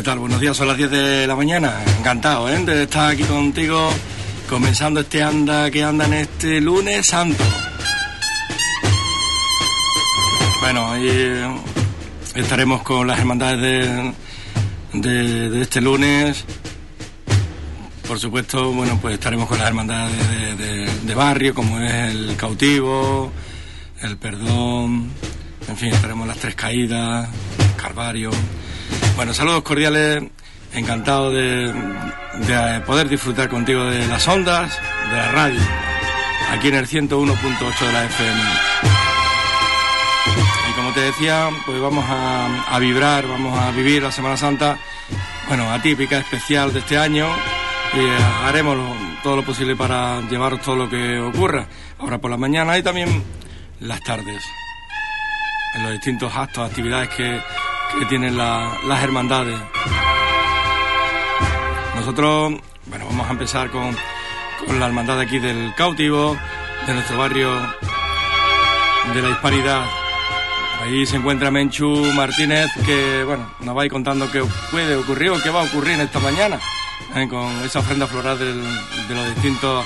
¿Qué tal? Buenos días, son las 10 de la mañana. Encantado ¿eh? de estar aquí contigo, comenzando este anda que anda en este lunes santo. Bueno, hoy eh, estaremos con las hermandades de, de, este lunes. Por supuesto, bueno, pues estaremos con las hermandades de, de barrio, como es el cautivo, el perdón, en fin, estaremos las tres caídas, Calvario. Bueno, saludos cordiales, encantado de, poder disfrutar contigo de las ondas, de la radio, aquí en el 101.8 de la FM. Y como te decía, pues vamos a, vibrar, vamos a vivir la Semana Santa, bueno, atípica, especial de este año, y haremos todo lo posible para llevaros todo lo que ocurra, ahora por la mañana y también las tardes, en los distintos actos, actividades que, que tienen las hermandades. Nosotros, bueno, vamos a empezar con, la hermandad aquí del cautivo, de nuestro barrio de la Hispanidad. Ahí se encuentra Menchu Martínez, que bueno, nos va a ir contando qué puede ocurrir o qué va a ocurrir en esta mañana, ¿eh? con esa ofrenda floral de los distintos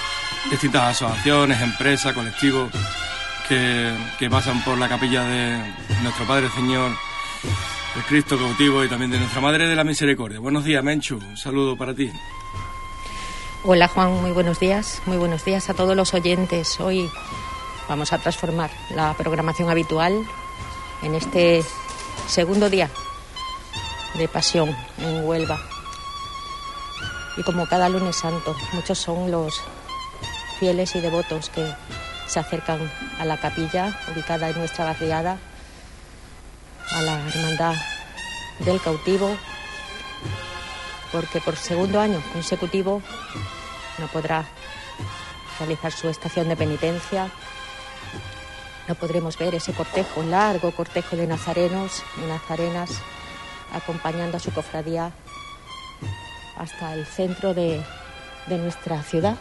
distintas asociaciones, empresas, colectivos que pasan por la capilla de nuestro Padre Señor el Cristo cautivo y también de nuestra Madre de la Misericordia. Buenos días, Menchu. Un saludo para ti. Hola, Juan. Muy buenos días. Muy buenos días a todos los oyentes. Hoy vamos a transformar la programación habitual en este segundo día de pasión en Huelva. Y como cada lunes santo, muchos son los fieles y devotos que se acercan a la capilla ubicada en nuestra barriada a la Hermandad del Cautivo, porque por segundo año consecutivo no podrá realizar su estación de penitencia. No podremos ver ese cortejo, largo cortejo de nazarenos y nazarenas acompañando a su cofradía hasta el centro de, nuestra ciudad.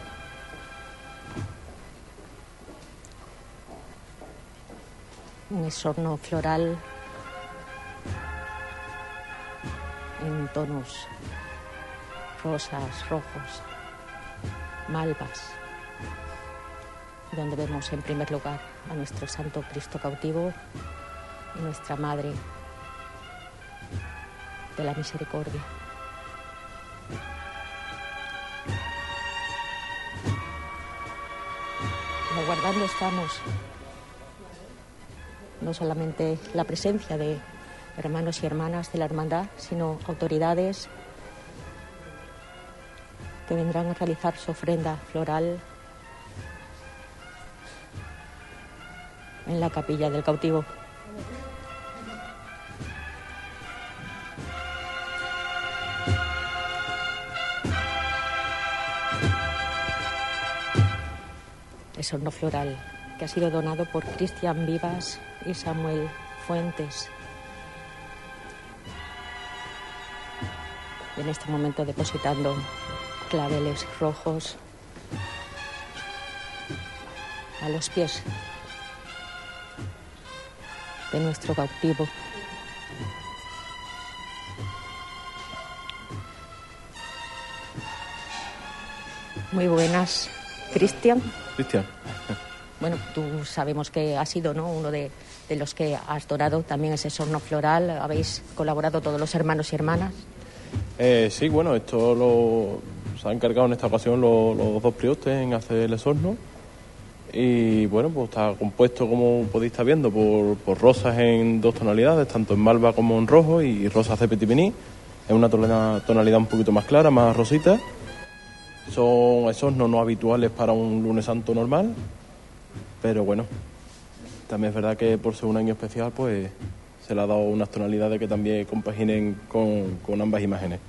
Un esorno floral en tonos rosas, rojos, malvas, donde vemos en primer lugar a nuestro Santo Cristo cautivo y nuestra Madre de la Misericordia. Aguardando estamos no solamente la presencia de hermanos y hermanas de la hermandad, sino autoridades que vendrán a realizar su ofrenda floral en la capilla del cautivo. Es horno floral que ha sido donado por Cristian Vivas y Samuel Fuentes. En este momento depositando claveles rojos a los pies de nuestro cautivo. Muy buenas, Cristian. Cristian. Bueno, tú sabemos que has sido ¿no? uno de, de, los que has donado también ese sorno floral. Habéis colaborado todos los hermanos y hermanas. Eh, sí, bueno, esto lo, se han encargado en esta ocasión los, dos priostes en hacer el esorno. Y bueno, pues está compuesto, como podéis estar viendo, por, rosas en dos tonalidades, tanto en malva como en rojo y rosas de petit Es una tonalidad un poquito más clara, más rosita. Son esornos no habituales para un lunes santo normal, pero bueno, también es verdad que por ser un año especial, pues se le ha dado unas tonalidades que también compaginen con, ambas imágenes.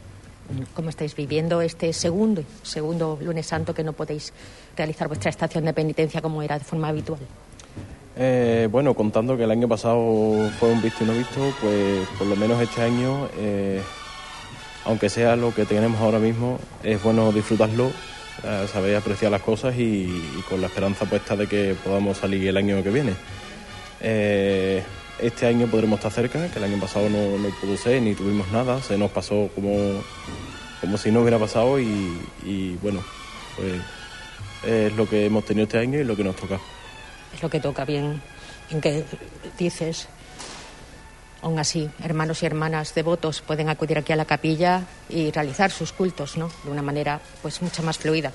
¿Cómo estáis viviendo este segundo, segundo lunes santo que no podéis realizar vuestra estación de penitencia como era de forma habitual? Eh, bueno, contando que el año pasado fue un visto y no visto, pues por lo menos este año, eh, aunque sea lo que tenemos ahora mismo, es bueno disfrutarlo, eh, saber apreciar las cosas y, con la esperanza puesta de que podamos salir el año que viene. Este año podremos estar cerca, que el año pasado no, no pudo ser, ni tuvimos nada, se nos pasó como, como si no hubiera pasado y, y bueno, pues es lo que hemos tenido este año y lo que nos toca. Es lo que toca bien, en que dices, aún así, hermanos y hermanas devotos pueden acudir aquí a la capilla y realizar sus cultos, ¿no? De una manera pues mucho más fluida.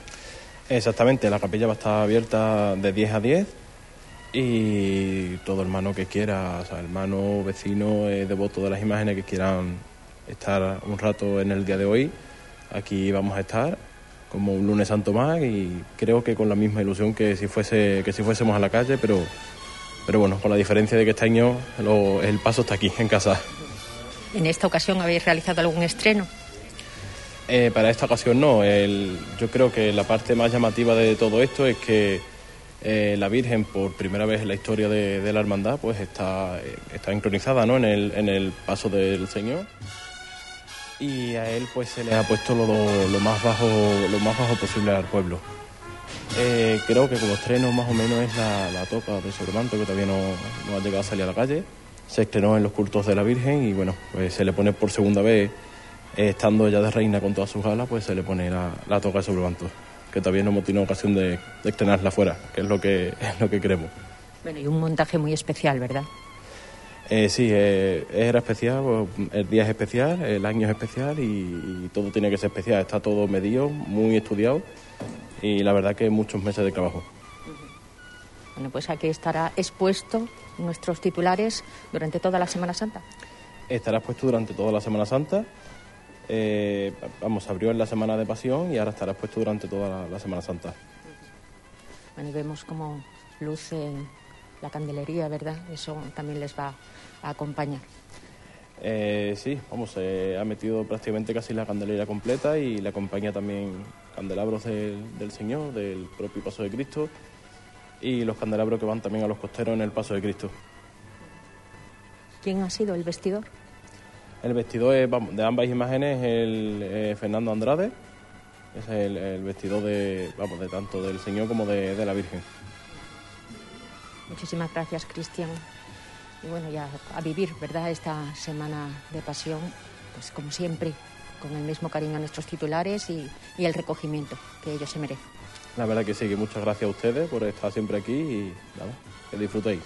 Exactamente, la capilla va a estar abierta de 10 a 10 y todo hermano que quiera, o sea, hermano, vecino, eh, devoto de las imágenes que quieran estar un rato en el día de hoy, aquí vamos a estar como un lunes santo más y creo que con la misma ilusión que si fuese que si fuésemos a la calle, pero pero bueno, con la diferencia de que este año lo- el paso está aquí en casa. En esta ocasión habéis realizado algún estreno. Eh, para esta ocasión no. El- yo creo que la parte más llamativa de todo esto es que eh, la Virgen, por primera vez en la historia de, la hermandad, pues está, eh, está sincronizada ¿no? en, el, en el paso del Señor. Y a él pues se le ha puesto lo, más bajo lo más bajo posible al pueblo. Eh, creo que como estreno más o menos es la, toca de Sobremanto, que todavía no, no ha llegado a salir a la calle. Se estrenó en los cultos de la Virgen y bueno, pues se le pone por segunda vez estando ella de reina con todas sus alas, pues se le pone la, la toca de sobremanto, que todavía no hemos tenido ocasión de, de estrenarla fuera, que es lo que, es lo que queremos. Bueno, y un montaje muy especial, ¿verdad? Eh, sí, eh, era especial, pues, el día es especial, el año es especial y, y todo tiene que ser especial. Está todo medido, muy estudiado y la verdad que muchos meses de trabajo. Bueno, pues aquí estará expuesto nuestros titulares durante toda la Semana Santa. Estará expuesto durante toda la Semana Santa. Eh, vamos, abrió en la Semana de Pasión y ahora estará expuesto durante toda la, la Semana Santa. Bueno, y vemos cómo luce la candelería, ¿verdad? Eso también les va a acompañar. Eh, sí, vamos, se ha metido prácticamente casi la candelería completa y le acompaña también candelabros del, del Señor, del propio Paso de Cristo y los candelabros que van también a los costeros en el Paso de Cristo. ¿Quién ha sido el vestidor? El vestidor es, vamos, de ambas imágenes es el eh, Fernando Andrade, es el, el vestidor de, vamos, de tanto del Señor como de, de la Virgen. Muchísimas gracias, Cristian. Y bueno, ya a vivir, ¿verdad? Esta semana de pasión, pues como siempre, con el mismo cariño a nuestros titulares y, y el recogimiento que ellos se merecen. La verdad que sí, que muchas gracias a ustedes por estar siempre aquí y nada, que disfrutéis.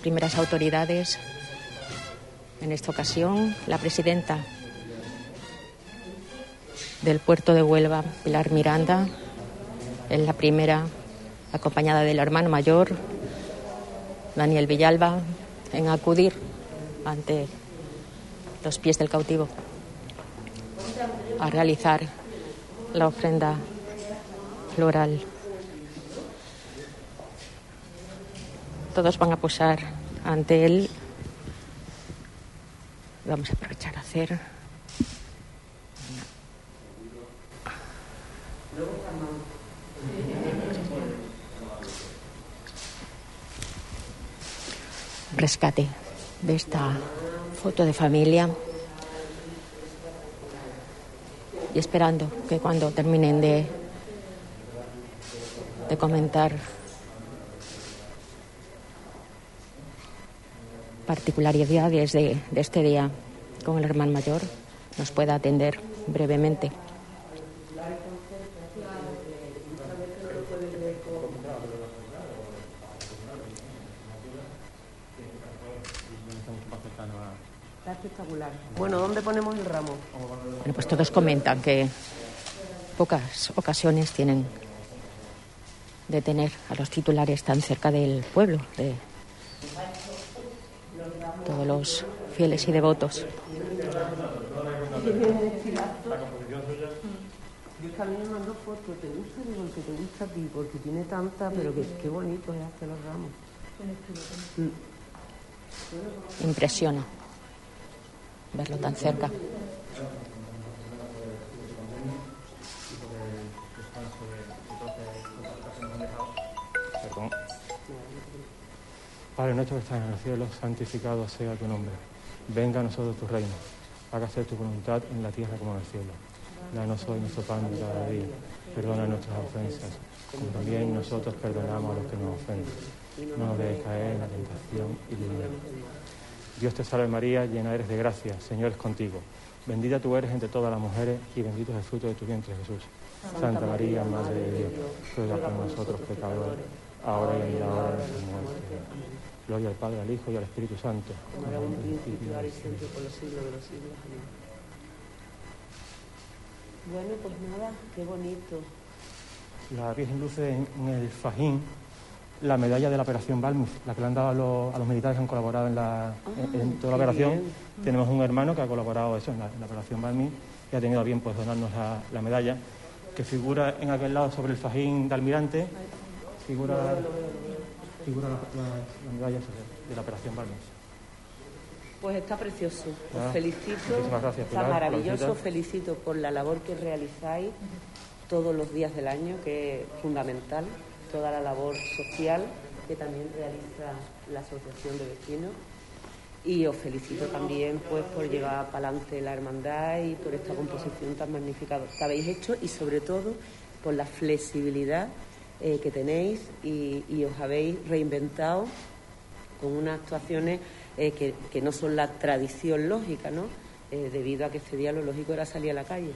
Primeras autoridades, en esta ocasión la presidenta del puerto de Huelva, Pilar Miranda, es la primera acompañada del hermano mayor, Daniel Villalba en acudir ante los pies del cautivo a realizar la ofrenda floral. Todos van a posar ante él. Vamos a aprovechar a hacer rescate de esta foto de familia y esperando que cuando terminen de, de comentar particularidades de, de este día con el hermano mayor, nos pueda atender brevemente. espectacular. Bueno, ¿dónde ponemos el ramo? Bueno, pues todos comentan que pocas ocasiones tienen de tener a los titulares tan cerca del pueblo, de todos los fieles y devotos. Yo también me mando fotos, ¿te gusta? Digo, que te gusta a ti, porque tiene tanta, pero que, qué bonito es hacer los ramos. Impresiona verlo tan cerca. Padre nuestro que estás en el cielo, santificado sea tu nombre. Venga a nosotros tu reino. Hágase tu voluntad en la tierra como en el cielo. Danos hoy nuestro pan de cada día. Perdona nuestras ofensas, como también nosotros perdonamos a los que nos ofenden. No nos dejes caer en la tentación y líbranos Dios te salve María, llena eres de gracia, Señor es contigo. Bendita tú eres entre todas las mujeres y bendito es el fruto de tu vientre Jesús. Santa María, Madre de Dios, ruega por nosotros pecadores, ahora y en la hora de nuestra muerte. Gloria al Padre, al Hijo y al Espíritu Santo. Bueno, pues nada, qué bonito. La Virgen luce en el fajín la medalla de la operación Balmus, la que le han dado a los, militares que han colaborado en, la, en, toda la operación. Tenemos un hermano que ha colaborado eso, en, la, operación Balmus y ha tenido a bien pues, donarnos la, medalla, que figura en aquel lado sobre el fajín de almirante, figura, figura la, medalla de la operación Balmus. Pues está precioso. Os ah, felicito. Gracias, está maravilloso. Felicito por la labor que realizáis todos los días del año, que es fundamental toda la labor social que también realiza la Asociación de Vecinos y os felicito también pues por llevar para adelante la hermandad y por esta composición tan magnífica que habéis hecho y sobre todo por la flexibilidad eh, que tenéis y, os habéis reinventado con unas actuaciones eh, que, no son la tradición lógica, ¿no? Eh, debido a que este día lo lógico era salir a la calle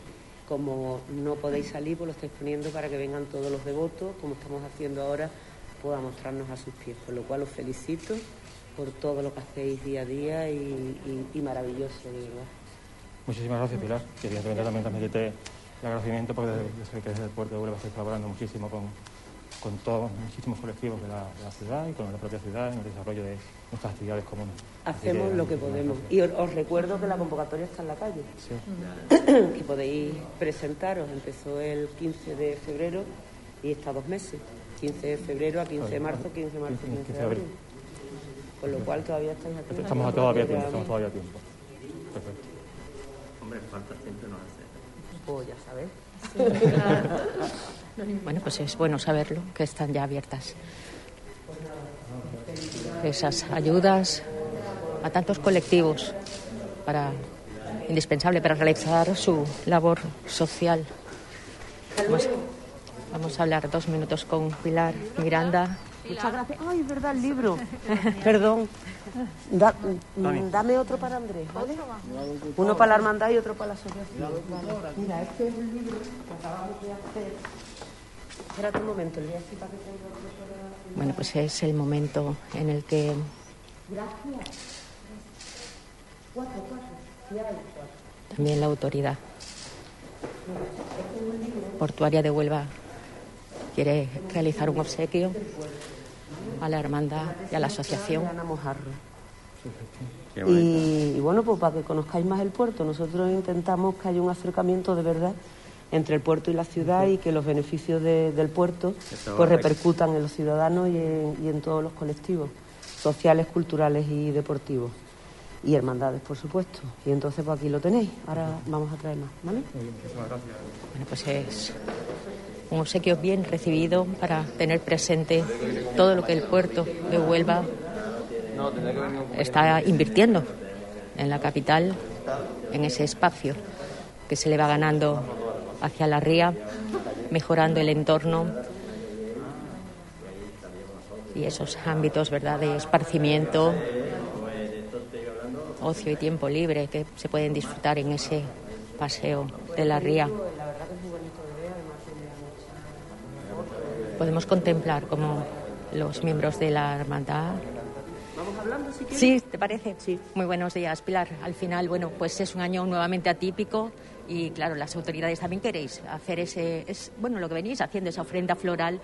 como no podéis salir, pues lo estáis poniendo para que vengan todos los devotos, como estamos haciendo ahora, pueda mostrarnos a sus pies. Por lo cual os felicito por todo lo que hacéis día a día y, maravilloso, de. Muchísimas gracias, Pilar. Quería también transmitirte el agradecimiento porque desde, que desde el puerto de Huelva estáis colaborando muchísimo con, con todos muchísimos colectivos de la, ciudad y con la propia ciudad en el desarrollo de nuestras actividades comunes. Hacemos lo que podemos. Y os, recuerdo que la convocatoria está en la calle, que podéis presentaros. Empezó el 15 de febrero y está dos meses. 15 de febrero a 15 de marzo, 15 de marzo, 15 de abril. Con lo cual todavía estáis aquí. Estamos a todavía tiempo, estamos todavía a tiempo. Perfecto. Hombre, falta siempre no hace. Pues ya sabes. Bueno, pues es bueno saberlo, que están ya abiertas esas ayudas a tantos colectivos para indispensable para realizar su labor social. Vamos, a hablar dos minutos con Pilar Miranda. Muchas gracias. Ay, verdad, el libro. Perdón. dame otro para Andrés, ¿vale? Uno para la hermandad y otro para la asociación. Mira, este es el libro que acabamos de hacer Espérate un momento, le voy a decir para que tenga otro Bueno, pues es el momento en el que. Gracias. Cuatro, cuatro. También la autoridad portuaria de Huelva quiere realizar un obsequio a la hermandad y a la asociación. Y, y, bueno, pues para que conozcáis más el puerto, nosotros intentamos que haya un acercamiento de verdad entre el puerto y la ciudad y que los beneficios del puerto pues repercutan en los ciudadanos y en, todos los colectivos sociales, culturales y deportivos. Y hermandades, por supuesto. Y entonces, pues aquí lo tenéis. Ahora vamos a traer más, ¿vale? Bueno, pues es un obsequio bien recibido para tener presente todo lo que el puerto de Huelva está invirtiendo en la capital, en ese espacio que se le va ganando hacia la ría, mejorando el entorno y esos ámbitos ¿verdad? de esparcimiento, ocio y tiempo libre que se pueden disfrutar en ese paseo de la ría. Podemos contemplar como los miembros de la hermandad ¿Vamos hablando si Sí, ¿te parece? Sí. Muy buenos días, Pilar. Al final, bueno, pues es un año nuevamente atípico y claro, las autoridades también queréis hacer ese, es, bueno, lo que venís haciendo, esa ofrenda floral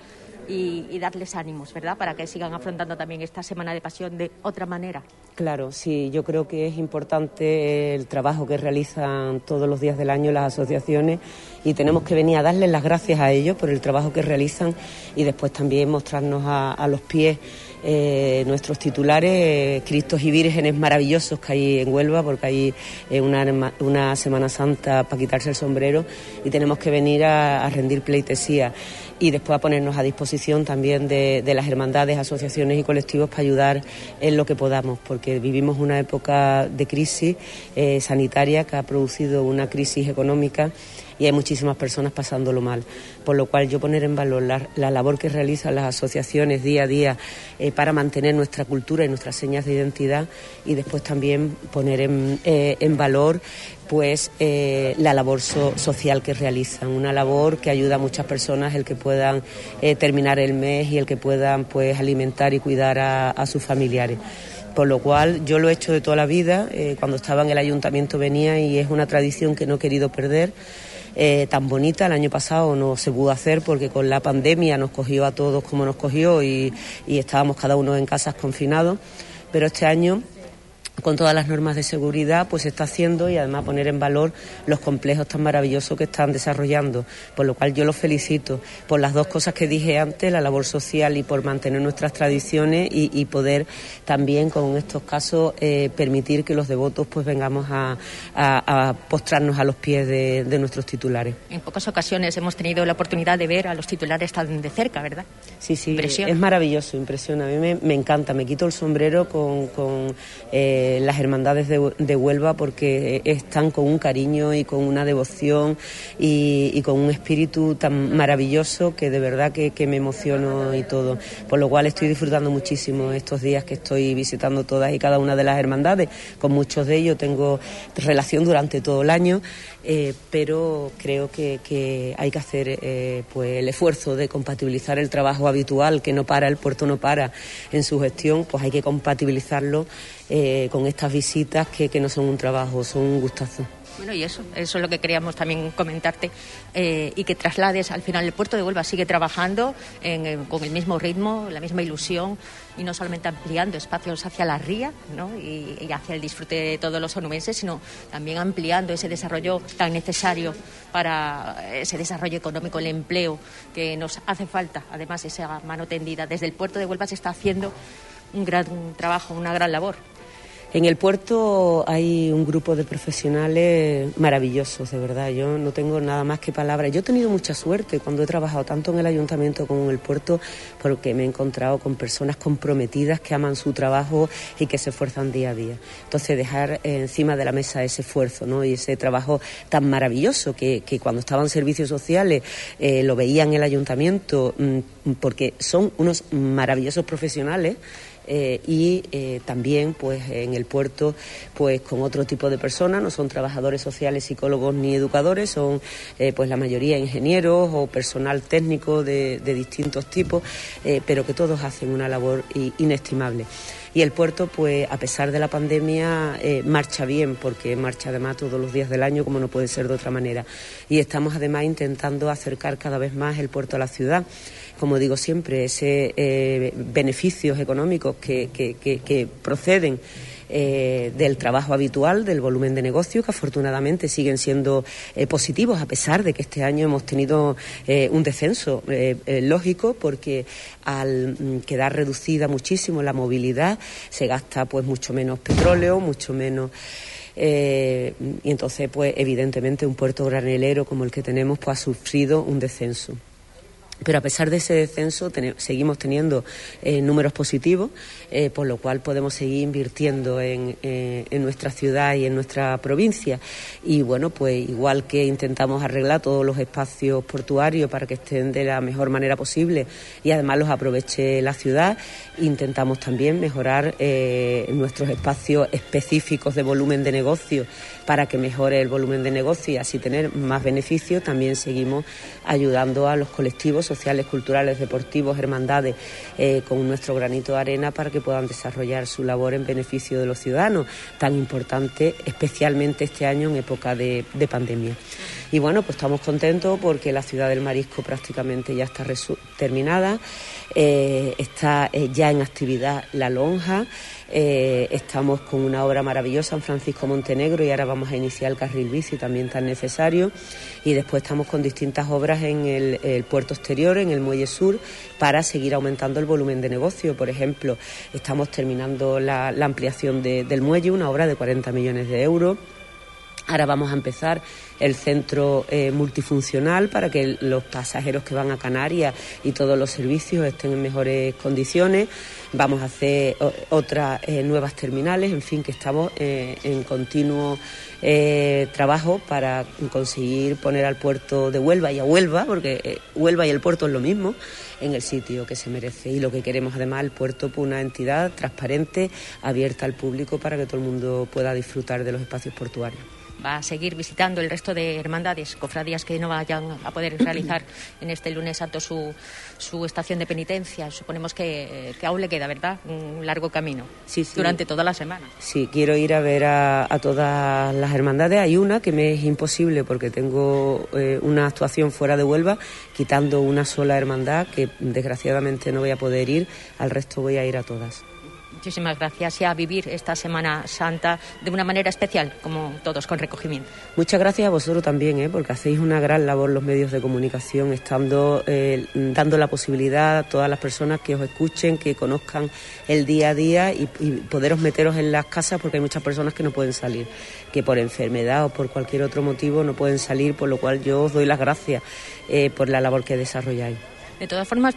y, darles ánimos, ¿verdad? Para que sigan afrontando también esta Semana de Pasión de otra manera. Claro, sí, yo creo que es importante el trabajo que realizan todos los días del año las asociaciones y tenemos que venir a darles las gracias a ellos por el trabajo que realizan y después también mostrarnos a los pies eh, nuestros titulares, eh, Cristos y Vírgenes maravillosos que hay en Huelva, porque hay eh, una, una, Semana Santa para quitarse el sombrero y tenemos que venir a, rendir pleitesía. Y después a ponernos a disposición también de, de, las hermandades, asociaciones y colectivos para ayudar en lo que podamos, porque vivimos una época de crisis sanitaria que ha producido una crisis económica y hay muchísimas personas pasándolo mal. Por lo cual yo poner en valor la, labor que realizan las asociaciones día a día eh, para mantener nuestra cultura y nuestras señas de identidad y después también poner en, eh, valor pues eh, la labor social que realizan, una labor que ayuda a muchas personas el que puedan terminar el mes y el que puedan pues alimentar y cuidar a, a sus familiares por lo cual yo lo he hecho de toda la vida, cuando estaba en el ayuntamiento venía y es una tradición que no he querido perder. Eh, tan bonita. El año pasado no se pudo hacer porque con la pandemia nos cogió a todos como nos cogió y, y estábamos cada uno en casas confinados. Pero este año con todas las normas de seguridad, pues se está haciendo y además poner en valor los complejos tan maravillosos que están desarrollando, por lo cual yo los felicito por las dos cosas que dije antes, la labor social y por mantener nuestras tradiciones y, poder también con estos casos eh, permitir que los devotos pues vengamos a, postrarnos a los pies de, nuestros titulares. En pocas ocasiones hemos tenido la oportunidad de ver a los titulares tan de cerca, ¿verdad? Sí, sí, es maravilloso, impresiona. A mí me, encanta, me quito el sombrero con... Eh, las hermandades de, Huelva porque están con un cariño y con una devoción y, con un espíritu tan maravilloso que de verdad que, me emociono y todo. Por lo cual estoy disfrutando muchísimo estos días que estoy visitando todas y cada una de las hermandades. Con muchos de ellos tengo relación durante todo el año, eh, pero creo que, hay que hacer eh, pues el esfuerzo de compatibilizar el trabajo habitual que no para, el puerto no para en su gestión, pues hay que compatibilizarlo eh, con estas visitas que, que no son un trabajo, son un gustazo. Bueno, y eso, eso es lo que queríamos también comentarte eh, y que traslades. Al final, el puerto de Huelva sigue trabajando eh, con el mismo ritmo, la misma ilusión y no solamente ampliando espacios hacia la ría ¿no? y, hacia el disfrute de todos los onumenses, sino también ampliando ese desarrollo tan necesario para ese desarrollo económico, el empleo que nos hace falta. Además, esa mano tendida. Desde el puerto de Huelva se está haciendo un gran trabajo, una gran labor. En el puerto hay un grupo de profesionales maravillosos, de verdad. Yo no tengo nada más que palabras. Yo he tenido mucha suerte cuando he trabajado tanto en el ayuntamiento como en el puerto, porque me he encontrado con personas comprometidas que aman su trabajo y que se esfuerzan día a día. Entonces, dejar encima de la mesa ese esfuerzo ¿no? y ese trabajo tan maravilloso que, cuando estaban servicios sociales eh, lo veían el ayuntamiento, mm, porque son unos maravillosos profesionales eh, y eh, también pues en el puerto pues con otro tipo de personas, no son trabajadores sociales, psicólogos ni educadores, son eh, pues la mayoría ingenieros o personal técnico de, distintos tipos, pero que todos hacen una labor inestimable. Y el puerto, pues a pesar de la pandemia, marcha bien, porque marcha además todos los días del año, como no puede ser de otra manera. Y estamos además intentando acercar cada vez más el puerto a la ciudad como digo siempre, ese eh, beneficios económicos que, que proceden eh, del trabajo habitual, del volumen de negocio, que afortunadamente siguen siendo eh, positivos, a pesar de que este año hemos tenido eh, un descenso lógico, porque al mm, quedar reducida muchísimo la movilidad, se gasta pues mucho menos petróleo, mucho menos. y entonces, pues evidentemente un puerto granelero como el que tenemos pues ha sufrido un descenso. Pero a pesar de ese descenso seguimos teniendo eh, números positivos, eh, por lo cual podemos seguir invirtiendo en, eh, en, nuestra ciudad y en nuestra provincia. Y bueno, pues igual que intentamos arreglar todos los espacios portuarios para que estén de la mejor manera posible y además los aproveche la ciudad, intentamos también mejorar nuestros espacios específicos de volumen de negocio para que mejore el volumen de negocio y así tener más beneficio. También seguimos ayudando a los colectivos sociales, culturales, deportivos, hermandades, eh, con nuestro granito de arena para que puedan desarrollar su labor en beneficio de los ciudadanos, tan importante especialmente este año en época de, pandemia. Y bueno, pues estamos contentos porque la ciudad del Marisco prácticamente ya está terminada, eh, está eh, ya en actividad la lonja. Eh, estamos con una obra maravillosa en Francisco Montenegro y ahora vamos a iniciar el carril bici también tan necesario. Y después estamos con distintas obras en el, puerto exterior, en el muelle sur, para seguir aumentando el volumen de negocio. Por ejemplo, estamos terminando la, ampliación del muelle, una obra de 40 millones de euros. Ahora vamos a empezar el centro eh, multifuncional para que los pasajeros que van a Canarias y todos los servicios estén en mejores condiciones. Vamos a hacer otras eh, nuevas terminales, en fin, que estamos eh, en continuo trabajo para conseguir poner al puerto de Huelva y a Huelva, porque Huelva y el puerto es lo mismo, en el sitio que se merece. Y lo que queremos además, el puerto, pues una entidad transparente, abierta al público para que todo el mundo pueda disfrutar de los espacios portuarios va a seguir visitando el resto de hermandades, cofradías que no vayan a poder realizar en este lunes santo su, su estación de penitencia. Suponemos que, aún le queda, ¿verdad? Un largo camino sí, durante toda la semana. Sí, quiero ir a ver a, todas las hermandades. Hay una que me es imposible porque tengo eh, una actuación fuera de Huelva, quitando una sola hermandad que desgraciadamente no voy a poder ir. Al resto voy a ir a todas. Muchísimas gracias y a vivir esta Semana Santa de una manera especial, como todos, con recogimiento. Muchas gracias a vosotros también, ¿eh? porque hacéis una gran labor los medios de comunicación, estando eh, dando la posibilidad a todas las personas que os escuchen, que conozcan el día a día y, poderos meteros en las casas, porque hay muchas personas que no pueden salir, que por enfermedad o por cualquier otro motivo no pueden salir, por lo cual yo os doy las gracias eh, por la labor que desarrolláis. De todas formas,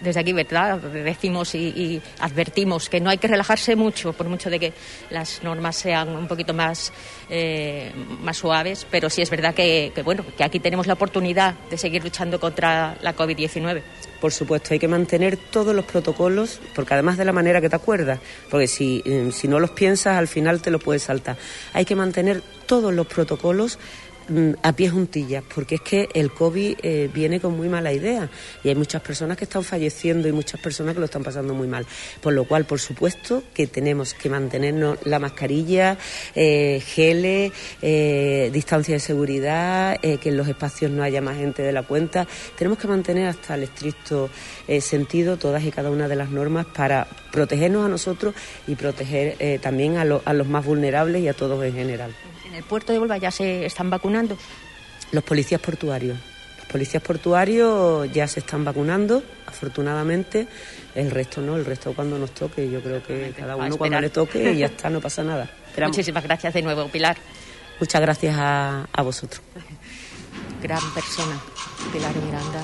desde aquí, ¿verdad? Decimos y, advertimos que no hay que relajarse mucho, por mucho de que las normas sean un poquito más, eh, más suaves, pero sí es verdad que, bueno, que aquí tenemos la oportunidad de seguir luchando contra la COVID-19. Por supuesto, hay que mantener todos los protocolos, porque además de la manera que te acuerdas, porque si, eh, si no los piensas, al final te lo puedes saltar. Hay que mantener todos los protocolos a pie juntillas, porque es que el COVID eh, viene con muy mala idea y hay muchas personas que están falleciendo y muchas personas que lo están pasando muy mal. Por lo cual, por supuesto, que tenemos que mantenernos la mascarilla, eh, geles, eh, distancia de seguridad, que en los espacios no haya más gente de la cuenta. Tenemos que mantener hasta el estricto sentido todas y cada una de las normas para protegernos a nosotros y proteger también a, a los más vulnerables y a todos en general. ¿En el puerto de Huelva ya se están vacunando? Los policías portuarios. Los policías portuarios ya se están vacunando, afortunadamente. El resto no, el resto cuando nos toque. Yo creo que cada uno cuando le toque y ya está, no pasa nada. Muchísimas gracias de nuevo, Pilar. Muchas gracias a, a vosotros. Gran persona, Pilar Miranda,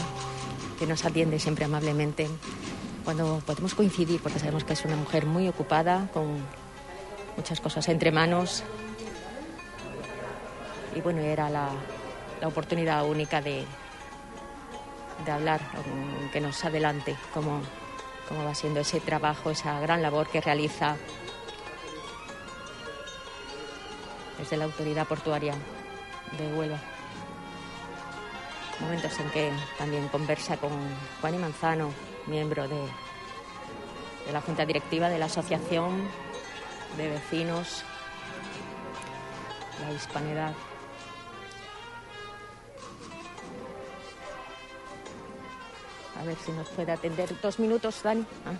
que nos atiende siempre amablemente cuando podemos coincidir, porque sabemos que es una mujer muy ocupada, con muchas cosas entre manos, y bueno, era la, oportunidad única de, de hablar, que nos adelante cómo, cómo va siendo ese trabajo, esa gran labor que realiza desde la autoridad portuaria de Huelva. Momentos en que también conversa con Juan y Manzano, miembro de de la Junta Directiva de la Asociación de Vecinos La Hispanidad. A ver si nos puede atender dos minutos, Dani. Ah.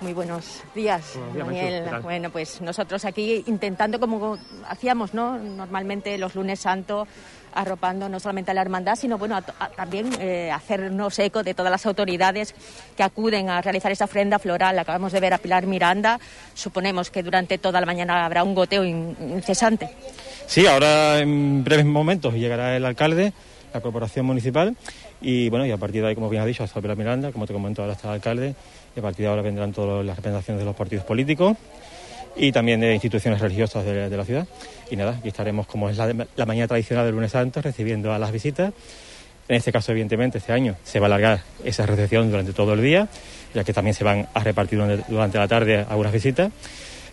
Muy buenos días, Buenos días, Daniel. Bueno, pues nosotros aquí intentando, como hacíamos, ¿no? Normalmente los lunes santo, arropando no solamente a la hermandad, sino bueno, a to- a- también eh, hacernos eco de todas las autoridades que acuden a realizar esa ofrenda floral. Acabamos de ver a Pilar Miranda. Suponemos que durante toda la mañana habrá un goteo in- incesante. Sí, ahora en breves momentos llegará el alcalde, la corporación municipal y bueno, y a partir de ahí, como bien ha dicho, hasta Pilar Miranda, como te comento, ahora está el alcalde y a partir de ahora vendrán todas las representaciones de los partidos políticos y también de instituciones religiosas de, la ciudad. Y nada, aquí estaremos como es la, la mañana tradicional del lunes santo, recibiendo a las visitas. En este caso, evidentemente, este año se va a alargar esa recepción durante todo el día, ya que también se van a repartir durante, durante la tarde algunas visitas.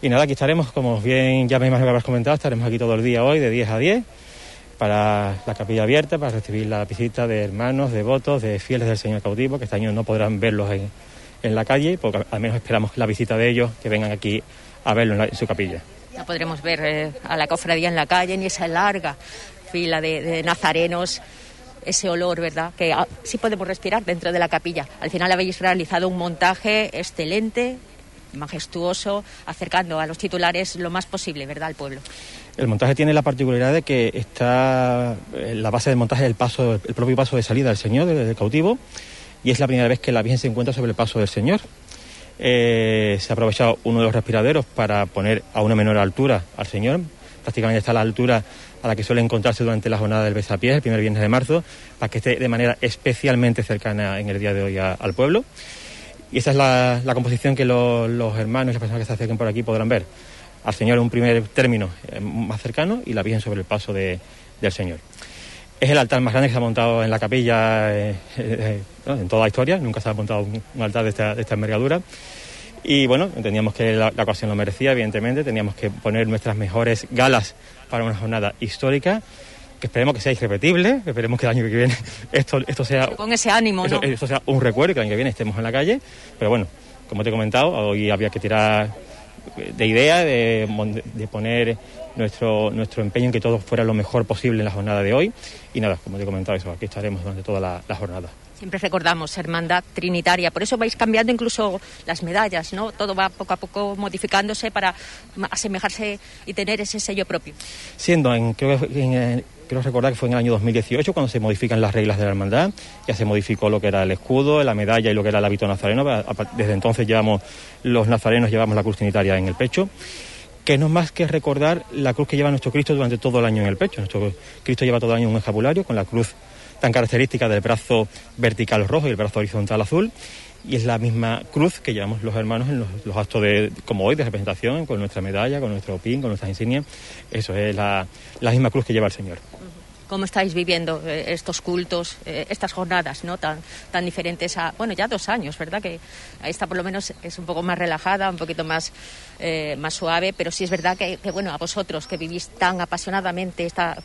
Y nada, aquí estaremos, como bien ya me imagino que habrás comentado, estaremos aquí todo el día hoy, de 10 a 10, para la capilla abierta, para recibir la visita de hermanos, devotos, de fieles del Señor cautivo, que este año no podrán verlos en, la calle, porque al menos esperamos la visita de ellos, que vengan aquí a verlo en, la- su capilla. No podremos ver eh, a la cofradía en la calle ni esa larga fila de, de nazarenos, ese olor, ¿verdad? Que ah, sí podemos respirar dentro de la capilla. Al final habéis realizado un montaje excelente, majestuoso, acercando a los titulares lo más posible, ¿verdad?, al pueblo. El montaje tiene la particularidad de que está eh, la base del montaje el paso, el propio paso de salida del Señor del, cautivo y es la primera vez que la Virgen se encuentra sobre el paso del Señor. Eh, se ha aprovechado uno de los respiraderos para poner a una menor altura al Señor, prácticamente está a la altura a la que suele encontrarse durante la jornada del besapiés, el primer viernes de marzo, para que esté de manera especialmente cercana en el día de hoy al pueblo. Y esa es la, composición que lo- los hermanos y las personas que se acerquen por aquí podrán ver. Al Señor en un primer término eh, más cercano y la Virgen sobre el paso de- del Señor. Es el altar más grande que se ha montado en la capilla eh, eh, en toda la historia. Nunca se ha montado un, un altar de esta, de esta envergadura. Y bueno, entendíamos que la, la ocasión lo merecía, evidentemente. Teníamos que poner nuestras mejores galas para una jornada histórica, que esperemos que sea irrepetible, que esperemos que el año que viene esto, esto sea Con ese ánimo, eso, ¿no? eso sea un recuerdo y que el año que viene estemos en la calle. Pero bueno, como te he comentado, hoy había que tirar de idea, de, de poner nuestro, nuestro empeño en que todo fuera lo mejor posible en la jornada de hoy. Y nada, como te he comentado, eso, aquí estaremos durante toda la, la jornada. Siempre recordamos hermandad trinitaria, por eso vais cambiando incluso las medallas, ¿no? Todo va poco a poco modificándose para asemejarse y tener ese sello propio. Siendo en, creo, que en, creo recordar que fue en el año 2018 cuando se modifican las reglas de la hermandad, ya se modificó lo que era el escudo, la medalla y lo que era el hábito nazareno. Desde entonces llevamos, los nazarenos llevamos la cruz trinitaria en el pecho, que no es más que recordar la cruz que lleva nuestro Cristo durante todo el año en el pecho. Nuestro Cristo lleva todo el año un escapulario con la cruz tan característica del brazo vertical rojo y el brazo horizontal azul. Y es la misma cruz que llevamos los hermanos en los, actos de, como hoy, de representación, con nuestra medalla, con nuestro pin, con nuestras insignias. Eso es la misma cruz que lleva el Señor. ¿Cómo estáis viviendo eh, estos cultos, eh, estas jornadas, ¿no? Tan, tan diferentes a, bueno, ya dos años, ¿verdad? Que esta por lo menos es un poco más relajada, un poquito más, eh, más suave, pero sí es verdad que, que, bueno, a vosotros que vivís tan apasionadamente esta,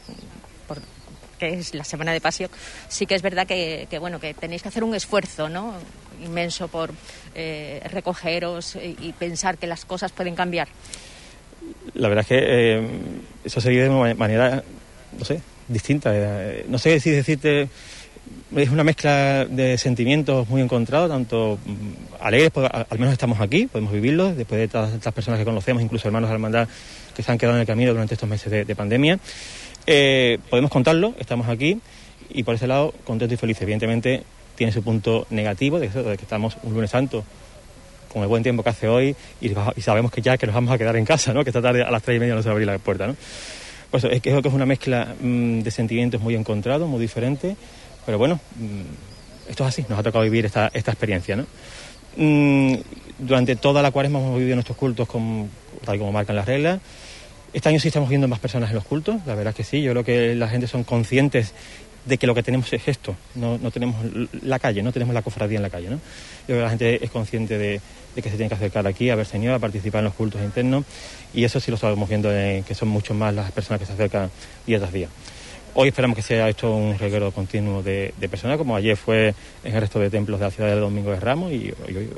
que es la Semana de Pasión, sí que es verdad que, que, bueno, que tenéis que hacer un esfuerzo, ¿no? Inmenso por eh, recogeros y, pensar que las cosas pueden cambiar. La verdad es que eh, eso se vive de manera, no sé, distinta. Eh, no sé si decirte, es una mezcla de sentimientos muy encontrados, tanto mm, alegres, pues, al menos estamos aquí, podemos vivirlos, después de todas estas personas que conocemos, incluso hermanos de la hermandad que se han quedado en el camino durante estos meses de, de pandemia. Eh, podemos contarlo, estamos aquí y por ese lado contento y feliz. Evidentemente tiene su punto negativo de eso, de que estamos un lunes santo con el buen tiempo que hace hoy y sabemos que ya que nos vamos a quedar en casa, ¿no? que esta tarde a las tres y media no se va a abrir la puerta. ¿no? Pues es que creo que es una mezcla mm, de sentimientos muy encontrados, muy diferentes, pero bueno, mm, esto es así, nos ha tocado vivir esta, esta experiencia. ¿no? Mm, durante toda la cuaresma hemos vivido nuestros cultos con, tal como marcan las reglas. Este año sí estamos viendo más personas en los cultos, la verdad es que sí, yo creo que la gente son conscientes de que lo que tenemos es esto, no, no tenemos la calle, no tenemos la cofradía en la calle. ¿no? Yo creo que la gente es consciente de, de que se tiene que acercar aquí a ver Señor, a participar en los cultos internos y eso sí lo estamos viendo, eh, que son mucho más las personas que se acercan día tras día. Hoy esperamos que sea esto un reguero continuo de, personas, como ayer fue en el resto de templos de la ciudad del Domingo de Ramos y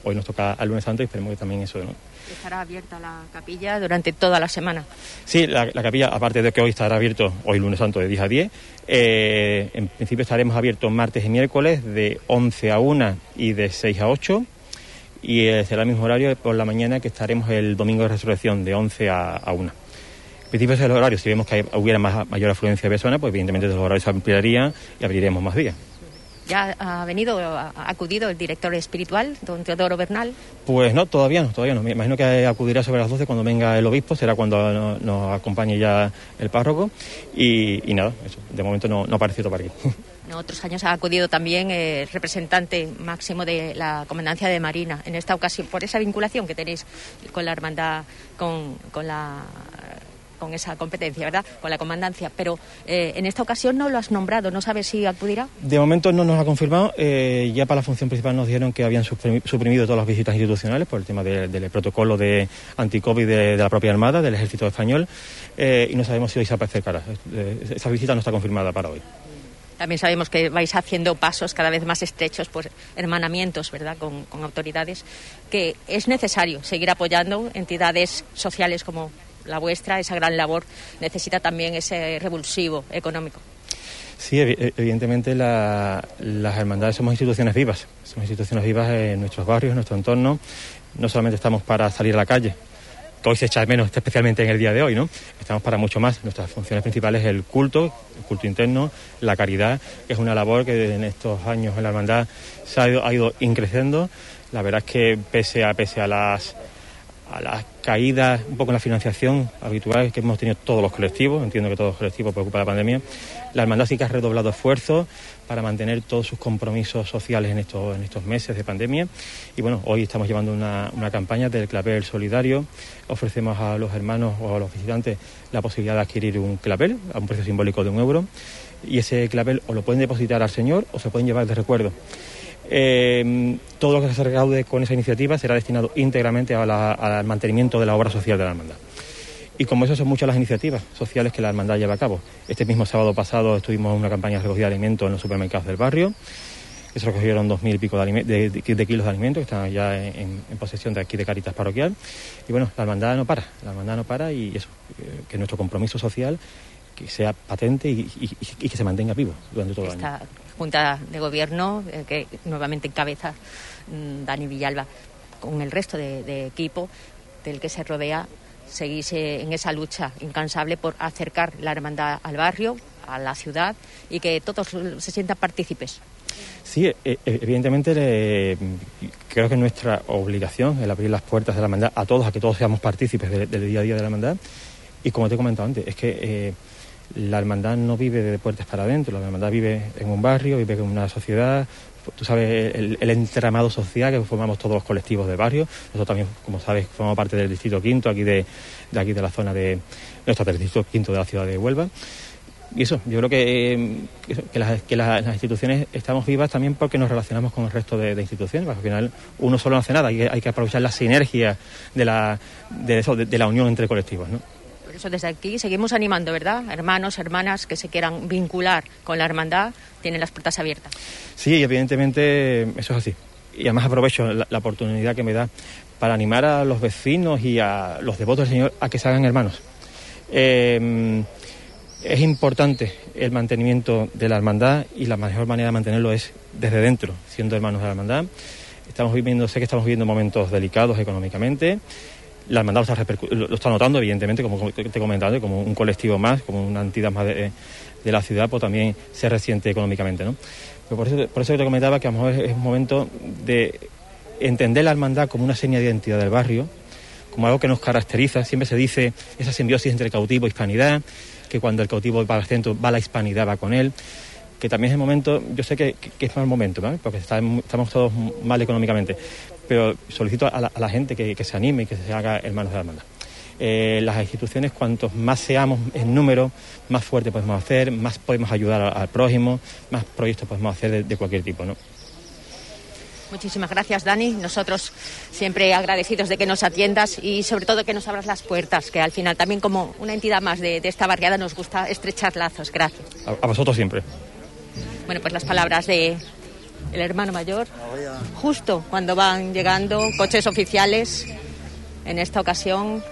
hoy, nos toca al lunes santo y esperemos que también eso, ¿no? Estará abierta la capilla durante toda la semana. Sí, la, capilla, aparte de que hoy estará abierto, hoy lunes santo de 10 a 10, eh, en principio estaremos abiertos martes y miércoles de 11 a 1 y de 6 a 8 y será el mismo horario por la mañana que estaremos el domingo de resurrección de 11 a, a 1 principio es el horario. Si vemos que hubiera más, mayor afluencia de personas, pues evidentemente los horarios se ampliarían y abriremos más días. ¿Ya ha venido, ha acudido el director espiritual, don Teodoro Bernal? Pues no, todavía no, todavía no. Me imagino que acudirá sobre las 12 cuando venga el obispo, será cuando nos, acompañe ya el párroco. Y, nada, eso, de momento no, no ha aparecido por aquí. En otros años ha acudido también el representante máximo de la Comandancia de Marina. En esta ocasión, por esa vinculación que tenéis con la hermandad, con, con la con esa competencia, ¿verdad? Con la comandancia. Pero eh, en esta ocasión no lo has nombrado, ¿no sabes si acudirá? De momento no nos ha confirmado. Eh, ya para la función principal nos dijeron que habían suprimido todas las visitas institucionales por el tema del protocolo de anti-COVID de, la propia Armada, del Ejército Español, eh, y no sabemos si hoy se acercará. Esa visita no está confirmada para hoy. También sabemos que vais haciendo pasos cada vez más estrechos, pues hermanamientos, ¿verdad?, con, con autoridades, que es necesario seguir apoyando entidades sociales como la vuestra, esa gran labor, necesita también ese revulsivo económico. Sí, evidentemente las hermandades somos instituciones vivas, somos instituciones vivas en nuestros barrios, en nuestro entorno. No solamente estamos para salir a la calle, que hoy se echa menos, especialmente en el día de hoy, ¿no? Estamos para mucho más. Nuestras funciones principales es el culto, el culto interno, la caridad, que es una labor que en estos años en la hermandad se ha ido, ha ido increciendo. La verdad es que pese a, pese a las a las caídas un poco en la financiación habitual que hemos tenido todos los colectivos, entiendo que todos los colectivos de la pandemia, la hermandad sí que ha redoblado esfuerzos para mantener todos sus compromisos sociales en estos, en estos meses de pandemia. Y bueno, hoy estamos llevando una, una campaña del clavel solidario. Ofrecemos a los hermanos o a los visitantes la posibilidad de adquirir un clavel a un precio simbólico de un euro. Y ese clavel o lo pueden depositar al Señor o se pueden llevar de recuerdo. Eh, todo lo que se recaude con esa iniciativa será destinado íntegramente al mantenimiento de la obra social de la hermandad. Y como eso son muchas las iniciativas sociales que la hermandad lleva a cabo. Este mismo sábado pasado estuvimos en una campaña de recogida de alimentos en los supermercados del barrio. Que se recogieron dos mil y pico de, kilos de alimentos que están ya en, posesión de aquí de Caritas Parroquial. Y bueno, la hermandad no para, la hermandad no para y eso, que nuestro compromiso social que sea patente y, que se mantenga vivo durante todo el año. Junta de Gobierno, eh, que nuevamente encabeza mm, Dani Villalba, con el resto de, equipo del que se rodea, seguís en esa lucha incansable por acercar la hermandad al barrio, a la ciudad y que todos se sientan partícipes. Sí, e, e, evidentemente creo que nuestra obligación es abrir las puertas de la hermandad a todos, a que todos seamos partícipes del día a día de la hermandad. Y como te he comentado antes, es que eh, la hermandad no vive de puertas para adentro, la hermandad vive en un barrio, vive en una sociedad, tú sabes el, entramado social que formamos todos los colectivos de barrio. Nosotros también, como sabes, formamos parte del distrito quinto, aquí de, aquí de la zona de nuestro distrito quinto de la ciudad de Huelva. Y eso, yo creo que, que, las, instituciones estamos vivas también porque nos relacionamos con el resto de, instituciones. Al final, uno solo no hace nada, hay, hay que aprovechar la sinergia de la, de, de la unión entre colectivos. ¿no? Eso desde aquí seguimos animando, ¿verdad? Hermanos, hermanas que se quieran vincular con la hermandad, tienen las puertas abiertas. Sí, evidentemente eso es así. Y además aprovecho la, oportunidad que me da para animar a los vecinos y a los devotos del Señor a que se hagan hermanos. Em, es importante el mantenimiento de la hermandad y la mejor manera de mantenerlo es desde dentro, siendo hermanos de la hermandad. Estamos viviendo, sé que estamos viviendo momentos delicados económicamente, la hermandad lo está, notando, evidentemente, como te he comentado, como un colectivo más, como una entidad más de, la ciudad, pues también se resiente económicamente, ¿no? Pero por eso, por eso te comentaba que a lo mejor es un momento de entender la hermandad como una seña de identidad del barrio, como algo que nos caracteriza. Siempre se dice esa simbiosis entre cautivo e hispanidad, que cuando el cautivo va al centro, va la hispanidad, va con él que también es el momento, yo sé que, es mal momento, porque estamos todos mal económicamente, pero solicito a la, gente que, se anime y que se haga hermanos de la hermandad. Eh, las instituciones, cuantos más seamos en número, más fuerte podemos hacer, más podemos ayudar al, prójimo, más proyectos podemos hacer de, cualquier tipo. ¿no? Muchísimas gracias, Dani. Nosotros siempre agradecidos de que nos atiendas y sobre todo que nos abras las puertas, que al final también como una entidad más de, esta barriada nos gusta estrechar lazos. Gracias. A, vosotros siempre. Bueno, pues las palabras de el hermano mayor, justo cuando van llegando coches oficiales, en esta ocasión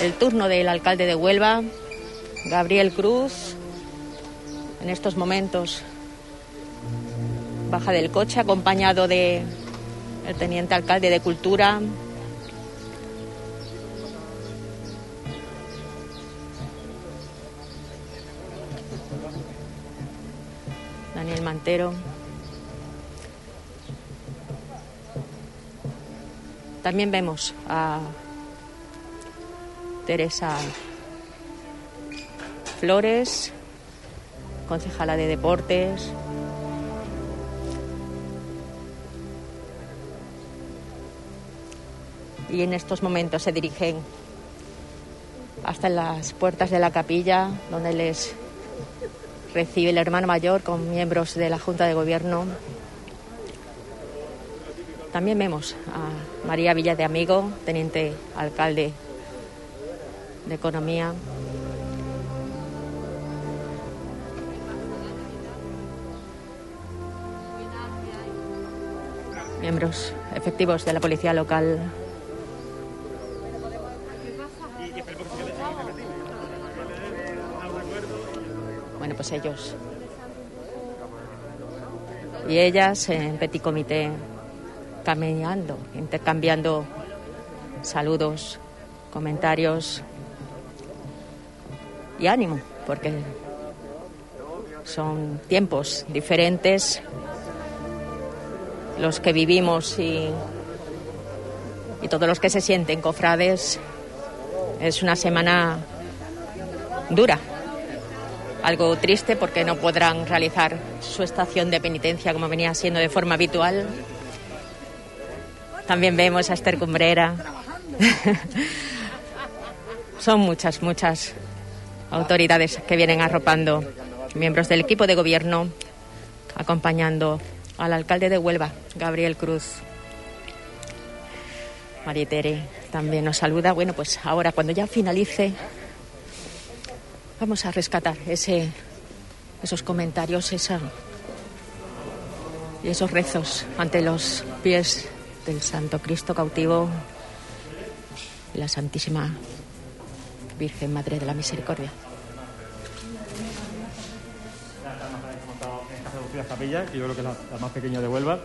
el turno del alcalde de Huelva, Gabriel Cruz, en estos momentos baja del coche acompañado de el teniente alcalde de Cultura. Daniel Mantero. También vemos a Teresa Flores, concejala de deportes. Y en estos momentos se dirigen hasta las puertas de la capilla, donde les recibe el hermano mayor con miembros de la Junta de Gobierno. También vemos a María Villa de Amigo, teniente alcalde de Economía. miembros efectivos de la policía local. Bueno, pues ellos y ellas en petit comité caminando, intercambiando saludos, comentarios y ánimo, porque son tiempos diferentes los que vivimos y, y todos los que se sienten cofrades. Es una semana dura, algo triste porque no podrán realizar su estación de penitencia como venía siendo de forma habitual. También vemos a Esther Cumbrera. Son muchas, muchas autoridades que vienen arropando, miembros del equipo de gobierno, acompañando al alcalde de Huelva, Gabriel Cruz. Marietere también nos saluda. Bueno, pues ahora cuando ya finalice, vamos a rescatar ese, esos comentarios, esa, y esos rezos ante los pies del Santo Cristo cautivo la Santísima Virgen Madre de la Misericordia. la capilla, que yo creo que es la, más pequeña de Huelva,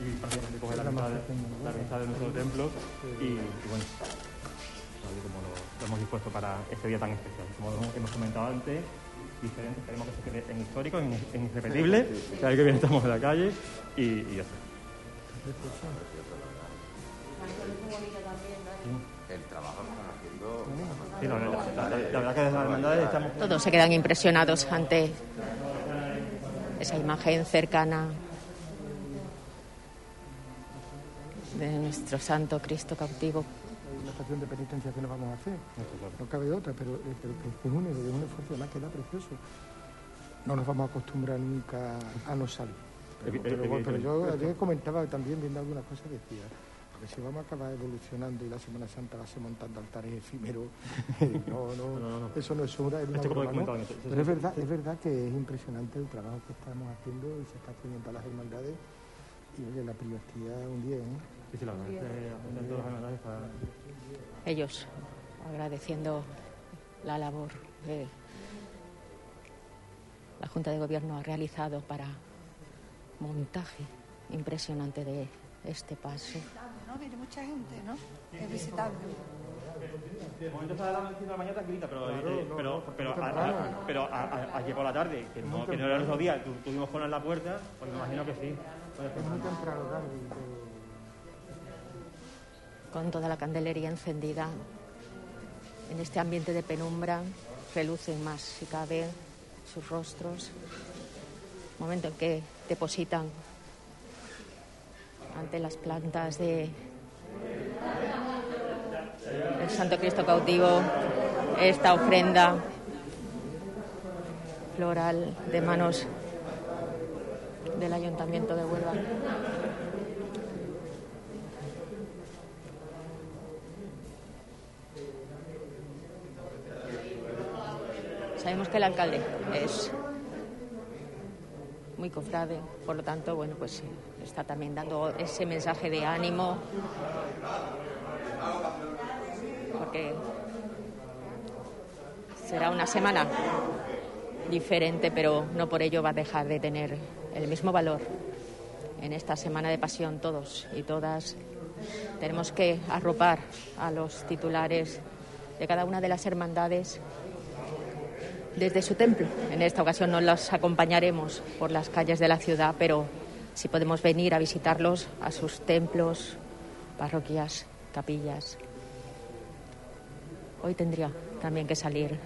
y prácticamente coge la, mitad de, de nuestro templo. Y, bueno, como lo, hemos dispuesto para este día tan especial. Como hemos comentado antes, diferente, queremos que se quede en histórico, en, irrepetible, vez que viene estamos en la calle y, y ya está. El trabajo que están haciendo. la, verdad que desde las hermandades estamos. Todos se quedan impresionados ante esa imagen cercana de nuestro Santo Cristo cautivo. La estación de penitencia que nos vamos a hacer, no cabe otra, pero, eh, pero que es un, es un esfuerzo más que da precioso. No nos vamos a acostumbrar nunca a no salir. Pero, yo ayer comentaba también, viendo algunas cosas, decía, porque si vamos a acabar evolucionando y la Semana Santa va a ser montando altares efímeros, no, no, eso no es una, es Pero es verdad, es verdad que es impresionante el trabajo que estamos haciendo y se está haciendo para las hermandades y oye, la privacidad un día, ¿eh? Sí, sí, la verdad Ellos agradeciendo la labor que la Junta de Gobierno ha realizado para montaje impresionante de este paso. ¿No? Viene mucha gente, ¿no? Es visitable. De momento está la mañana, la mañana tranquilita, pero, eh, pero, pero, a, pero a, aquí por la tarde, que no, que no era el otro día, tu, tuvimos con en la puerta, pues me imagino que sí. Muy temprano, Con toda la candelería encendida, en este ambiente de penumbra, relucen más, si cabe, sus rostros. Momento en que depositan ante las plantas de el Santo Cristo cautivo, esta ofrenda floral de manos del Ayuntamiento de Huelva. Sabemos que el alcalde es muy cofrade, por lo tanto, bueno, pues está también dando ese mensaje de ánimo, porque será una semana diferente, pero no por ello va a dejar de tener el mismo valor. En esta semana de pasión todos y todas tenemos que arropar a los titulares de cada una de las hermandades desde su templo. En esta ocasión no los acompañaremos por las calles de la ciudad, pero si podemos venir a visitarlos a sus templos, parroquias, capillas. Hoy tendría también que salir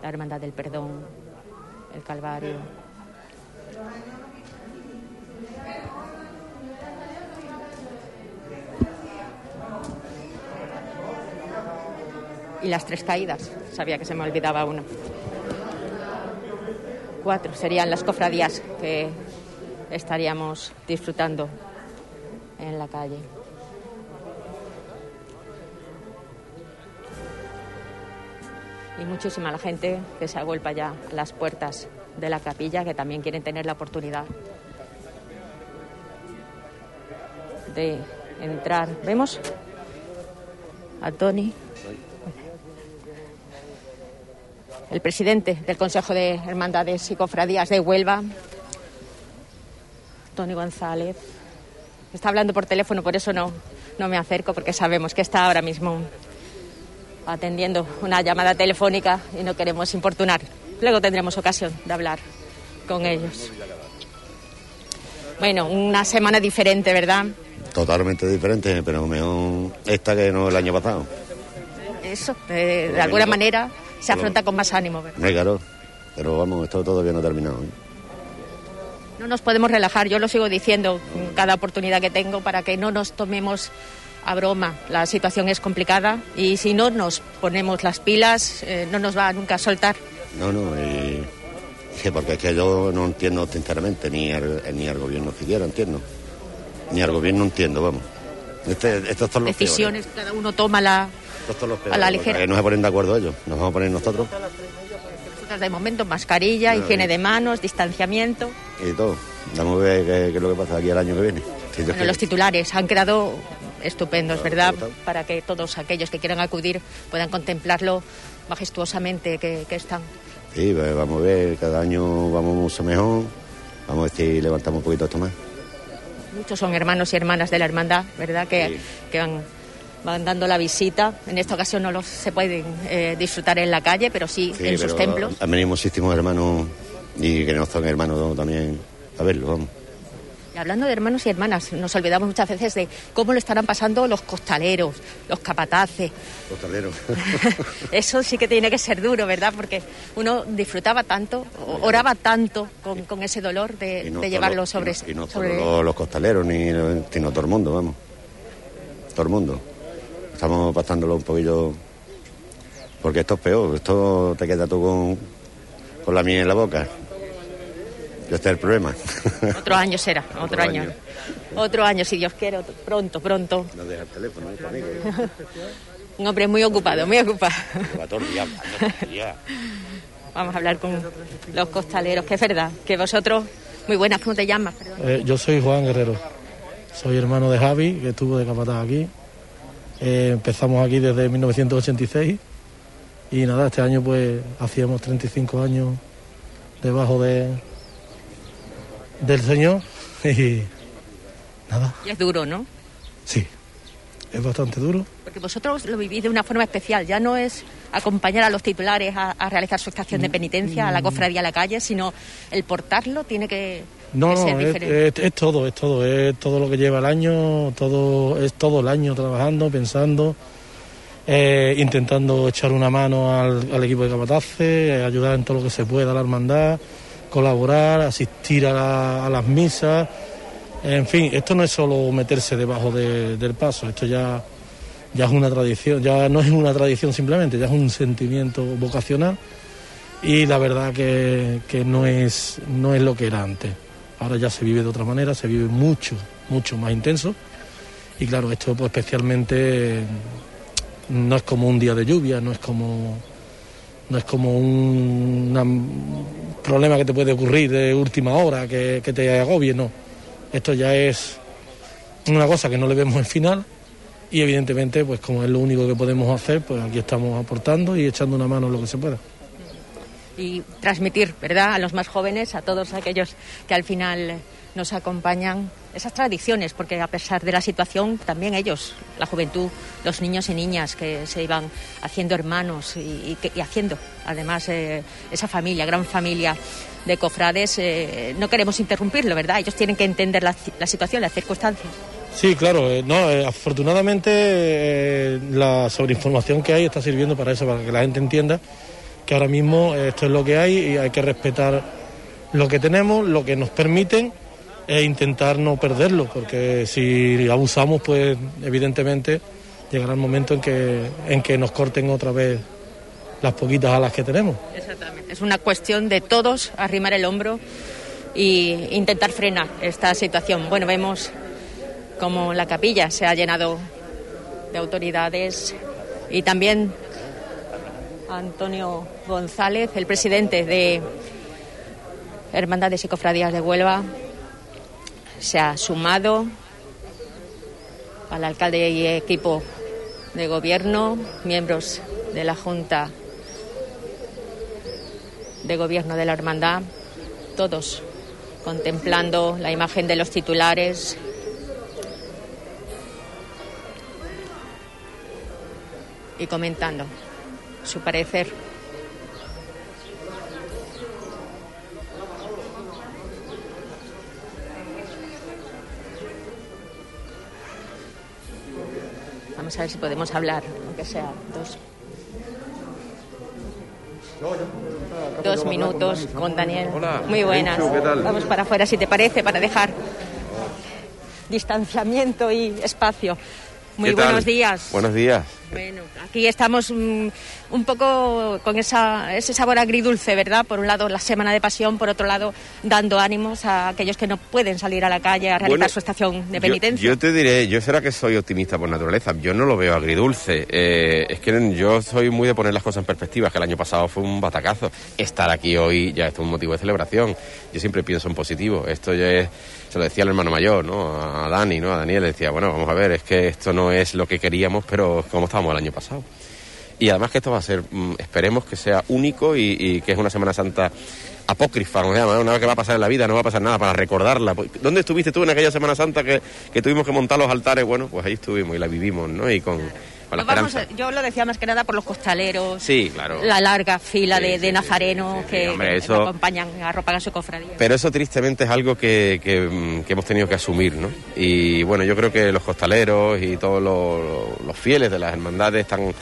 la Hermandad del Perdón, el Calvario. Y las tres caídas, sabía que se me olvidaba una cuatro serían las cofradías que estaríamos disfrutando en la calle. Y muchísima la gente que se agolpa ya a las puertas de la capilla, que también quieren tener la oportunidad de entrar. ¿Vemos? A Tony el presidente del Consejo de Hermandades y Cofradías de Huelva, Tony González. Está hablando por teléfono, por eso no, no me acerco, porque sabemos que está ahora mismo atendiendo una llamada telefónica y no queremos importunar. Luego tendremos ocasión de hablar con ellos. Bueno, una semana diferente, ¿verdad? Totalmente diferente, pero mejor esta que no el año pasado. Eso, de, de alguna manera se afronta con más ánimo, ¿verdad? claro, pero vamos, esto todavía no ha terminado. ¿eh? No nos podemos relajar, yo lo sigo diciendo cada oportunidad que tengo para que no nos tomemos a broma. La situación es complicada y si no nos ponemos las pilas, eh, no nos va nunca a soltar. No, no, eh, porque es que yo no entiendo sinceramente ni al, ni al gobierno siquiera, entiendo. Ni al gobierno entiendo, vamos. Este, estos son los Decisiones, cada uno toma la, a la ligera. no se ponen de acuerdo ellos, nos vamos a poner nosotros. Nosotros de momento mascarilla, higiene de manos, distanciamiento. Y todo. Vamos a ver qué, es lo que pasa aquí el año que viene. los titulares han quedado estupendos, ¿verdad? Para que todos aquellos que quieran acudir puedan contemplarlo majestuosamente que, están. Sí, pues vamos a ver, cada año vamos mucho mejor. Vamos a ver si levantamos un poquito esto más. Muchos son hermanos y hermanas de la hermandad, ¿verdad? Que, que han van dando la visita. En esta ocasión no los, se pueden eh, disfrutar en la calle, pero sí, en sus templos. Han venido muchísimos hermanos y que no son hermanos también a verlo, vamos. Y hablando de hermanos y hermanas, nos olvidamos muchas veces de cómo lo estarán pasando los costaleros, los capataces. Costaleros. Eso sí que tiene que ser duro, ¿verdad? Porque uno disfrutaba tanto, oraba tanto con, ese dolor de, llevarlo sobre... Y no, solo los costaleros, ni, sino todo el mundo, vamos. Todo el mundo. Estamos pasándolo un poquillo. Porque esto es peor, esto te queda tú con, con la miel en la boca. Este es el problema. Otro año será, otro, año. Otro año, si Dios quiere, pronto, pronto. No deja el teléfono, ¿eh, Un hombre muy ocupado, muy ocupado. Vamos a hablar con los costaleros, que es verdad, que vosotros, muy buenas, ¿cómo te llamas? Eh, yo soy Juan Guerrero, soy hermano de Javi, que estuvo de capataz aquí eh, empezamos aquí desde 1986 y nada, este año pues hacíamos 35 años debajo de del Señor y nada. Y es duro, ¿no? Sí, es bastante duro. Porque vosotros lo vivís de una forma especial, ya no es acompañar a los titulares a, realizar su estación de penitencia, a la cofradía a la calle, sino el portarlo tiene que, no, no, es, todo, es todo, es todo lo que lleva el año, todo, es todo el año trabajando, pensando, eh, intentando echar una mano al, equipo de Capatace, ayudar en todo lo que se pueda a la hermandad, colaborar, asistir a, las misas. En fin, esto no es solo meterse debajo del paso, esto ya, ya es una tradición, ya no es una tradición simplemente, ya es un sentimiento vocacional y la verdad que, que no, es, no es lo que era antes. Ahora ya se vive de otra manera, se vive mucho, mucho más intenso. Y claro, esto pues especialmente no es como un día de lluvia, no es como no es como un, problema que te puede ocurrir de última hora, que, que te agobie, no. Esto ya es una cosa que no le vemos el final y evidentemente, pues como es lo único que podemos hacer, pues aquí estamos aportando y echando una mano en lo que se pueda y transmitir, ¿verdad?, a los más jóvenes, a todos aquellos que al final nos acompañan, esas tradiciones, porque a pesar de la situación, también ellos, la juventud, los niños y niñas que se iban haciendo hermanos y, haciendo, además, eh, esa familia, gran familia de cofrades, eh, no queremos interrumpirlo, ¿verdad? Ellos tienen que entender la, situación, las circunstancias. Sí, claro, eh, no, afortunadamente la sobreinformación que hay está sirviendo para eso, para que la gente entienda que ahora mismo esto es lo que hay y hay que respetar lo que tenemos, lo que nos permiten e intentar no perderlo, porque si abusamos, pues evidentemente llegará el momento en que, en que nos corten otra vez las poquitas alas que tenemos. Exactamente, es una cuestión de todos arrimar el hombro e intentar frenar esta situación. Bueno, vemos como la capilla se ha llenado de autoridades y también Antonio González, el presidente de Hermandades y Cofradías de Huelva, se ha sumado al alcalde y equipo de gobierno, miembros de la Junta de Gobierno de la Hermandad, todos contemplando la imagen de los titulares. Y comentando su parecer. Vamos a ver si podemos hablar, aunque sea dos. Dos minutos con Daniel. Muy buenas. Vamos para afuera, si te parece, para dejar distanciamiento y espacio. Muy buenos días. Buenos días. Bueno, aquí estamos mm, un poco con esa, ese sabor agridulce, ¿verdad? Por un lado la Semana de Pasión, por otro lado dando ánimos a aquellos que no pueden salir a la calle a realizar su estación de penitencia. Yo, te diré, yo será que soy optimista por naturaleza, yo no lo veo agridulce. Eh, es que yo soy muy de poner las cosas en perspectiva, que el año pasado fue un batacazo. Estar aquí hoy ya es un motivo de celebración. Yo siempre pienso en positivo. Esto ya es se lo decía el hermano mayor, ¿no? A Dani, ¿no? A Daniel le decía, bueno, vamos a ver, es que esto no es lo que queríamos, pero como el año pasado. Y además que esto va a ser, mm, esperemos que sea único y, que es una Semana Santa apócrifa, ¿no? una vez que va a pasar en la vida, no va a pasar nada para recordarla. ¿Dónde estuviste tú en aquella Semana Santa que, que tuvimos que montar los altares? Bueno, pues ahí estuvimos y la vivimos, ¿no? Y con, yo lo decía más que nada por los costaleros. Sí, claro. La larga fila de, nazarenos que, acompañan a acompañan su cofradía. Pero eso tristemente es algo que, que, hemos tenido que asumir, ¿no? Y bueno, yo creo que los costaleros y todos los fieles de las hermandades están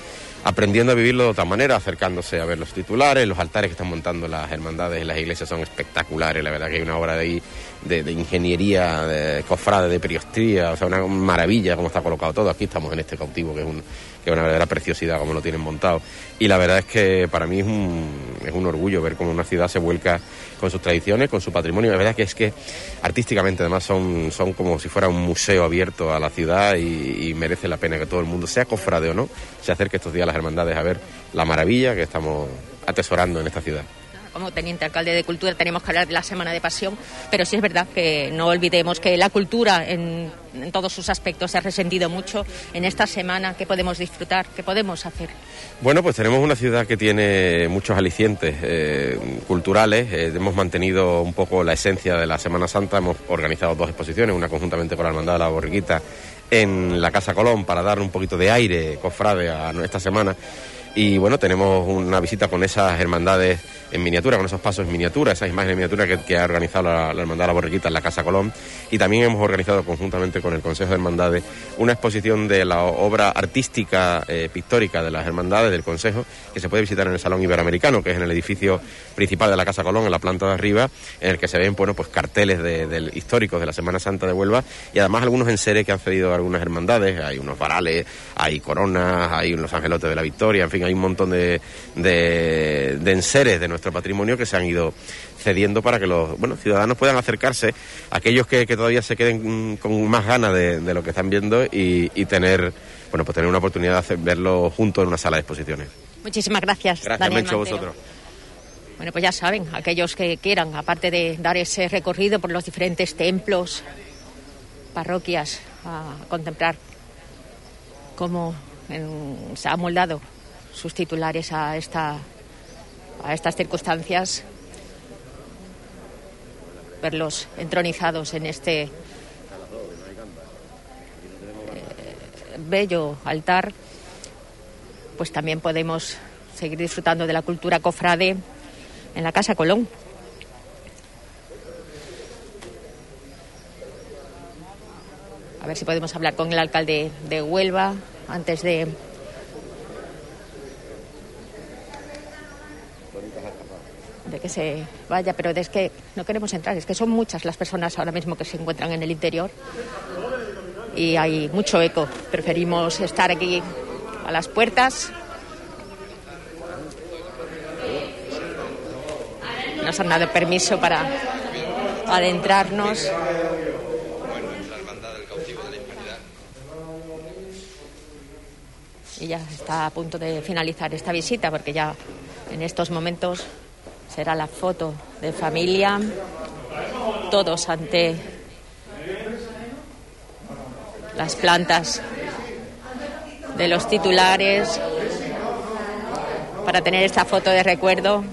aprendiendo a vivirlo de otra manera, acercándose a ver los titulares, los altares que están montando las hermandades y las iglesias son espectaculares, la verdad que hay una obra de ahí de, ingeniería, de cofrade, de periostría, o sea, una maravilla como está colocado todo. Aquí estamos en este cautivo que es un, es una verdadera preciosidad como lo tienen montado. Y la verdad es que para mí es un, es un orgullo ver cómo una ciudad se vuelca con sus tradiciones, con su patrimonio. La verdad que es que artísticamente además son, son como si fuera un museo abierto a la ciudad y, merece la pena que todo el mundo, sea cofrade o no, se acerque estos días a las hermandades a ver la maravilla que estamos atesorando en esta ciudad como teniente alcalde de Cultura tenemos que hablar de la Semana de Pasión, pero sí es verdad que no olvidemos que la cultura en, todos sus aspectos se ha resentido mucho en esta semana que podemos disfrutar, que podemos hacer. Bueno, pues tenemos una ciudad que tiene muchos alicientes eh, culturales, eh, hemos mantenido un poco la esencia de la Semana Santa, hemos organizado dos exposiciones, una conjuntamente con la Hermandad de la Borriquita en la Casa Colón para dar un poquito de aire cofrade a esta semana y bueno, tenemos una visita con esas hermandades en miniatura, con esos pasos en miniatura, esas imágenes en miniatura que, ha organizado la, Hermandad de la Borriquita en la Casa Colón. Y también hemos organizado conjuntamente con el Consejo de Hermandades una exposición de la obra artística eh, pictórica de las hermandades del Consejo, que se puede visitar en el Salón Iberoamericano, que es en el edificio principal de la Casa Colón, en la planta de arriba, en el que se ven bueno, pues carteles de, históricos de la Semana Santa de Huelva y además algunos enseres que han cedido algunas hermandades. Hay unos varales, hay coronas, hay unos angelotes de la Victoria, en fin, hay un montón de, de, de enseres de nuestro patrimonio que se han ido cediendo para que los bueno, ciudadanos puedan acercarse, aquellos que, todavía se queden con más ganas de, lo que están viendo y, tener bueno pues tener una oportunidad de verlo junto en una sala de exposiciones. Muchísimas gracias. Gracias, Daniel Mencho, a vosotros. Bueno, pues ya saben, aquellos que quieran, aparte de dar ese recorrido por los diferentes templos, parroquias, a contemplar cómo en- se han moldado sus titulares a, esta, a estas circunstancias, verlos entronizados en este eh, bello altar, pues también podemos seguir disfrutando de la cultura cofrade en la Casa Colón. A ver si podemos hablar con el alcalde de Huelva antes de de que se vaya, pero es que no queremos entrar, es que son muchas las personas ahora mismo que se encuentran en el interior y hay mucho eco. Preferimos estar aquí a las puertas. Nos han dado permiso para adentrarnos. Y ya está a punto de finalizar esta visita porque ya en estos momentos será la foto de familia, todos ante las plantas de los titulares para tener esta foto de recuerdo.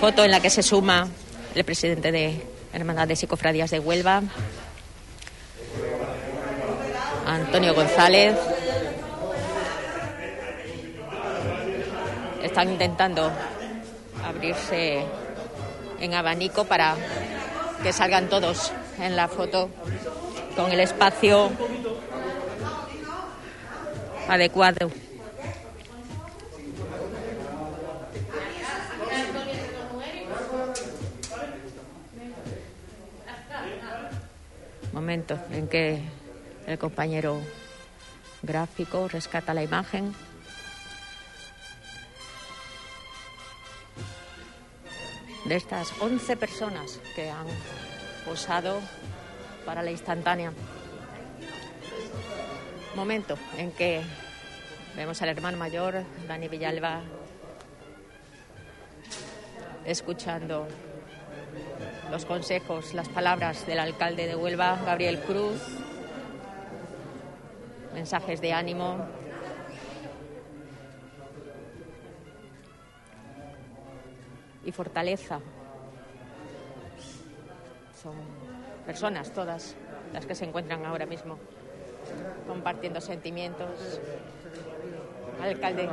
Foto en la que se suma el presidente de Hermandades y Cofradías de Huelva, Antonio González. Están intentando abrirse en abanico para que salgan todos en la foto con el espacio adecuado. Momento en que el compañero gráfico rescata la imagen. De estas 11 personas que han posado para la instantánea. Momento en que vemos al hermano mayor, Dani Villalba, escuchando los consejos, las palabras del alcalde de Huelva, Gabriel Cruz, mensajes de ánimo. Y fortaleza. Son personas todas las que se encuentran ahora mismo compartiendo sentimientos. Alcalde.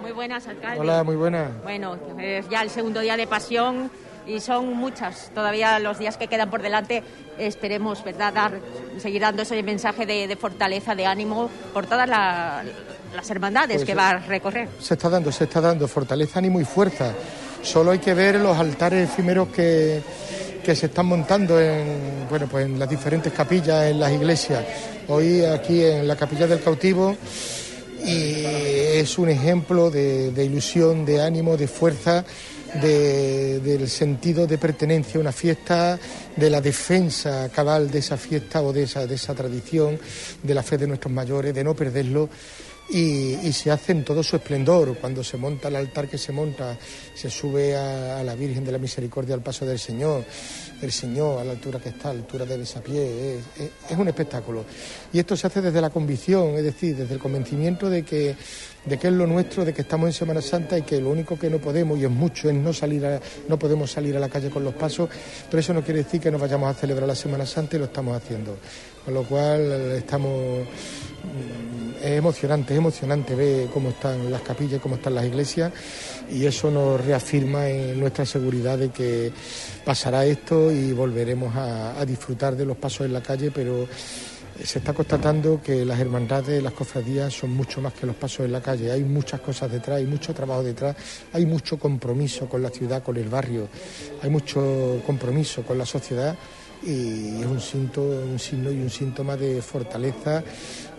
Muy buenas, alcalde. Hola, muy buenas. Bueno, es ya el segundo día de pasión y son muchas todavía los días que quedan por delante. Esperemos, ¿verdad?, dar, seguir dando ese mensaje de, de fortaleza, de ánimo por todas la- las hermandades Pues que va a recorrer. Se está dando, se está dando fortaleza, ánimo y fuerza. Solo hay que ver los altares efímeros que, que se están montando en, bueno, pues en las diferentes capillas, en las iglesias. Hoy aquí en la capilla del cautivo y es un ejemplo de, de ilusión, de ánimo, de fuerza, de- del sentido de pertenencia a una fiesta, de la defensa cabal de esa fiesta o de esa, de esa tradición, de la fe de nuestros mayores, de no perderlo. Y, se hace en todo su esplendor. Cuando se monta el altar que se monta, se sube a, la Virgen de la Misericordia al paso del Señor, el Señor a la altura que está, a la altura de besapié, es, es- es un espectáculo. Y esto se hace desde la convicción, es decir, desde el convencimiento de que, de que es lo nuestro, de que estamos en Semana Santa y que lo único que no podemos, y es mucho, es no salir a- no podemos salir a la calle con los pasos, pero eso no quiere decir que no vayamos a celebrar la Semana Santa y lo estamos haciendo. Con lo cual estamos mm, es emocionante, es emocionante ver cómo están las capillas, cómo están las iglesias y eso nos reafirma en nuestra seguridad de que pasará esto y volveremos a, a disfrutar de los pasos en la calle, pero se está constatando que las hermandades, las cofradías son mucho más que los pasos en la calle. Hay muchas cosas detrás, hay mucho trabajo detrás, hay mucho compromiso con la ciudad, con el barrio, hay mucho compromiso con la sociedad y es un, un signo y un síntoma de fortaleza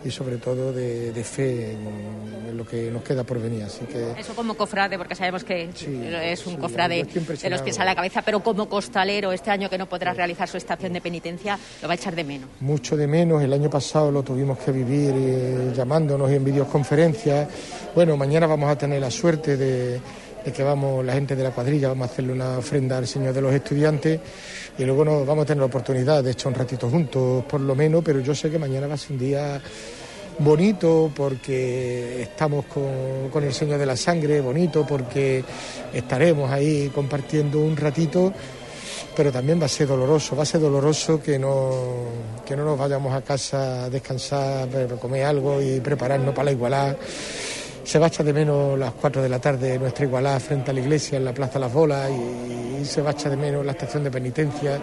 y sobre todo de, fe en, lo que nos queda por venir. Así que... Eso como cofrade, porque sabemos que es un cofrade de los pies a la cabeza, pero como costalero este año que no podrá realizar su estación de penitencia, lo va a echar de menos. Mucho de menos, el año pasado lo tuvimos que vivir eh, llamándonos en videoconferencias. Bueno, mañana vamos a tener la suerte de de que vamos, la gente de la cuadrilla, vamos a hacerle una ofrenda al Señor de los Estudiantes y luego nos vamos a tener la oportunidad de echar un ratito juntos, por lo menos, pero yo sé que mañana va a ser un día bonito porque estamos con, con el Señor de la Sangre, bonito porque estaremos ahí compartiendo un ratito pero también va a ser doloroso, va a ser doloroso que no, que no nos vayamos a casa a descansar, comer algo y prepararnos para la igualdad se va de menos las 4 de la tarde nuestra igualdad frente a la iglesia en la Plaza Las Bolas y, se va de menos la estación de penitencia,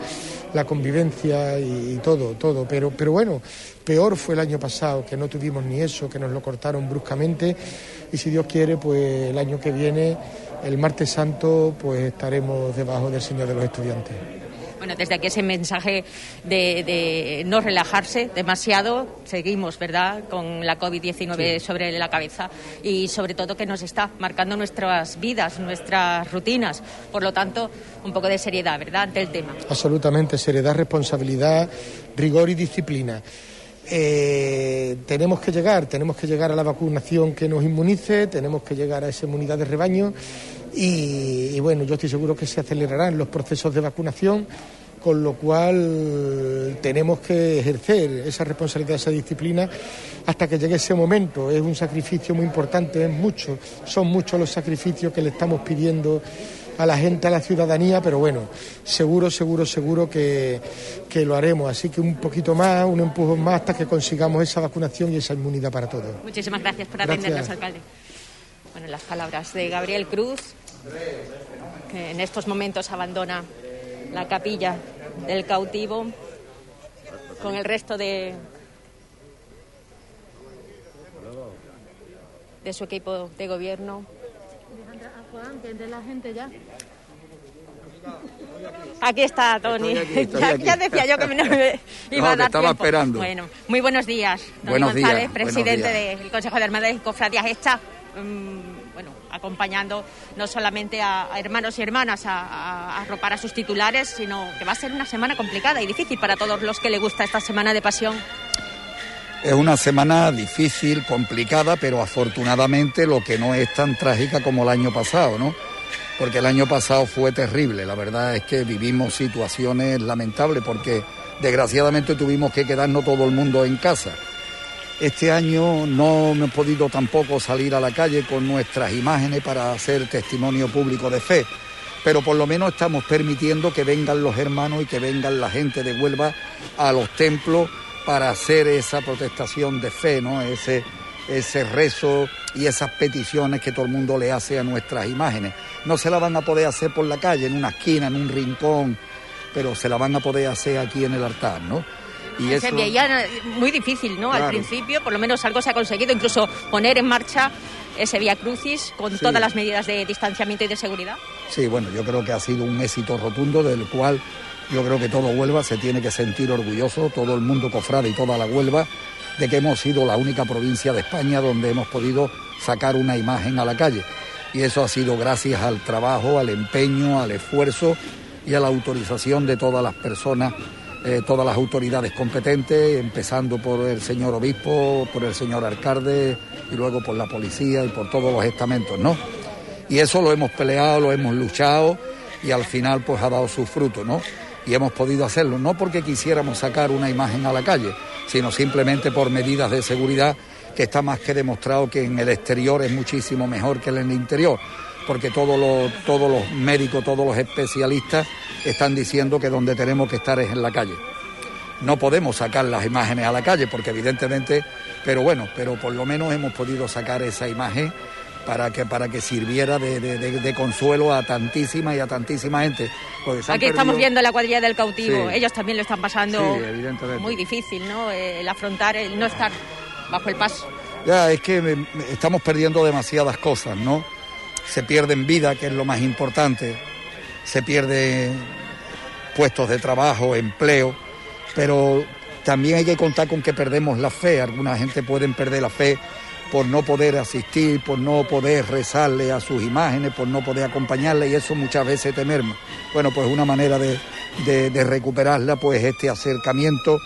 la convivencia y, todo, todo. Pero, pero bueno, peor fue el año pasado, que no tuvimos ni eso, que nos lo cortaron bruscamente y si Dios quiere, pues el año que viene, el martes santo, pues estaremos debajo del Señor de los Estudiantes. Bueno, desde aquí ese mensaje de, no relajarse demasiado, seguimos, ¿verdad?, con la COVID-19 sobre la cabeza y sobre todo que nos está marcando nuestras vidas, nuestras rutinas. Por lo tanto, un poco de seriedad, ¿verdad?, ante el tema. Absolutamente, seriedad, responsabilidad, rigor y disciplina. Eh, tenemos que llegar, tenemos que llegar a la vacunación que nos inmunice, tenemos que llegar a esa inmunidad de rebaño y, bueno, yo estoy seguro que se acelerarán los procesos de vacunación, con lo cual tenemos que ejercer esa responsabilidad, esa disciplina hasta que llegue ese momento. Es un sacrificio muy importante, es mucho, son muchos los sacrificios que le estamos pidiendo a la gente, a la ciudadanía, pero bueno, seguro, seguro, seguro que, lo haremos. Así que un poquito más, un empujón más hasta que consigamos esa vacunación y esa inmunidad para todos. Muchísimas gracias por atendernos, alcalde. Bueno, las palabras de Gabriel Cruz, que en estos momentos abandona la capilla del cautivo con el resto de, de su equipo de gobierno. Aquí está Tony. ya, decía yo que me iba a dar estaba esperando. Bueno, muy buenos días. Tony González, presidente del Consejo de Hermandades y Cofradías. Está mm, bueno, acompañando no solamente a, hermanos y hermanas a, arropar a sus titulares, sino que va a ser una semana complicada y difícil para todos los que le gusta esta semana de pasión. Es una semana difícil, complicada, pero afortunadamente lo que no es tan trágica como el año pasado, ¿no? Porque el año pasado fue terrible. La verdad es que vivimos situaciones lamentables porque desgraciadamente tuvimos que quedarnos todo el mundo en casa. Este año no hemos podido tampoco salir a la calle con nuestras imágenes para hacer testimonio público de fe, pero por lo menos estamos permitiendo que vengan los hermanos y que vengan la gente de Huelva a los templos para hacer esa protestación de fe, ¿no? Ese, ese rezo y esas peticiones que todo el mundo le hace a nuestras imágenes. No se la van a poder hacer por la calle, en una esquina, en un rincón, pero se la van a poder hacer aquí en el altar, ¿no? Y Se veía muy difícil, ¿no? Al principio, por lo menos algo se ha conseguido, incluso poner en marcha ese Vía Crucis con todas las medidas de distanciamiento y de seguridad. Sí, bueno, yo creo que ha sido un éxito rotundo del cual yo creo que todo Huelva se tiene que sentir orgulloso, todo el mundo cofrade y toda la Huelva, de que hemos sido la única provincia de España donde hemos podido sacar una imagen a la calle. Y eso ha sido gracias al trabajo, al empeño, al esfuerzo y a la autorización de todas las personas eh, todas las autoridades competentes, empezando por el señor obispo, por el señor alcalde y luego por la policía y por todos los estamentos, ¿no? Y eso lo hemos peleado, lo hemos luchado y al final pues ha dado su fruto, ¿no? Y hemos podido hacerlo, no porque quisiéramos sacar una imagen a la calle, sino simplemente por medidas de seguridad que está más que demostrado que en el exterior es muchísimo mejor que en el interior, porque todos los, todos los médicos, todos los especialistas están diciendo que donde tenemos que estar es en la calle. No podemos sacar las imágenes a la calle porque evidentemente, pero bueno, pero por lo menos hemos podido sacar esa imagen para que, para que sirviera de, consuelo a tantísima y a tantísima gente. Aquí estamos viendo la cuadrilla del cautivo, ellos también lo están pasando muy difícil, ¿no? El afrontar, el no estar bajo el paso. Ya, es que estamos perdiendo demasiadas cosas, ¿no? Se pierden vida, que es lo más importante se pierde puestos de trabajo, empleo, pero también hay que contar con que perdemos la fe. Alguna gente pueden perder la fe por no poder asistir, por no poder rezarle a sus imágenes, por no poder acompañarle y eso muchas veces te merma. Bueno, pues una manera de, recuperarla, pues este acercamiento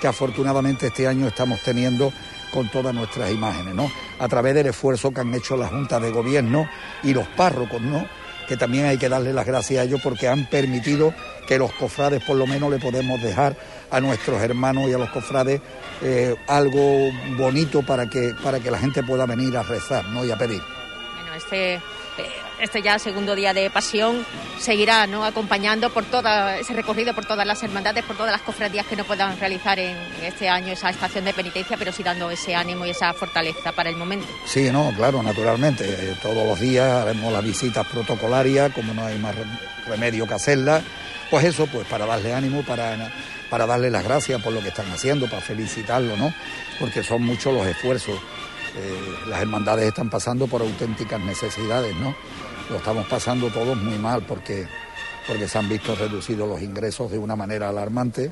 que afortunadamente este año estamos teniendo con todas nuestras imágenes, ¿no? A través del esfuerzo que han hecho la Junta de Gobierno y los párrocos, ¿no? Que también hay que darle las gracias a ellos porque han permitido que los cofrades por lo menos le podemos dejar a nuestros hermanos y a los cofrades eh, algo bonito para que, para que la gente pueda venir a rezar ¿no? y a pedir. Bueno, este este ya segundo día de pasión seguirá ¿no? acompañando por todo ese recorrido, por todas las hermandades, por todas las cofradías que no puedan realizar en este año esa estación de penitencia, pero sí dando ese ánimo y esa fortaleza para el momento. Sí, no, claro, naturalmente. Eh, todos los días haremos las visitas protocolarias, como no hay más remedio que hacerlas. Pues eso, pues para darle ánimo, para, para darle las gracias por lo que están haciendo, para felicitarlo, ¿no? Porque son muchos los esfuerzos. Eh, las hermandades están pasando por auténticas necesidades, ¿no? lo estamos pasando todos muy mal porque, porque se han visto reducidos los ingresos de una manera alarmante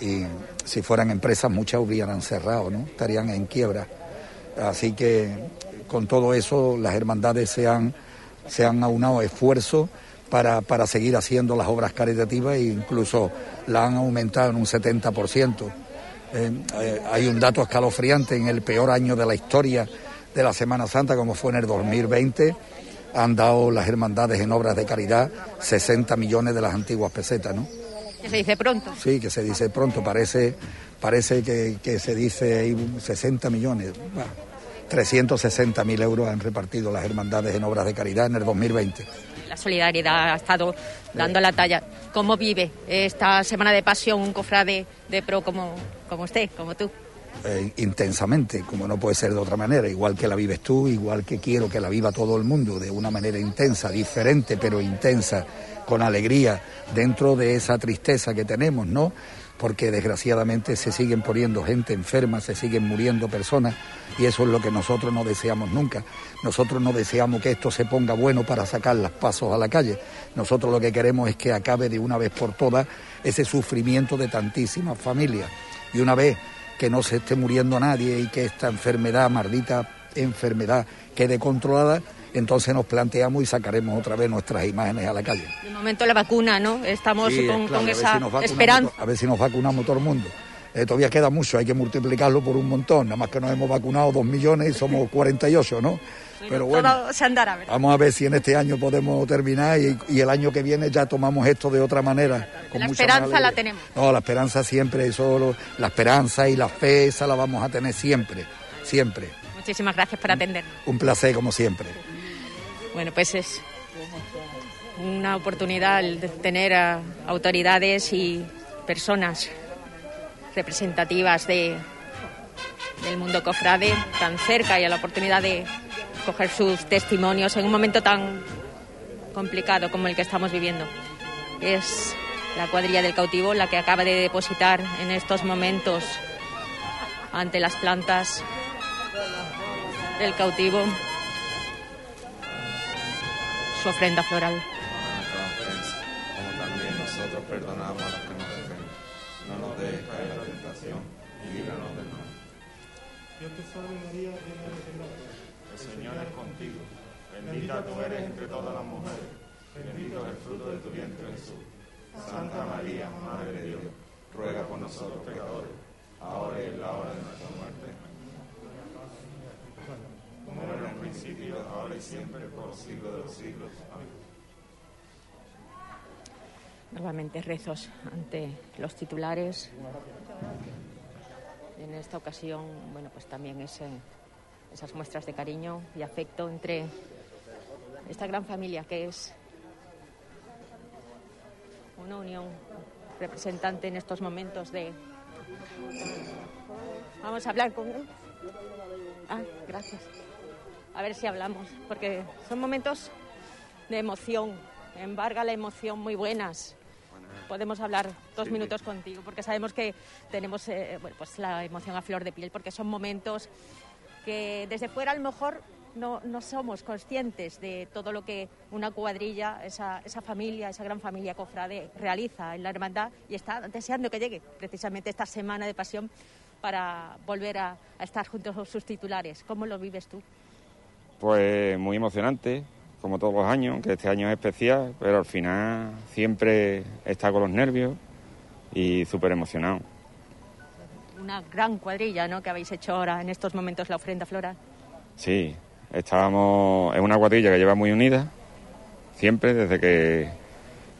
y si fueran empresas muchas hubieran cerrado, ¿no? estarían en quiebra. Así que con todo eso las hermandades se han, se han aunado esfuerzos para, para seguir haciendo las obras caritativas e incluso la han aumentado en un 70%. Eh, eh, hay un dato escalofriante en el peor año de la historia de la Semana Santa, como fue en el 2020 han dado las hermandades en obras de caridad 60 millones de las antiguas pesetas, ¿no? Que se dice pronto. Sí, que se dice pronto, parece, parece que, se dice 60 millones. 360 mil euros han repartido las hermandades en obras de caridad en el 2020. La solidaridad ha estado dando la talla. ¿Cómo vive esta semana de pasión un cofrade de pro como, como usted, como tú? Eh, intensamente, como no puede ser de otra manera, igual que la vives tú, igual que quiero que la viva todo el mundo, de una manera intensa, diferente pero intensa, con alegría, dentro de esa tristeza que tenemos, ¿no? Porque desgraciadamente se siguen poniendo gente enferma, se siguen muriendo personas y eso es lo que nosotros no deseamos nunca. Nosotros no deseamos que esto se ponga bueno para sacar los pasos a la calle. Nosotros lo que queremos es que acabe de una vez por todas ese sufrimiento de tantísimas familias. Y una vez que no se esté muriendo nadie y que esta enfermedad, maldita enfermedad, quede controlada, entonces nos planteamos y sacaremos otra vez nuestras imágenes a la calle. De momento la vacuna, ¿no? Estamos con, esa esperanza. A ver si nos vacunamos todo el mundo. Eh, todavía queda mucho, hay que multiplicarlo por un montón, nada más que nos hemos vacunado dos millones y somos 48, ¿no? Pero bueno, se andará, vamos a ver si en este año podemos terminar y, el año que viene ya tomamos esto de otra manera. la esperanza la tenemos. No, la esperanza siempre, solo la esperanza y la fe, esa la vamos a tener siempre, siempre. Muchísimas gracias por atendernos. Un placer, como siempre. Bueno, pues es una oportunidad de tener a autoridades y personas representativas de, del mundo cofrade tan cerca y a la oportunidad de coger sus testimonios en un momento tan complicado como el que estamos viviendo. Es la cuadrilla del cautivo la que acaba de depositar en estos momentos ante las plantas del cautivo su ofrenda floral. Como también nosotros perdonamos a los que nos ofenden. No nos dejes salve María, llena de Señor es contigo. Bendita tú eres entre todas las mujeres. Bendito es el fruto de tu vientre Jesús. Santa María, Madre de Dios, ruega por nosotros pecadores, ahora y en la hora de nuestra muerte. Como era en principio, ahora y siempre, por los siglos de los siglos. Amén. Nuevamente rezos ante los titulares. En esta ocasión, bueno, pues también ese esas muestras de cariño y afecto entre esta gran familia que es una unión representante en estos momentos de... Vamos a hablar con él. Ah, gracias. A ver si hablamos, porque son momentos de emoción, embarga la emoción muy buenas. Podemos hablar dos minutos contigo, porque sabemos que tenemos eh, pues la emoción a flor de piel, porque son momentos que desde fuera a lo mejor no, no somos conscientes de todo lo que una cuadrilla, esa, esa familia, esa gran familia cofrade realiza en la hermandad y está deseando que llegue precisamente esta semana de pasión para volver a, a estar juntos a sus titulares. ¿Cómo lo vives tú? Pues muy emocionante, como todos los años, que este año es especial, pero al final siempre está con los nervios y súper emocionado. Una gran cuadrilla ¿no? que habéis hecho ahora en estos momentos la ofrenda floral. Sí, estábamos, es una cuadrilla que lleva muy unida, siempre, desde que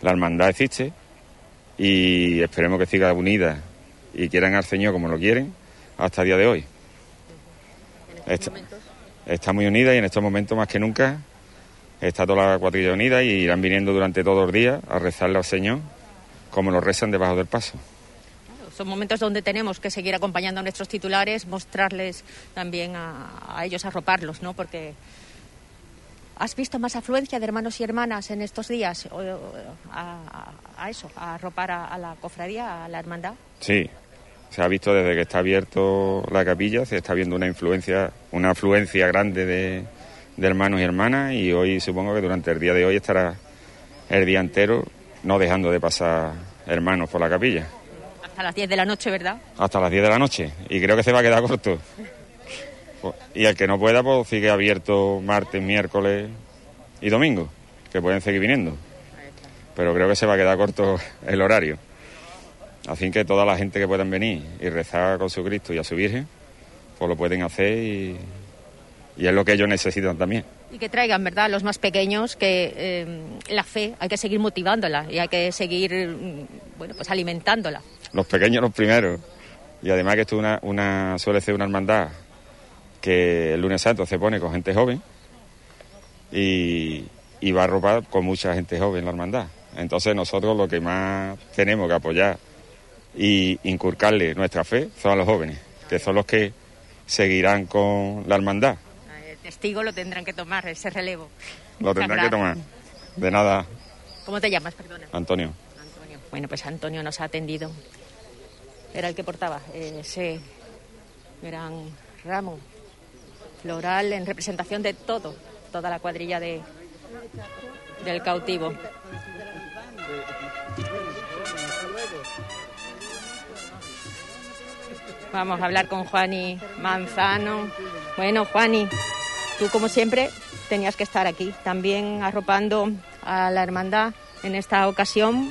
la hermandad existe, y esperemos que siga unida y quieran al Señor como lo quieren hasta el día de hoy. Está, está muy unida y en estos momentos más que nunca está toda la cuadrilla unida y irán viniendo durante todos los días a rezarle al Señor como lo rezan debajo del paso. Son momentos donde tenemos que seguir acompañando a nuestros titulares, mostrarles también a, a ellos, arroparlos, ¿no? Porque ¿Has visto más afluencia de hermanos y hermanas en estos días o, a, a, eso, a arropar a, a, la cofradía, a la hermandad? Sí, se ha visto desde que está abierto la capilla, se está viendo una influencia, una afluencia grande de, de hermanos y hermanas y hoy supongo que durante el día de hoy estará el día entero no dejando de pasar hermanos por la capilla. Hasta las 10 de la noche, ¿verdad? Hasta las 10 de la noche y creo que se va a quedar corto. Y el que no pueda, pues sigue abierto martes, miércoles y domingo, que pueden seguir viniendo. Pero creo que se va a quedar corto el horario. Así que toda la gente que puedan venir y rezar con su Cristo y a su Virgen, pues lo pueden hacer y, y es lo que ellos necesitan también. Y que traigan, ¿verdad?, los más pequeños, que eh, la fe hay que seguir motivándola y hay que seguir, bueno, pues alimentándola. Los pequeños los primeros. Y además que esto una, una, suele ser una hermandad que el lunes santo se pone con gente joven y, y va a ropar con mucha gente joven la hermandad. Entonces nosotros lo que más tenemos que apoyar y inculcarle nuestra fe son a los jóvenes, que son los que seguirán con la hermandad. Testigo lo tendrán que tomar, ese relevo. Lo tendrán que tomar. De nada. ¿Cómo te llamas, perdona? Antonio. Antonio. Bueno, pues Antonio nos ha atendido. Era el que portaba ese gran ramo floral en representación de todo, toda la cuadrilla de, del cautivo. Vamos a hablar con Juani Manzano. Bueno, Juani, tú como siempre tenías que estar aquí, también arropando a la hermandad. En esta ocasión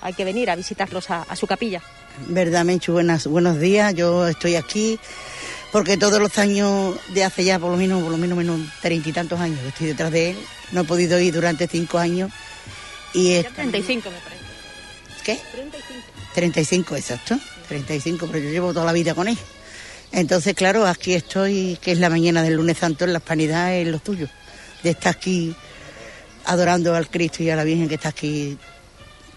hay que venir a visitarlos a, a su capilla. Verdad, Menchu, buenas, buenos días. Yo estoy aquí porque todos los años de hace ya por lo menos, por lo menos, menos treinta y tantos años que estoy detrás de él. No he podido ir durante cinco años. Y es 35 me parece. ¿Qué? 35. 35, exacto. 35, pero yo llevo toda la vida con él. Entonces, claro, aquí estoy, que es la mañana del lunes santo, en la hispanidad es lo tuyo. De estar aquí adorando al Cristo y a la Virgen que está aquí.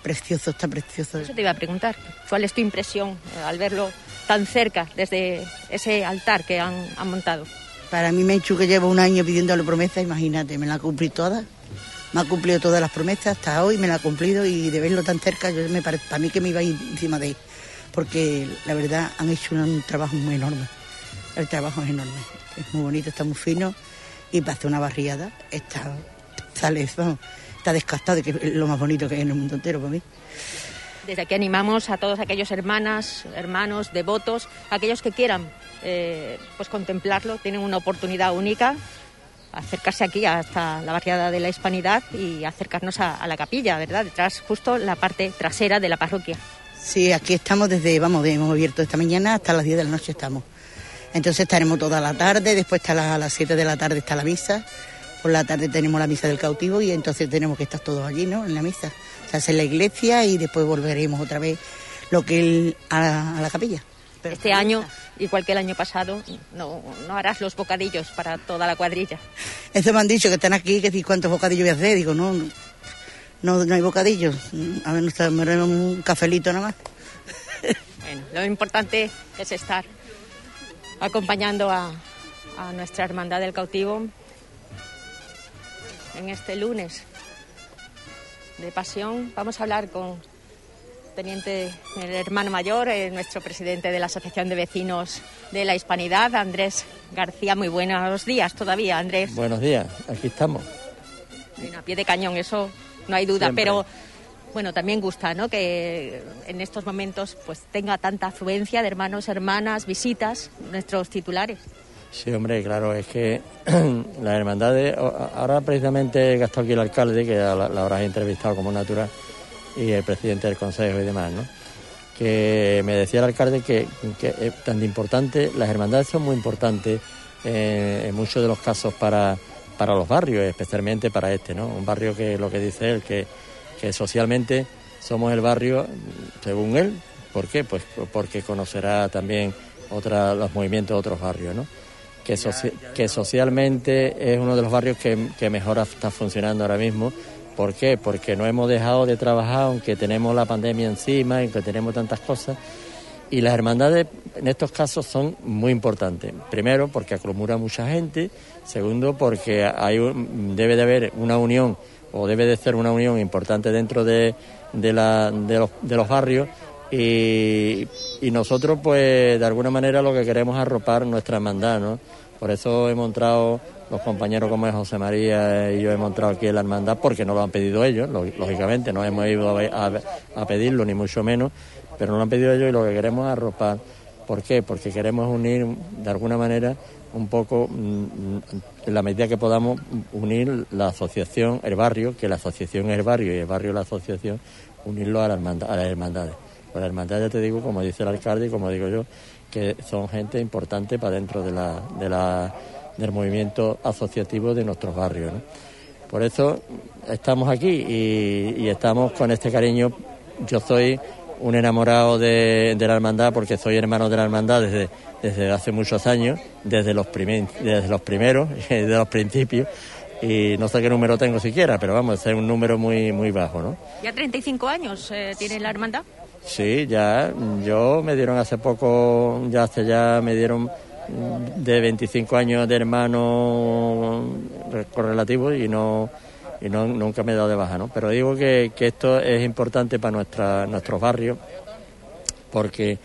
Precioso, está precioso. Eso te iba a preguntar. ¿Cuál es tu impresión eh, al verlo tan cerca desde ese altar que han, han montado? Para mí, Menchu, que llevo un año pidiéndole promesas, imagínate, me la ha cumplido todas. Me ha cumplido todas las promesas hasta hoy, me la ha cumplido y de verlo tan cerca, yo me para mí que me iba a ir encima de él. Porque la verdad han hecho un, trabajo muy enorme. El trabajo es enorme. Es muy bonito, está muy fino y para hacer una barriada está, sale, vamos, está descastado, que es lo más bonito que hay en el mundo entero para mí. Desde aquí animamos a todos aquellos hermanas, hermanos, devotos, aquellos que quieran eh, pues contemplarlo, tienen una oportunidad única, acercarse aquí hasta la barriada de la Hispanidad y acercarnos a, a, la capilla, ¿verdad? Detrás, justo la parte trasera de la parroquia. Sí, aquí estamos desde, vamos, hemos abierto esta mañana hasta las 10 de la noche estamos. Entonces estaremos toda la tarde, después a las 7 de la tarde está la misa, por la tarde tenemos la misa del cautivo y entonces tenemos que estar todos allí, ¿no? En la misa. Se hace en la iglesia y después volveremos otra vez lo que a, a la capilla. Pero este año, igual que el año pasado, no, no harás los bocadillos para toda la cuadrilla. Eso me han dicho que están aquí, que si cuántos bocadillos voy a hacer. Digo, no, no, no hay bocadillos. A ver, nos tomaremos un cafelito nada más. Bueno, lo importante es estar acompañando a, a nuestra hermandad del cautivo en este lunes de pasión. Vamos a hablar con teniente, el hermano mayor, eh, nuestro presidente de la Asociación de Vecinos de la Hispanidad, Andrés García. Muy buenos días todavía, Andrés. Buenos días, aquí estamos. Bueno, a pie de cañón, eso no hay duda, Siempre. pero bueno, también gusta, ¿no? Que en estos momentos pues tenga tanta afluencia de hermanos, hermanas, visitas, nuestros titulares. Sí, hombre, claro, es que las hermandades, ahora precisamente he estado aquí el alcalde, que la, la habrás entrevistado como natural, y el presidente del consejo y demás, ¿no? Que me decía el alcalde que, que es tan importante, las hermandades son muy importantes eh, en muchos de los casos para, para los barrios, especialmente para este, ¿no? Un barrio que lo que dice él, que, que socialmente somos el barrio, según él, ¿por qué? Pues porque conocerá también otra, los movimientos de otros barrios, ¿no? que, soci- que socialmente es uno de los barrios que, que mejor está funcionando ahora mismo. ¿Por qué? Porque no hemos dejado de trabajar, aunque tenemos la pandemia encima y que tenemos tantas cosas. Y las hermandades en estos casos son muy importantes. Primero, porque acumula mucha gente. Segundo, porque hay un- debe de haber una unión o debe de ser una unión importante dentro de, de, la- de los, barrios. Y, nosotros, pues, de alguna manera lo que queremos es arropar nuestra hermandad, ¿no? Por eso hemos entrado, los compañeros como es José María y yo hemos entrado aquí en la hermandad porque no lo han pedido ellos, lo- lógicamente, no hemos ido a pedirlo, ni mucho menos, pero no lo han pedido ellos y lo que queremos es arropar. ¿Por qué? Porque queremos unir, de alguna manera, un poco, mm, en la medida que podamos, unir la asociación, el barrio, que la asociación es el barrio y el barrio la asociación, unirlo a, las hermandades. Pues la hermandad, ya te digo, como dice el alcalde y como digo yo, que son gente importante para dentro de la, de la, del movimiento asociativo de nuestros barrios. Por eso estamos aquí y estamos con este cariño. Yo soy un enamorado de, de la hermandad porque soy hermano de la hermandad desde, desde hace muchos años, desde los, primer- desde los primeros, desde los principios. Y no sé qué número tengo siquiera, pero vamos, es un número muy, muy bajo, ¿no? ¿Ya 35 años eh, tiene la hermandad? Sí, ya, yo me dieron hace poco, ya hace ya me dieron de 25 años de hermano re- correlativo y no y no, nunca me he dado de baja, ¿no? Pero digo que, que esto es importante para nuestra, nuestros barrios porque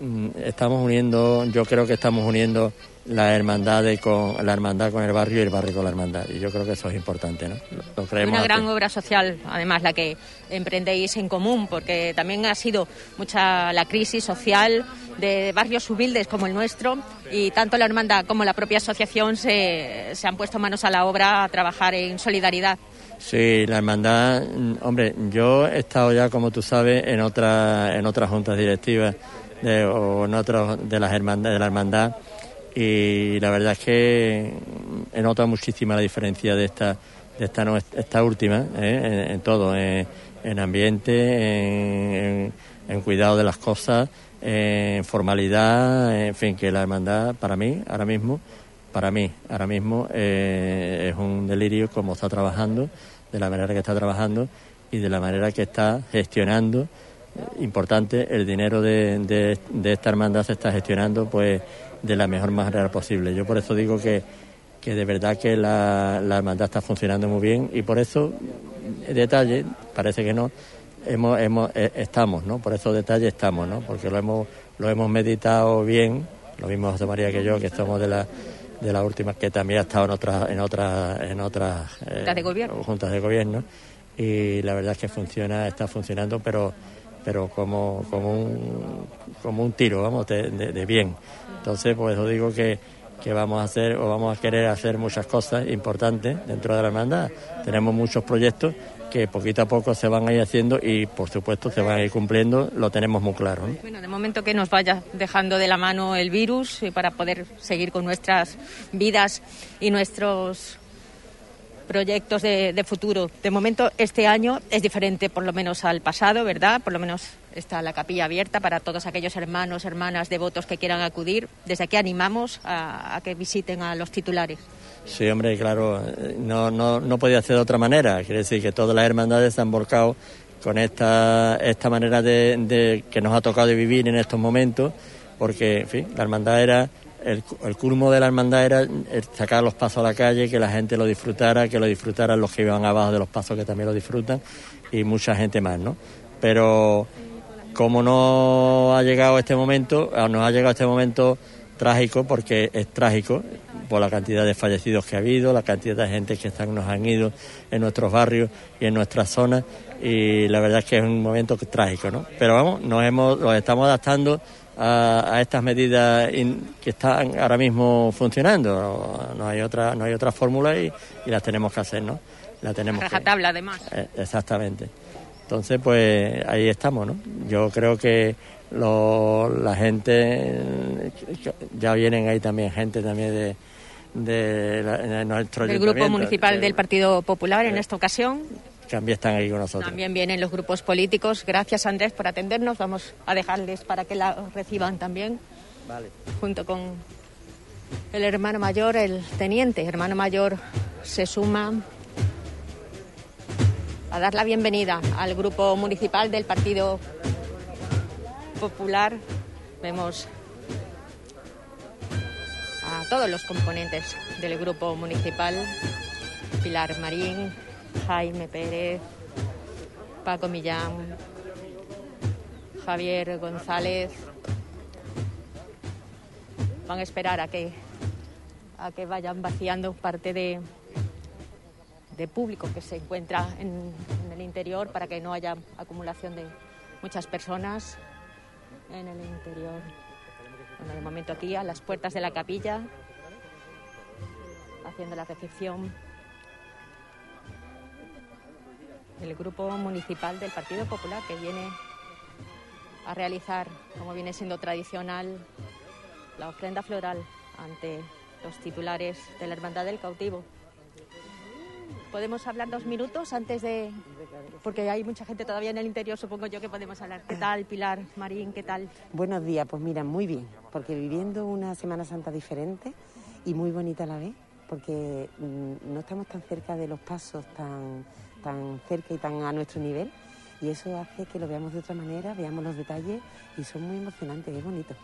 mm, estamos uniendo, yo creo que estamos uniendo la hermandad de con la hermandad con el barrio y el barrio con la hermandad y yo creo que eso es importante, ¿no? Lo, lo creemos Una gran obra social, además, la que emprendéis en común, porque también ha sido mucha la crisis social de barrios humildes como el nuestro y tanto la hermandad como la propia asociación se, se han puesto manos a la obra a trabajar en solidaridad. Sí, la hermandad, mm, hombre, yo he estado ya, como tú sabes, en otras en otras juntas directivas de, o en otras de de la hermandad y la verdad es que mm, he notado muchísima la diferencia de esta de esta no- esta última ¿eh? en, todo, en, en ambiente, en, en- en cuidado de las cosas, en formalidad, en fin, que la hermandad para mí ahora mismo para mí ahora mismo eh, es un delirio cómo está trabajando, de la manera que está trabajando y de la manera que está gestionando. Eh, Importante, el dinero de, esta hermandad se está gestionando pues de la mejor manera posible. Yo por eso digo que, que de verdad que la, hermandad está funcionando muy bien y por eso, detalle, parece que no, hemos, hemos, eh, estamos, ¿no? Por esos detalles estamos, ¿no? Porque lo hemos, lo hemos meditado bien, lo mismo José María que yo, que somos de la de la última que también ha estado en otras en otras en otras eh, Juntas de gobierno. juntas de gobierno. Y la verdad es que funciona está funcionando pero pero como como un como un tiro vamos de, de- de bien. Entonces pues eso digo que que vamos a hacer o vamos a querer hacer muchas cosas importantes dentro de la hermandad. Tenemos muchos proyectos que poquito a poco se van a ir haciendo y por supuesto se van a ir cumpliendo lo tenemos muy claro ¿no? Bueno, de momento que nos vaya dejando de la mano el virus y para poder seguir con nuestras vidas y nuestros proyectos de, futuro. De momento, este año es diferente, por lo menos al pasado, ¿verdad? Por lo menos está la capilla abierta para todos aquellos hermanos, hermanas, devotos que quieran acudir. Desde aquí animamos a que visiten a los titulares. Sí, hombre, claro, no, no, no podía ser de otra manera. Quiere decir que todas las hermandades se han volcado con esta, esta manera de, que nos ha tocado vivir en estos momentos, porque, en fin, la hermandad era, el, el culmo de la hermandad era sacar los pasos a la calle, que la gente lo disfrutara, que lo disfrutaran los que iban abajo de los pasos que también lo disfrutan y mucha gente más, ¿no? Pero como no ha llegado este momento, nos ha llegado este momento trágico porque es trágico por la cantidad de fallecidos que ha habido, la cantidad de gente que están, nos han ido en nuestros barrios y en nuestras zonas y la verdad es que es un momento trágico, ¿no? Pero vamos, nos hemos, nos estamos adaptando a, estas medidas que están ahora mismo funcionando. No hay otra, no hay otra fórmula y, las tenemos que hacer, ¿no? La tenemos. tabla además. Eh, exactamente. Entonces, pues ahí estamos, ¿no? Yo creo que la gente, ya vienen ahí también gente también de, de, nuestro El grupo municipal del Partido Popular en esta ocasión. También están ahí con nosotros. También vienen los grupos políticos. Gracias Andrés por atendernos. Vamos a dejarles para que la reciban también. Vale. Junto con el hermano mayor, el teniente. Hermano mayor se suma a dar la bienvenida al grupo municipal del Partido Popular. Vemos a todos los componentes del grupo municipal, Pilar Marín, Jaime Pérez, Paco Millán, Javier González. Van a esperar a que, a que vayan vaciando parte de, de público que se encuentra en, el interior para que no haya acumulación de muchas personas en el interior. Bueno, de momento aquí a las puertas de la capilla, haciendo la recepción el grupo municipal del Partido Popular que viene a realizar, como viene siendo tradicional, la ofrenda floral ante los titulares de la Hermandad del Cautivo. ¿Podemos hablar dos minutos antes de...? Porque hay mucha gente todavía en el interior, supongo yo que podemos hablar. ¿Qué tal, Pilar, Marín, qué tal? Buenos días, pues mira, muy bien, porque viviendo una Semana Santa diferente y muy bonita a la vez, porque mm, no estamos tan cerca de los pasos tan, tan cerca y tan a nuestro nivel, y eso hace que lo veamos de otra manera, veamos los detalles y son muy emocionantes, es bonito.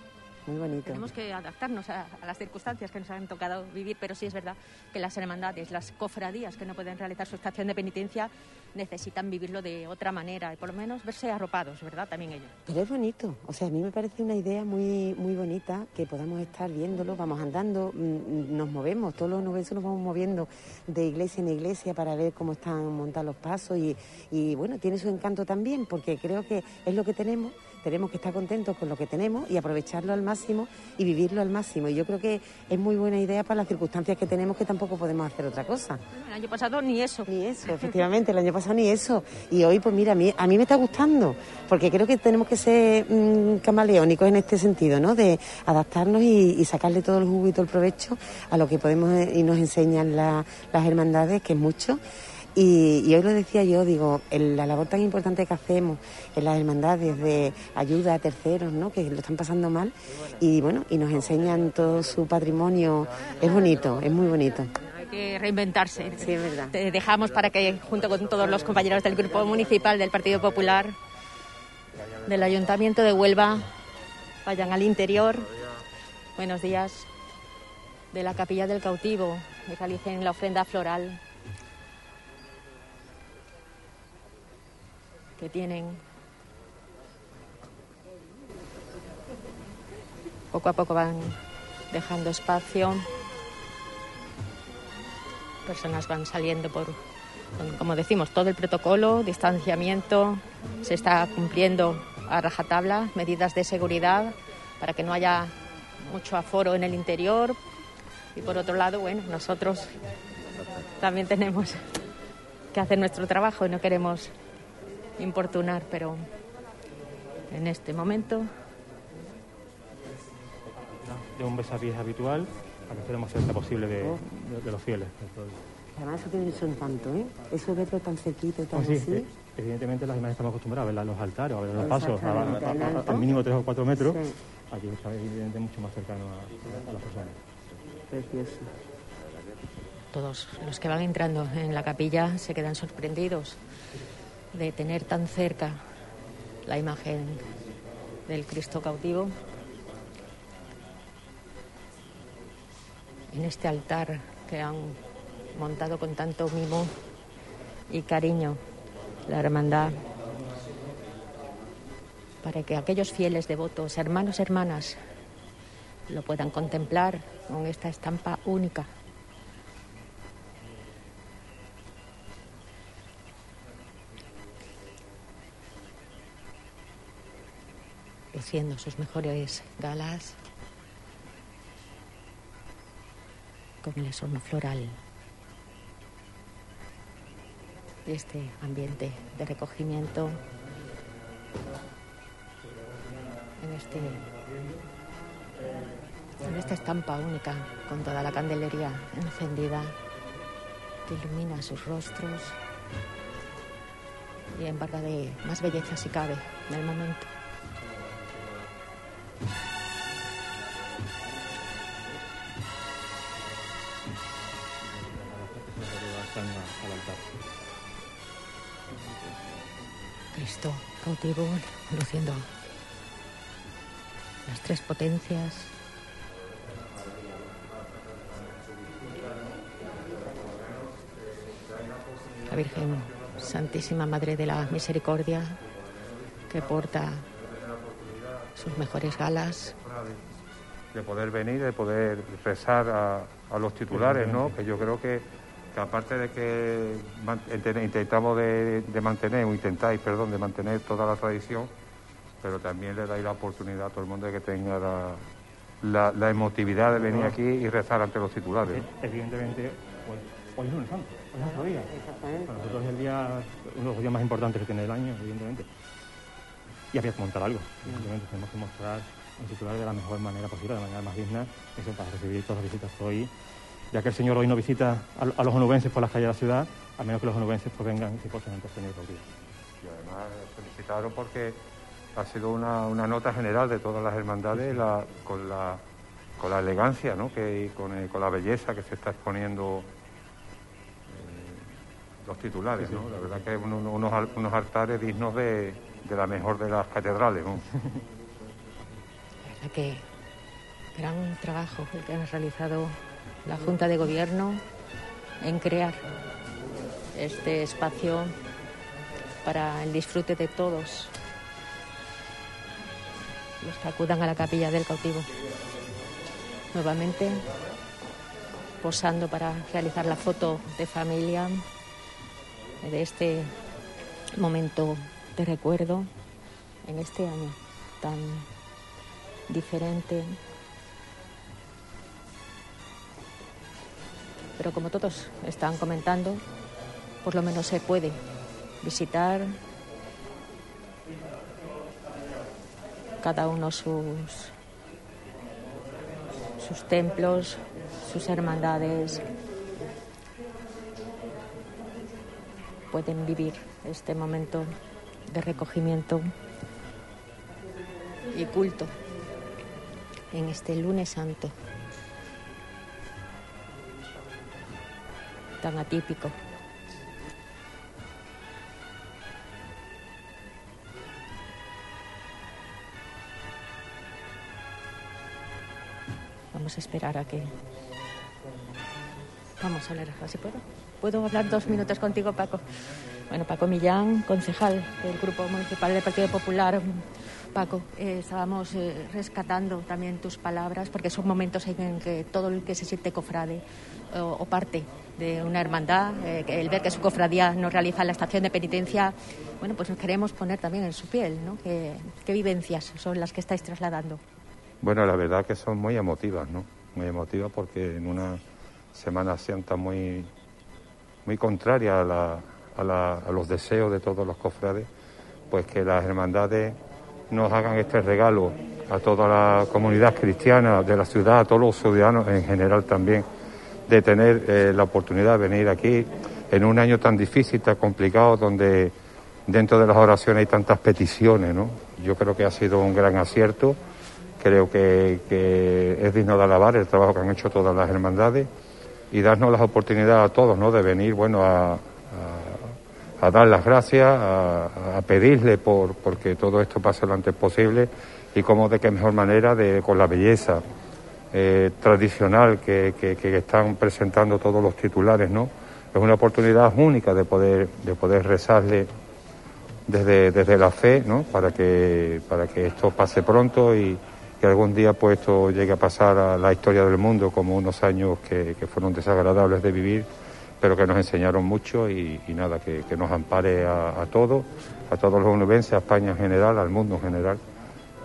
Muy bonito. Tenemos que adaptarnos a, las circunstancias que nos han tocado vivir, pero sí es verdad que las hermandades, las cofradías que no pueden realizar su estación de penitencia, necesitan vivirlo de otra manera y por lo menos verse arropados, ¿verdad? También ellos. Pero es bonito, o sea, a mí me parece una idea muy, muy bonita que podamos estar viéndolo, vamos andando, mm, mm, nos movemos, todos los nueves nos vamos moviendo de iglesia en iglesia para ver cómo están montados los pasos y, y bueno, tiene su encanto también porque creo que es lo que tenemos tenemos que estar contentos con lo que tenemos y aprovecharlo al máximo y vivirlo al máximo. Y yo creo que es muy buena idea para las circunstancias que tenemos, que tampoco podemos hacer otra cosa. El año pasado ni eso. Ni eso, efectivamente, el año pasado ni eso. Y hoy, pues mira, a mí, a mí me está gustando, porque creo que tenemos que ser mm, camaleónicos en este sentido, ¿no? De adaptarnos y, sacarle todo el jugo y todo el provecho a lo que podemos eh, y nos enseñan las hermandades, que es mucho. Y, hoy lo decía yo, digo, la labor tan importante que hacemos en las hermandades de ayuda a terceros, ¿no? que lo están pasando mal, y bueno, y nos enseñan todo su patrimonio, es bonito, es muy bonito Hay que reinventarse. Sí, es verdad. Te dejamos para que, junto con todos los compañeros del Grupo Municipal del Partido Popular, del Ayuntamiento de Huelva, vayan al interior. Buenos días. De la Capilla del Cautivo, y realicen la ofrenda floral que tienen. Poco a poco van dejando espacio, personas van saliendo por, como decimos, todo el protocolo, distanciamiento, se está cumpliendo a rajatabla, medidas de seguridad para que no haya mucho aforo en el interior. Y por otro lado, bueno, nosotros también tenemos que hacer nuestro trabajo y no queremos importunar, pero en este momento. De un besapiés habitual a que sea lo más cerca posible de, los fieles. Además, eso tiene un encanto, ¿eh? Eso verlo tan cerquito, tan pues sí, eh, Evidentemente, las imágenes estamos acostumbrados a ver los altares, a ver los pasos, al mínimo tres o cuatro metros. Aquí está, evidentemente, mucho más cercano a, a las personas. Precioso. Todos los que van entrando en la capilla se quedan sorprendidos de tener tan cerca la imagen del Cristo cautivo en este altar que han montado con tanto mimo y cariño la hermandad para que aquellos fieles devotos, hermanos, hermanas, lo puedan contemplar con esta estampa única. Luciendo sus mejores galas con el esorno floral y este ambiente de recogimiento en este en esta estampa única con toda la candelería encendida que ilumina sus rostros y embarga de más belleza si cabe en el momento. Cristo cautivo luciendo las tres potencias. La Virgen Santísima Madre de la Misericordia, que porta sus mejores galas. De poder venir, de poder rezar a, a los titulares, ¿no? Que yo creo que, que aparte de que intentamos de, de mantener, o intentáis, perdón, de mantener toda la tradición, pero también le dais la oportunidad a todo el mundo de que tenga la, la, la emotividad de venir aquí y rezar ante los titulares. Evidentemente, pues, hoy es lunes santo, hoy es nuestro día. Exactamente. Para nosotros es el día, uno de los días más importantes que tiene el año, evidentemente. Y había que montar algo. Tenemos que mostrar el titular de la mejor manera posible, de la manera más digna, eso para recibir todas las visitas hoy, ya que el Señor hoy no visita a, a los onubenses por las calles de la ciudad, a menos que los onubenses pues vengan y se posen ante el Señor. Y además felicitaros porque ha sido una, una nota general de todas las hermandades la- con, la, con la elegancia ¿no? que, y con, con la belleza que se está exponiendo eh, los titulares. ¿no? La verdad que un- un- unos, unos altares dignos de, de la mejor de las catedrales. ¿no? La que gran trabajo el que ha realizado la Junta de Gobierno en crear este espacio para el disfrute de todos los que acudan a la capilla del cautivo. Nuevamente posando para realizar la foto de familia de este momento de recuerdo en este año tan diferente. Pero como todos están comentando, por lo menos se puede visitar cada uno sus sus templos, sus hermandades. Pueden vivir este momento de recogimiento y culto en este lunes santo tan atípico. Vamos a esperar a que... Vamos a hablar, así puedo. ¿Puedo hablar dos minutos contigo, Paco? Bueno, Paco Millán, concejal del Grupo Municipal del Partido Popular. Paco, eh, estábamos eh, rescatando también tus palabras porque son momentos en que todo el que se siente cofrade o, parte de una hermandad, eh, el ver que su cofradía nos realiza la estación de penitencia, bueno, pues nos queremos poner también en su piel, ¿no? ¿Qué, qué vivencias son las que estáis trasladando? Bueno, la verdad que son muy emotivas, ¿no? Muy emotivas porque en una Semana Santa muy, muy contraria a, la- a los deseos de todos los cofrades, pues que las hermandades nos hagan este regalo a toda la comunidad cristiana de la ciudad, a todos los ciudadanos en general también, de tener eh, la oportunidad de venir aquí en un año tan difícil, tan complicado, donde dentro de las oraciones hay tantas peticiones, ¿no? Yo creo que ha sido un gran acierto, creo que, es digno de alabar el trabajo que han hecho todas las hermandades y darnos las oportunidades a todos, ¿no? De venir, bueno, a- a dar las gracias, a, pedirle por porque todo esto pase lo antes posible y cómo de qué mejor manera de con la belleza eh, tradicional que, que- que están presentando todos los titulares, ¿no? Es una oportunidad única de poder de poder rezarle desde, desde la fe, ¿no? Para que, para que esto pase pronto y que algún día pues esto llegue a pasar a la historia del mundo como unos años que, que fueron desagradables de vivir, pero que nos enseñaron mucho y, y nada, que, que, nos ampare a, a todos, a todos los onubenses, a España en general, al mundo en general,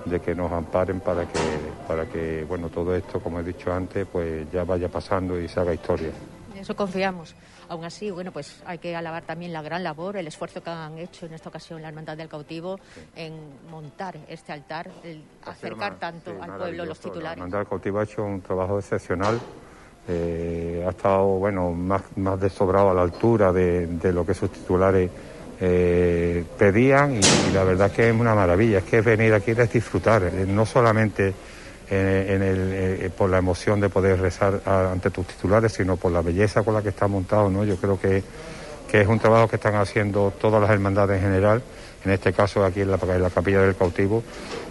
de que nos amparen para que, para que bueno, todo esto, como he dicho antes, pues ya vaya pasando y se haga historia. En eso confiamos. Aún así, bueno, pues hay que alabar también la gran labor, el esfuerzo que han hecho en esta ocasión la Hermandad del Cautivo en montar este altar, el acercar tanto sí, al pueblo los La titulares. Hermandad del Cautivo ha hecho un trabajo excepcional. Eh, ha estado, bueno, más, más de sobrado a la altura de, lo que sus titulares eh, pedían y, la verdad que es una maravilla. Es que venir aquí es disfrutar, eh, no solamente en, el, por la emoción de poder rezar ante tus titulares, sino por la belleza con la que está montado, ¿no? Yo creo que, que es un trabajo que están haciendo todas las hermandades en general, en este caso aquí en la, Capilla del Cautivo,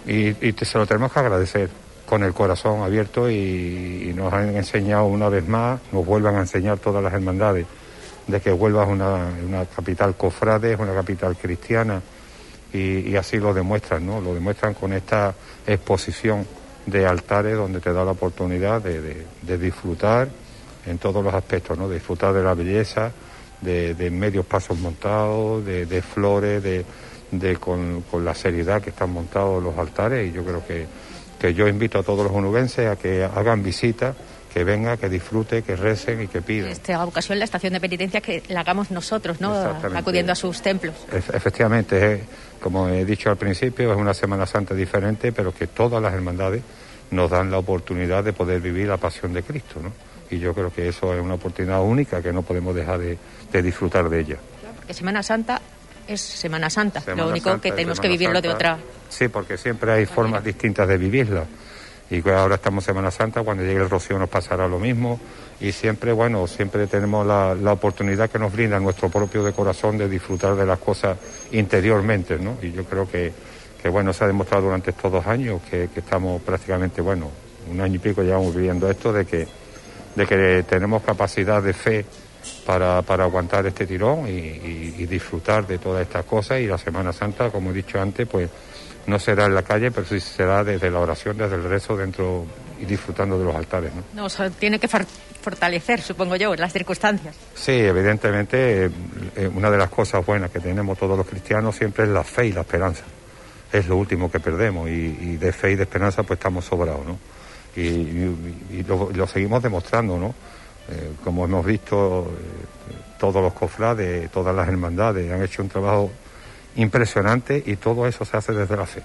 y, se lo tenemos que agradecer con el corazón abierto y, nos han enseñado una vez más, nos vuelvan a enseñar todas las hermandades, de que Huelva una, una capital cofrade, es una capital cristiana, y, así lo demuestran, ¿no? Lo demuestran con esta exposición de altares donde te da la oportunidad de, disfrutar en todos los aspectos, ¿no? De disfrutar de la belleza, de, medios pasos montados, de, flores, de, con la seriedad que están montados los altares y yo creo que, que yo invito a todos los onubenses a que hagan visita, que vengan, que disfruten, que recen y que pidan. Esta ocasión, la estación de penitencia, que la hagamos nosotros, ¿no? Acudiendo a sus templos. Ef- Efectivamente, es, como he dicho al principio, es una Semana Santa diferente, pero que todas las hermandades nos dan la oportunidad de poder vivir la pasión de Cristo, ¿no? Y yo creo que eso es una oportunidad única que no podemos dejar de, de disfrutar de ella. Porque Semana Santa es Semana Santa. Semana lo único Santa que tenemos que vivirlo de otra. Sí, porque siempre hay formas distintas de vivirla. Y ahora estamos Semana Santa, cuando llegue el rocío nos pasará lo mismo. Y siempre, bueno, siempre tenemos la, oportunidad que nos brinda nuestro propio de corazón de disfrutar de las cosas interiormente, ¿no? Y yo creo que, que bueno, se ha demostrado durante estos dos años que, que estamos prácticamente, bueno, un año y pico llevamos viviendo esto, de que, de que tenemos capacidad de fe para, para aguantar este tirón y disfrutar de todas estas cosas. Y la Semana Santa, como he dicho antes, pues no será en la calle, pero sí será desde la oración, desde el rezo dentro y disfrutando de los altares. ¿no? Nos tiene que for- fortalecer, supongo yo, las circunstancias. Sí, evidentemente, eh, eh, una de las cosas buenas que tenemos todos los cristianos siempre es la fe y la esperanza. Es lo último que perdemos y, y de fe y de esperanza pues estamos sobrados, ¿no? Y, y- y lo, lo seguimos demostrando, ¿no? Eh, como hemos visto, todos los cofrades, todas las hermandades han hecho un trabajo impresionante y todo eso se hace desde la fe.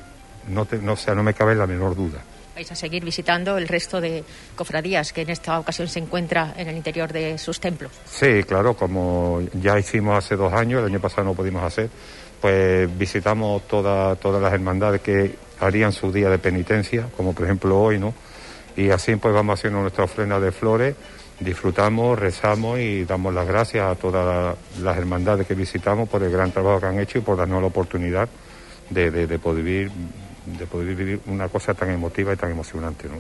No, te- no, o sea, no me cabe la menor duda. Vais a seguir visitando el resto de cofradías que en esta ocasión se encuentra en el interior de sus templos. Sí, claro, como ya hicimos hace dos años, el año pasado no pudimos hacer, pues visitamos toda- todas las hermandades que harían su día de penitencia, como por ejemplo hoy, ¿no? Y así pues vamos haciendo nuestra ofrenda de flores, disfrutamos, rezamos y damos las gracias a todas la- las hermandades que visitamos por el gran trabajo que han hecho y por darnos la oportunidad de, de- de poder vivir de poder vivir una cosa tan emotiva y tan emocionante, ¿no?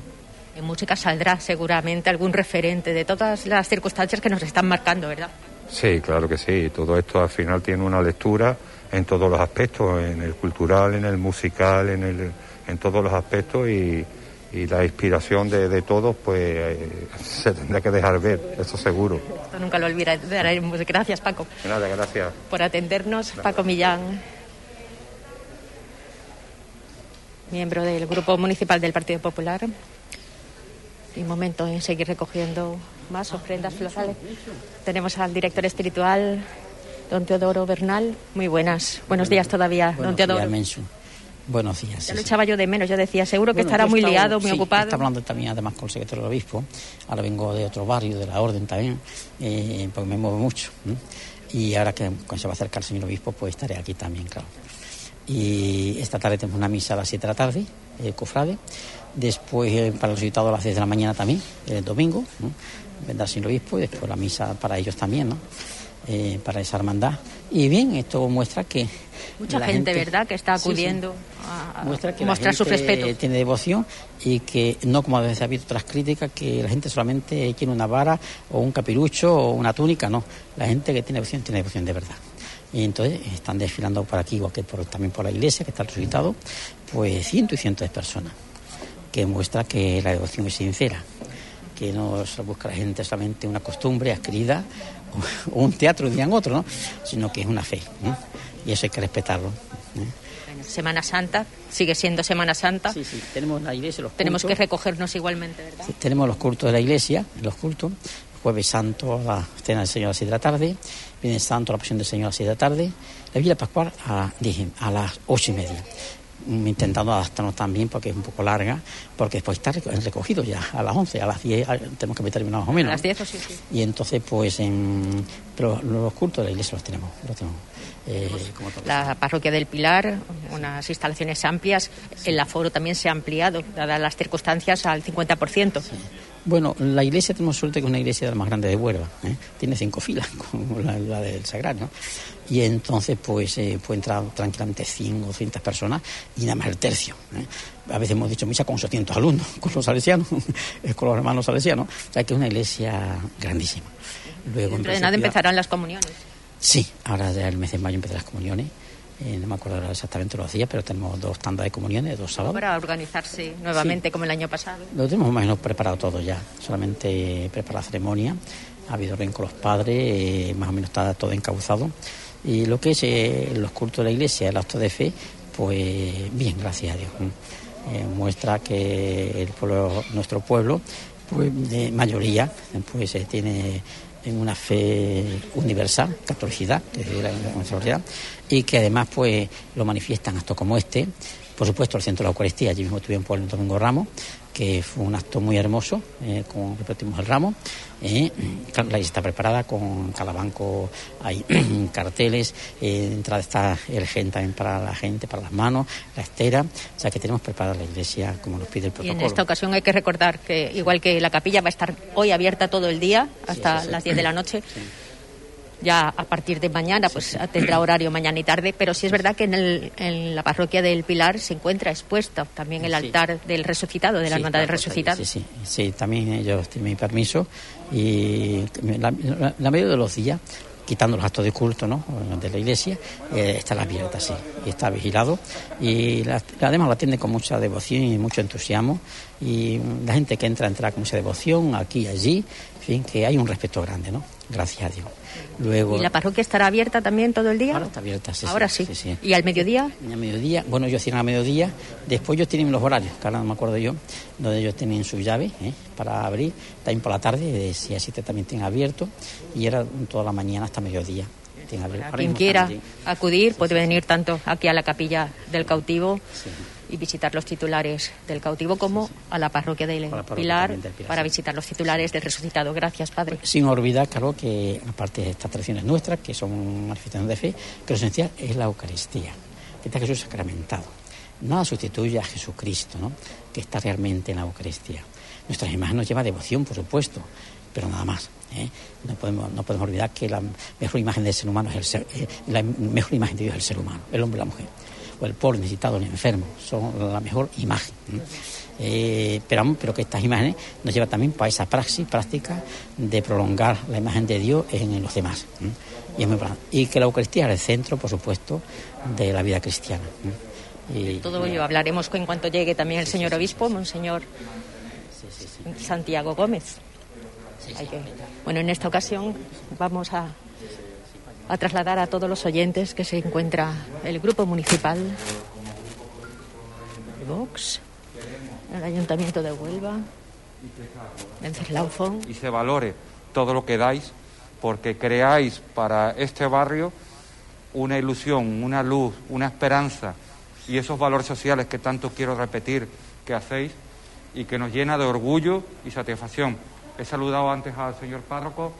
En música saldrá seguramente algún referente de todas las circunstancias que nos están marcando, ¿verdad? Sí, claro que sí. Todo esto al final tiene una lectura en todos los aspectos, en el cultural, en el musical, en, el, en todos los aspectos y, y la inspiración de, de todos pues eh, se tendrá que dejar ver, eso seguro. Esto nunca lo olvidaremos. Gracias, Paco, Nada, gracias. por atendernos. Paco Millán, miembro del Grupo Municipal del Partido Popular. Y momento en seguir recogiendo más ofrendas florales. Tenemos al director espiritual, don Teodoro Bernal. Muy buenas. Buenos días todavía, don Buenos Teodoro. Buenos días. Ya sí, lo sí. echaba yo de menos. Yo decía, seguro que Bueno, estará muy estado- liado, muy sí, ocupado. Está hablando también además con el secretario del obispo. Ahora vengo de otro barrio, de la orden también, eh, porque me muevo mucho. Y ahora que se va a acercar el señor obispo, pues estaré aquí también, claro. Y esta tarde tenemos una misa a las 7 de la tarde, eh, cofrade. Después eh, para los invitados a las 10 de la mañana también, el domingo. ¿no? Vendrá el señor obispo y después la misa para ellos también, ¿no? Eh, para esa hermandad. Y bien, esto muestra que. Mucha gente, ¿verdad?, que está Sí, sí acudiendo a, a muestra que mostrar la su gente respeto. tiene devoción y que no como a veces ha habido otras críticas que la gente solamente quiere una vara o un capirucho o una túnica no la gente que tiene devoción tiene devoción de verdad Y entonces están desfilando por aquí, igual que por, también por la iglesia, que está resucitado, pues cientos y cientos de personas, que muestra que la devoción es sincera, que no se busca la gente solamente una costumbre adquirida o un teatro, dirían otro, ¿no? sino que es una fe. ¿no? Y eso hay que respetarlo. ¿eh? Bueno, Semana Santa, sigue siendo Semana Santa. Sí, sí, tenemos la iglesia, los Tenemos que cultos. recogernos igualmente, ¿verdad? Sí, tenemos los cultos de la iglesia, los cultos. Jueves Santo, la cena del Señor a las 6 de la tarde. Viernes Santo, la pasión del Señor a las 6 de la tarde. La Villa Pascual a, dije, a las ocho y media. Intentando adaptarnos también porque es un poco larga, porque después está reco- recogido ya a las 11, a las 10 ah, tenemos que haber terminado más o menos. A las 10 o sí, sí. Y entonces, pues, en, pero los cultos de la iglesia los tenemos. Los tenemos eh, como. La parroquia del Pilar, unas instalaciones amplias. El aforo también se ha ampliado, dadas las circunstancias, al 50%. Bueno, la iglesia tenemos suerte que es una iglesia de las más grandes de Huelva. ¿eh? Tiene cinco filas, como la, la del Sagrario. Y entonces, pues, eh, puede entrar tranquilamente 100 o 200 personas y nada más el tercio. ¿eh? A veces hemos dicho misa con 800 alumnos, con los salesianos, con los hermanos salesianos. O sea, que es una iglesia grandísima. Luego, Dentro de nada empezarán las comuniones. Sí, ahora ya el mes de mayo empiezan las comuniones. Eh, no me acuerdo exactamente los días, pero tenemos dos tandas de comuniones, dos sábados. Para organizarse nuevamente como el año pasado. Lo tenemos más o menos preparado todo ya, solamente preparar la ceremonia. Ha habido reunión con los padres, eh, más o menos está todo encauzado. Y lo que es eh, los cultos de la iglesia, el acto de fe, pues bien, gracias a Dios. Muestra que el pueblo, nuestro pueblo, pues de mayoría, pues eh, tiene una fe universal, catolicidad, que es la nuestra realidad, y que además pues lo manifiestan actos como este. Por supuesto, el centro de la Eucaristía, allí mismo estuvimos por el Domingo Ramos, que fue un acto muy hermoso, eh, con, repetimos el ramo. eh, la está preparada con calabanco, hay carteles, eh, entrada está el gen también para la gente, para las manos, la estera, o sea que tenemos preparada la iglesia como nos pide el Y protocolo. en esta ocasión hay que recordar que, igual que la capilla va a estar hoy abierta todo el día, hasta sí, sí. las 10 de la noche, ya a partir de mañana pues tendrá horario mañana y tarde, pero sí es verdad que en, el- en la parroquia del Pilar se encuentra expuesto también el Sí. altar del resucitado, de la Sí, hermandad del pues resucitado. Sí, sí, sí, también ellos tienen mi permiso y la, la- la mayoría de los días, quitando los actos de culto ¿no? de la iglesia, eh, está la abierta, sí, y está vigilado y la- además la atiende con mucha devoción y mucho entusiasmo y la gente que entra entra con mucha devoción aquí y allí, en fin, que hay un respeto grande, ¿no? Gracias a Dios. Luego, ¿Y la parroquia estará abierta también todo el día? Ahora está abierta, sí, Ahora sí. sí, sí. ¿Y al mediodía? mediodía, bueno, ellos cierran a mediodía, después ellos tienen los horarios, que ahora no me acuerdo yo, donde ellos tienen su llave ¿eh? para abrir, también por la tarde, de 6 a 7 también tienen abierto, y era toda la mañana hasta mediodía. tienen abierto. Ahora Quien quiera acudir puede venir tanto aquí a la capilla del cautivo y visitar los titulares del cautivo como a la parroquia del Pilar, Pilar, para visitar los titulares del resucitado. Gracias, Padre. Sin olvidar, claro, que aparte de estas tradiciones nuestras, que son manifestaciones de fe, que lo esencial es la Eucaristía, que está Jesús sacramentado. Nada sustituye a Jesucristo, ¿no? que está realmente en la Eucaristía. Nuestras imágenes nos lleva devoción, por supuesto, pero nada más. ¿eh? No, podemos, no podemos olvidar que la mejor imagen del ser humano es el ser, eh, la mejor imagen de Dios es el ser humano, el hombre y la mujer. O el pobre, necesitado, el enfermo, son la mejor imagen. Eh, pero, pero que estas imágenes nos llevan también para esa praxis práctica de prolongar la imagen de Dios en los demás. Y, es muy importante. y que la Eucaristía es el centro, por supuesto, de la vida cristiana. Y, Todo ello hablaremos en cuanto llegue también el señor obispo, Monseñor Santiago Gómez. Que- Bueno, en esta ocasión vamos a, a trasladar a todos los oyentes que se encuentra el grupo municipal Vox, el Ayuntamiento de Huelva, Venceslao y se valore todo lo que dais, porque creáis para este barrio una ilusión, una luz, una esperanza y esos valores sociales que tanto quiero repetir que hacéis y que nos llena de orgullo y satisfacción. He saludado antes al señor párroco,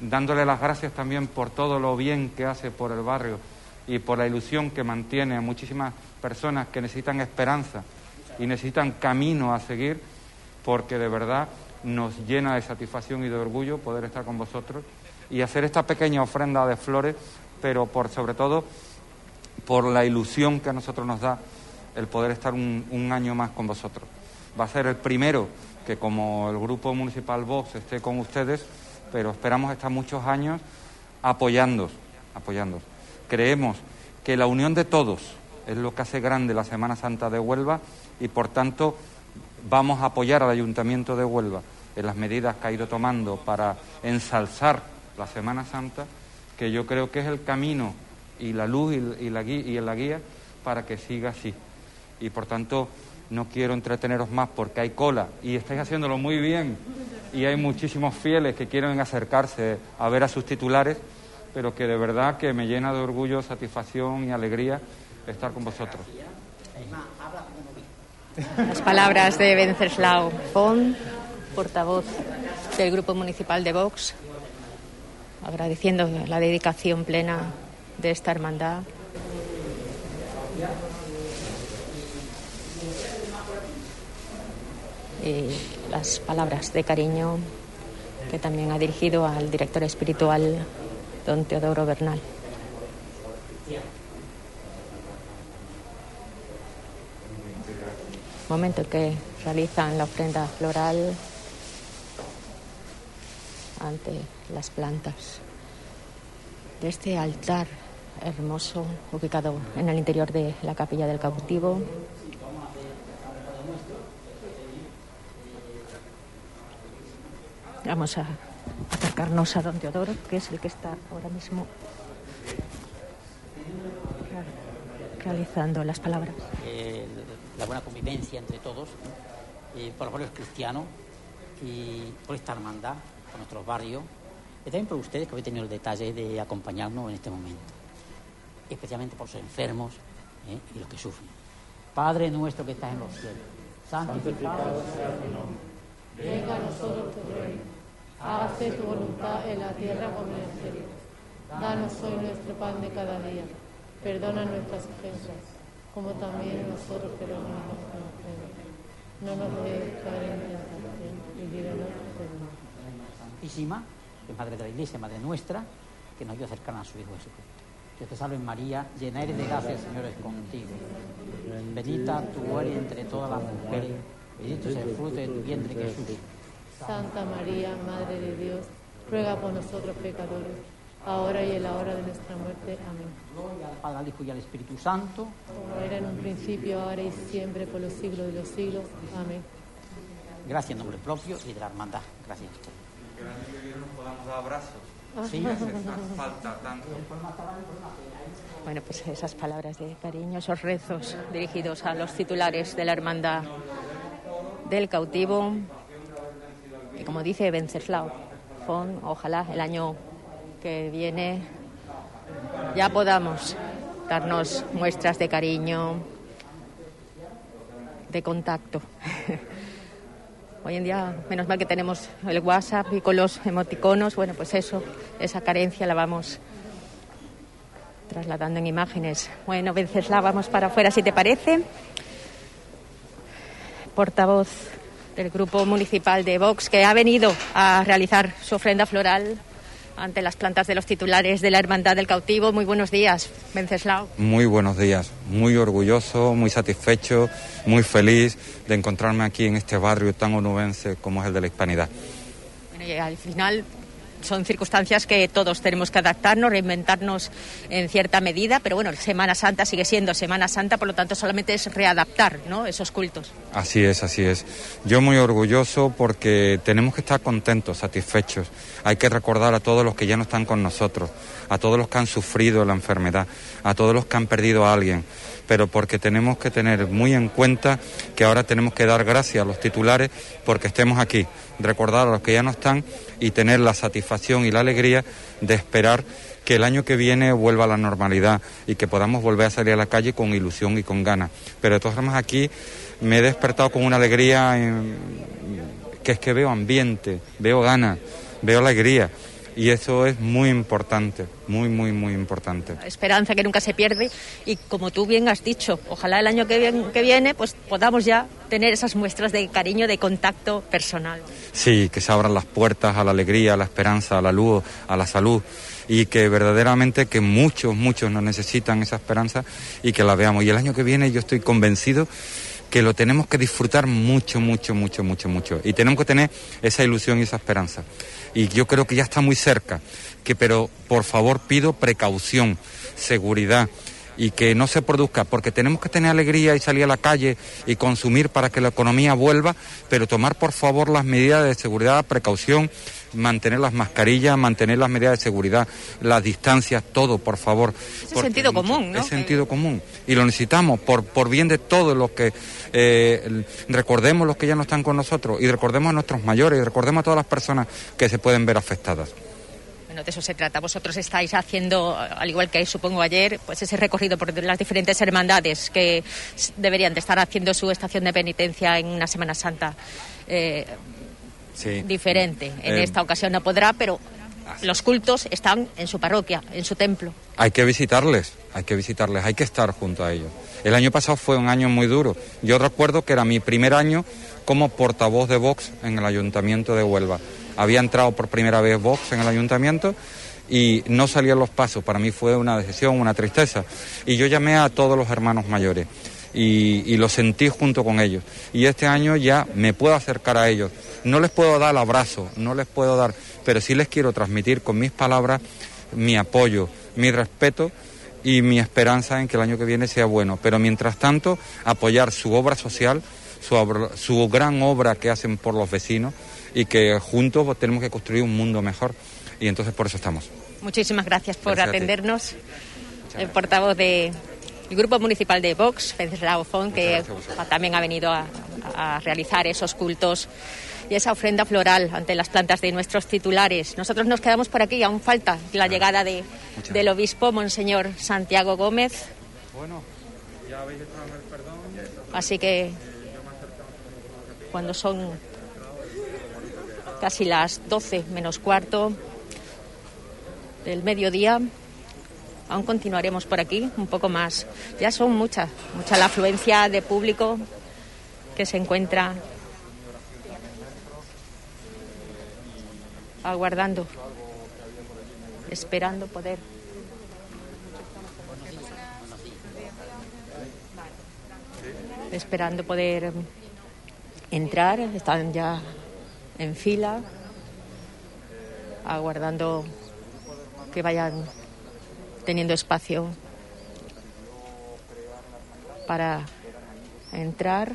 dándole las gracias también por todo lo bien que hace por el barrio y por la ilusión que mantiene a muchísimas personas que necesitan esperanza y necesitan camino a seguir, porque de verdad nos llena de satisfacción y de orgullo poder estar con vosotros y hacer esta pequeña ofrenda de flores, pero por sobre todo por la ilusión que a nosotros nos da el poder estar un, un año más con vosotros. Va a ser el primero que como el Grupo Municipal Vox esté con ustedes, pero esperamos estar muchos años apoyándoos, apoyándoos. Creemos que la unión de todos es lo que hace grande la Semana Santa de Huelva y por tanto vamos a apoyar al Ayuntamiento de Huelva en las medidas que ha ido tomando para ensalzar la Semana Santa, que yo creo que es el camino y la luz y la guía, y la guía para que siga así. Y por tanto no quiero entreteneros más porque hay cola y estáis haciéndolo muy bien y hay muchísimos fieles que quieren acercarse a ver a sus titulares, pero que de verdad que me llena de orgullo, satisfacción y alegría estar con vosotros. Las palabras de Venceslao Font, portavoz del Grupo Municipal de Vox, agradeciendo la dedicación plena de esta hermandad. Y las palabras de cariño que también ha dirigido al director espiritual, don Teodoro Bernal. Momento en que realizan la ofrenda floral ante las plantas de este altar hermoso ubicado en el interior de la capilla del cautivo. Vamos a acercarnos a don Teodoro, que es el que está ahora mismo realizando las palabras. La buena convivencia entre todos, eh, por los barrios cristianos y por esta hermandad, por nuestros barrios, y también por ustedes que habéis tenido el detalle de acompañarnos en este momento, especialmente por los enfermos eh, y los que sufren. Padre nuestro que estás en los cielos, santificado sea tu nombre. Venga a nosotros tu reino. Hágase tu voluntad en la tierra como en el cielo. Danos hoy nuestro pan de cada día. Perdona nuestras ofensas, como también nosotros perdonamos a los No nos dejes caer en tentación y líbranos del mal. Santísima, que es Madre de la Iglesia, Madre nuestra, que nos ayuda a acercar a su Hijo Jesucristo. Dios te salve María, llena eres de gracia, el Señor es contigo. Bendita tú eres entre todas las mujeres, bendito es el fruto de tu vientre Jesús. Santa María, Madre de Dios, ruega por nosotros pecadores, ahora y en la hora de nuestra muerte. Amén. Gloria al Padre, al Hijo y al Espíritu Santo. Como era en un principio, ahora y siempre, por los siglos de los siglos. Amén. Gracias en nombre propio y de la hermandad. Gracias. Que el año que viene nos podamos dar abrazos. Sí. Hace falta tanto. Bueno, pues esas palabras de cariño, esos rezos dirigidos a los titulares de la hermandad del cautivo. Y como dice Venceslao, ojalá el año que viene ya podamos darnos muestras de cariño, de contacto. Hoy en día, menos mal que tenemos el WhatsApp y con los emoticonos, bueno, pues eso, esa carencia la vamos trasladando en imágenes. Bueno, Venceslao, vamos para afuera, si te parece. Portavoz del Grupo Municipal de Vox, que ha venido a realizar su ofrenda floral ante las plantas de los titulares de la Hermandad del Cautivo. Muy buenos días, Venceslao. Muy buenos días, muy orgulloso, muy satisfecho, muy feliz de encontrarme aquí en este barrio tan onubense como es el de la Hispanidad. Bueno, y al final son circunstancias que todos tenemos que adaptarnos, reinventarnos en cierta medida, pero bueno, Semana Santa sigue siendo Semana Santa, por lo tanto solamente es readaptar ¿no? esos cultos. Así es, así es. Yo muy orgulloso porque tenemos que estar contentos, satisfechos. Hay que recordar a todos los que ya no están con nosotros, a todos los que han sufrido la enfermedad, a todos los que han perdido a alguien pero porque tenemos que tener muy en cuenta que ahora tenemos que dar gracias a los titulares porque estemos aquí, recordar a los que ya no están y tener la satisfacción y la alegría de esperar que el año que viene vuelva a la normalidad y que podamos volver a salir a la calle con ilusión y con ganas. Pero de todas formas aquí me he despertado con una alegría que es que veo ambiente, veo ganas, veo alegría y eso es muy importante, muy, muy, muy importante. Esperanza que nunca se pierde y como tú bien has dicho, ojalá el año que viene, que viene pues podamos ya tener esas muestras de cariño, de contacto personal. Sí, que se abran las puertas a la alegría, a la esperanza, a la luz, a la salud y que verdaderamente que muchos, muchos nos necesitan esa esperanza y que la veamos. Y el año que viene yo estoy convencido que lo tenemos que disfrutar mucho, mucho, mucho, mucho, mucho. Y tenemos que tener esa ilusión y esa esperanza. Y yo creo que ya está muy cerca, que pero por favor pido precaución, seguridad y que no se produzca, porque tenemos que tener alegría y salir a la calle y consumir para que la economía vuelva, pero tomar por favor las medidas de seguridad, precaución, mantener las mascarillas, mantener las medidas de seguridad, las distancias, todo, por favor. Es sentido común, ¿no? Es sentido común y lo necesitamos por, por bien de todos los que eh, recordemos los que ya no están con nosotros y recordemos a nuestros mayores y recordemos a todas las personas que se pueden ver afectadas. Bueno, de eso se trata. Vosotros estáis haciendo, al igual que supongo ayer, pues ese recorrido por las diferentes hermandades que deberían de estar haciendo su estación de penitencia en una Semana Santa eh, Sí. diferente. En Eh, esta ocasión no podrá, pero los cultos están en su parroquia, en su templo. Hay que visitarles, hay que visitarles, hay que estar junto a ellos. El año pasado fue un año muy duro. Yo recuerdo que era mi primer año como portavoz de Vox en el Ayuntamiento de Huelva. Había entrado por primera vez Vox en el Ayuntamiento y no salían los pasos. Para mí fue una decisión, una tristeza. Y yo llamé a todos los hermanos mayores y, lo sentí junto con ellos. Y este año ya me puedo acercar a ellos. No les puedo dar el abrazo, no les puedo dar, pero sí les quiero transmitir con mis palabras mi apoyo, mi respeto y mi esperanza en que el año que viene sea bueno. Pero mientras tanto, apoyar su obra social, su, su gran obra que hacen por los vecinos y que juntos pues, tenemos que construir un mundo mejor. Y entonces por eso estamos. Muchísimas gracias por Gracias atendernos. El portavoz del Grupo Municipal de Vox, Venceslao Font, que también ha venido a, a realizar esos cultos y esa ofrenda floral ante las plantas de nuestros titulares. Nosotros nos quedamos por aquí, aún falta la llegada de, del obispo Monseñor Santiago Gómez. Bueno, ya habéis estado en el perdón. Así que cuando son casi las 12 menos cuarto del mediodía, aún continuaremos por aquí un poco más. Ya son muchas, mucha la afluencia de público que se encuentra aguardando, esperando poder. Esperando poder entrar, están ya en fila, aguardando que vayan teniendo espacio para entrar.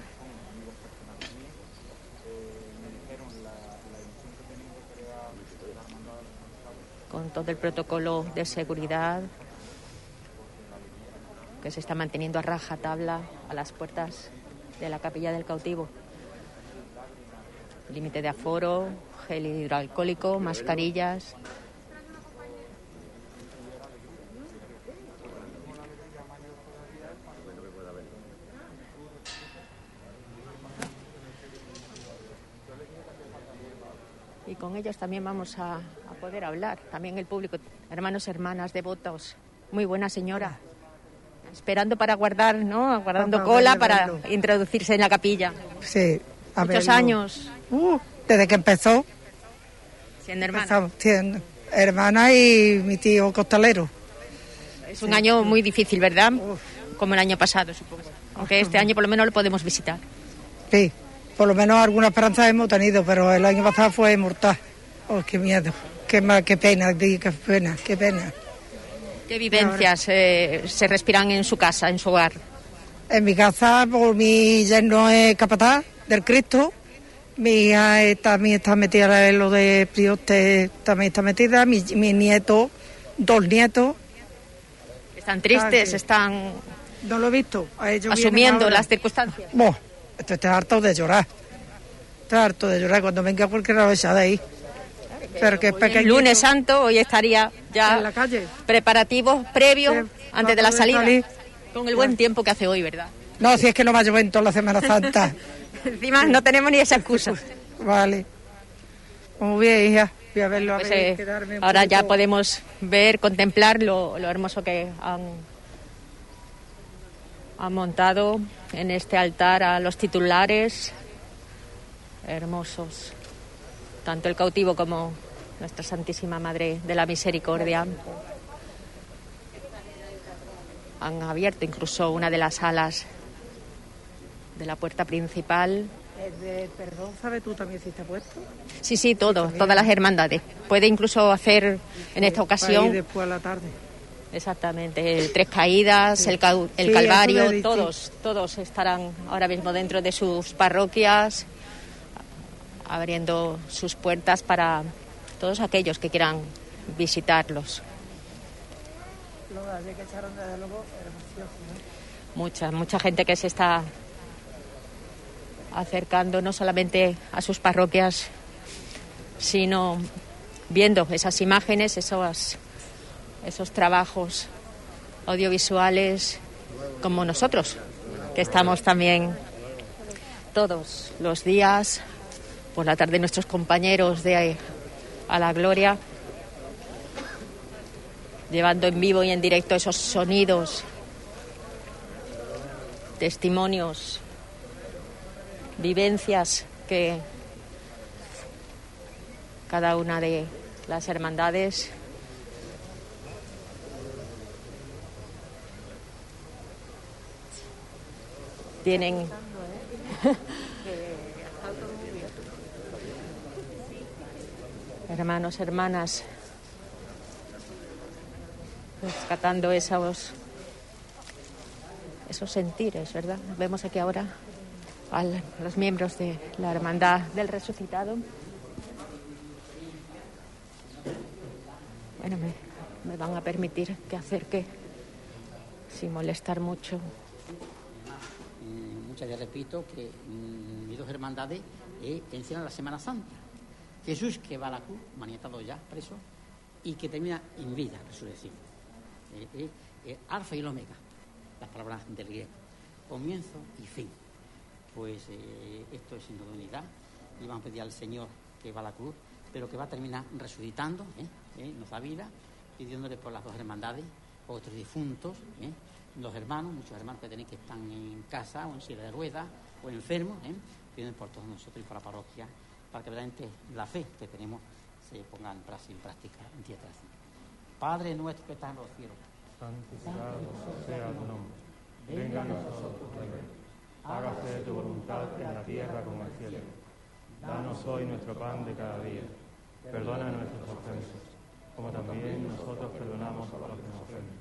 con todo el protocolo de seguridad que se está manteniendo a raja tabla a las puertas de la capilla del cautivo. Límite de aforo, gel hidroalcohólico, mascarillas. Y con ellos también vamos a, a poder hablar, también el público, hermanos, hermanas, devotos. Muy buena señora. Esperando para guardar, ¿no? Guardando cola para introducirse en la capilla. Sí, a Muchos verlo. años. Uh, desde que empezó. Siendo hermana. Siendo hermana y mi tío costalero. Es un año muy difícil, ¿verdad? Como el año pasado, supongo. Aunque este año por lo menos lo podemos visitar. Sí, por lo menos alguna esperanza hemos tenido, pero el año pasado fue mortal. Oh, qué miedo, qué, ma- qué pena, qué pena, qué pena. ¿Qué vivencias eh, se respiran en su casa, en su hogar? En mi casa, por mi yerno es capataz del Cristo. Mi hija eh, también está metida en lo de Prioste, también está metida. Mi, mi nieto, dos nietos. ¿Están tristes? ¿Están No lo he visto. Asumiendo las circunstancias? Buah, esto está harto de llorar. Está harto de llorar cuando venga esa de ahí. Pero que es pequeñito. lunes santo, hoy estaría ya En la calle. preparativos previos antes de la salida. salir. Con el buen tiempo que hace hoy, ¿verdad? No, si es que no va a llover en toda la Semana Santa. Encima no tenemos ni esa excusa. vale. Muy bien, hija. Voy a verlo, a Pues, ver, eh, ahora ya podemos ver, contemplar lo, lo hermoso que han, han montado en este altar a los titulares. Hermosos. Tanto el cautivo como nuestra Santísima Madre de la Misericordia. Han abierto incluso una de las salas de la puerta principal. El de perdón, ¿sabes tú también si está puesto? Sí, sí, todo, todas las hermandades. Puede incluso hacer en esta ocasión, después a la tarde. exactamente, el Tres Caídas, Sí. el, cau- el Sí, Calvario, todos, todos estarán ahora mismo dentro de sus parroquias, abriendo sus puertas para todos aquellos que quieran visitarlos. Mucha, mucha gente que se está acercando no solamente a sus parroquias, sino viendo esas imágenes, esos, esos trabajos audiovisuales, como nosotros, que estamos también todos los días, por la tarde nuestros compañeros de A la Gloria, llevando en vivo y en directo esos sonidos testimonios, vivencias que cada una de las hermandades tienen hermanos, hermanas, rescatando esos esos sentires, ¿verdad? Vemos aquí ahora a los miembros de la Hermandad del Resucitado. Bueno, me, van a permitir que acerque sin molestar mucho. Mm, muchas veces repito que mm, mis dos hermandades eh, encierran la Semana Santa. Jesús que va a la cruz, maniatado ya, preso, y que termina en vida, resurrección. Eh, eh, eh, alfa y el omega, las palabras del griego. Comienzo y fin. Pues eh, esto es sin duda unidad. Y vamos a pedir al Señor que va a la cruz, pero que va a terminar resucitando, ¿eh? ¿Eh? nos da vida, pidiéndole por las dos hermandades, por otros difuntos, ¿eh? los hermanos, muchos hermanos que tenéis que están en casa o en silla de ruedas o enfermos, pidiendo por todos nosotros y por la parroquia, para que verdaderamente la fe que tenemos se ponga en práctica, en en tierra. Padre nuestro que estás en los cielos, santificado sea tu nombre. Venga a nosotros. Hágase tu voluntad en la tierra como en el cielo. Danos hoy nuestro pan de cada día. Perdona nuestras ofensas, como también nosotros perdonamos a los que nos ofenden.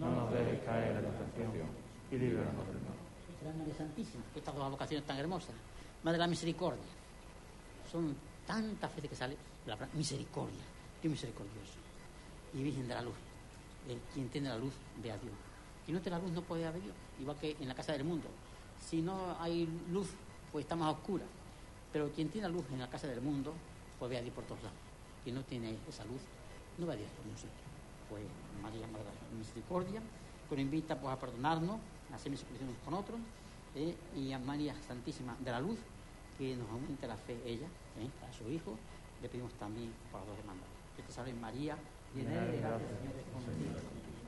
No nos dejes caer en la tentación y líbranos del mal. María Santísima, estas dos vocaciones tan hermosas, Madre de la Misericordia. Son tantas veces que sale la misericordia, Dios misericordioso. Y Virgen de la Luz, eh, quien tiene la luz ve a Dios. Quien no tiene la luz no puede a Dios, igual que en la casa del mundo. Si no hay luz, pues está más oscura. Pero quien tiene luz en la casa del mundo, pues ve a Dios por todos lados. Quien no tiene esa luz, no ve a Dios por ningún sitio. Pues María, Madre de la Misericordia, que nos invita pues, a perdonarnos, a hacer misericordia con otros, eh, y a María Santísima de la Luz, que nos aumente la fe ella, eh, a su Hijo, le pedimos también por las dos hermanas. Que te salve María, llena eres de gracia, Señor es contigo.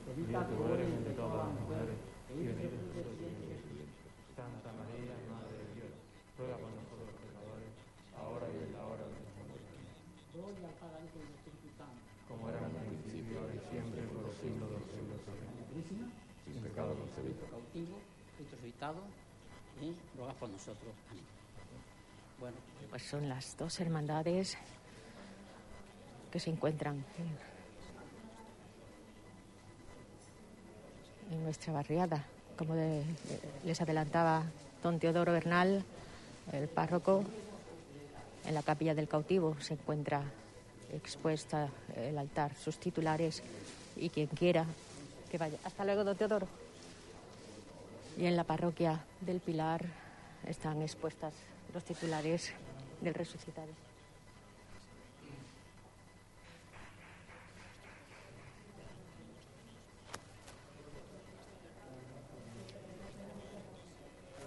Bendita tú eres entre todas las mujeres y bendito es el fruto de tu vientre, Jesús. Santa María, Madre de Dios, ruega por nosotros los pecadores, ahora y en la hora de nuestra muerte. Gloria al Padre, al Hijo y al Espíritu Santo. Como era en el principio, ahora y siempre, por los siglos de los siglos. Amén. Sin pecado concebido. Cautivo, Cristo resucitado, eh, ruega por nosotros. Amén. Bueno, Pues son las dos hermandades que se encuentran en, en nuestra barriada. Como les adelantaba don Teodoro Bernal, el párroco, en la capilla del cautivo se encuentra expuesta el altar, sus titulares y quien quiera que vaya. Hasta luego, don Teodoro. Y en la parroquia del Pilar están expuestas los titulares del resucitado.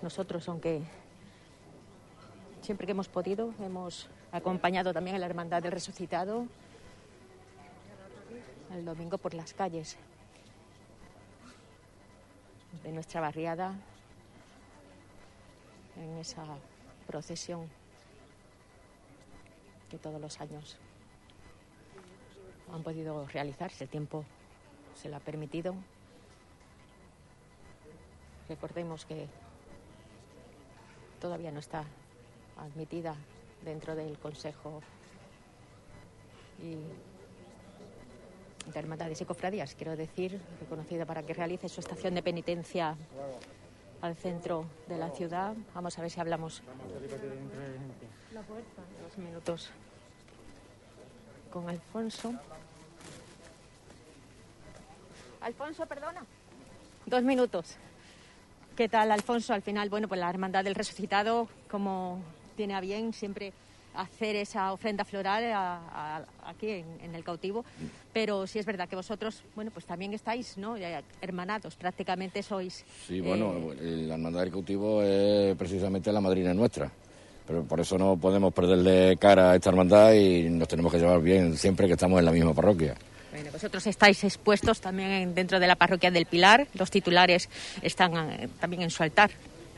Nosotros, aunque siempre que hemos podido, hemos acompañado también a la Hermandad del Resucitado el domingo por las calles de nuestra barriada en esa procesión que todos los años han podido realizarse. El tiempo se lo ha permitido. Recordemos que todavía no está admitida dentro del Consejo y de Hermandades y Cofradías, quiero decir, reconocida para que realice su estación de penitencia al centro de la ciudad. Vamos a ver si hablamos dos minutos con Alfonso. Alfonso, perdona. Dos minutos. ¿Qué tal, Alfonso? Al final, bueno, pues la Hermandad del Resucitado, como tiene a bien siempre hacer esa ofrenda floral a- a- aquí en, en el cautivo, pero sí es verdad que vosotros, bueno, pues también estáis, ¿no? Hermanados, prácticamente sois. Sí, eh, bueno, la Hermandad del Cautivo es precisamente la madrina nuestra. Pero por eso no podemos perderle cara a esta hermandad y nos tenemos que llevar bien siempre que estamos en la misma parroquia. Vosotros estáis expuestos también en- dentro de la parroquia del Pilar. Los titulares están eh, también en su altar.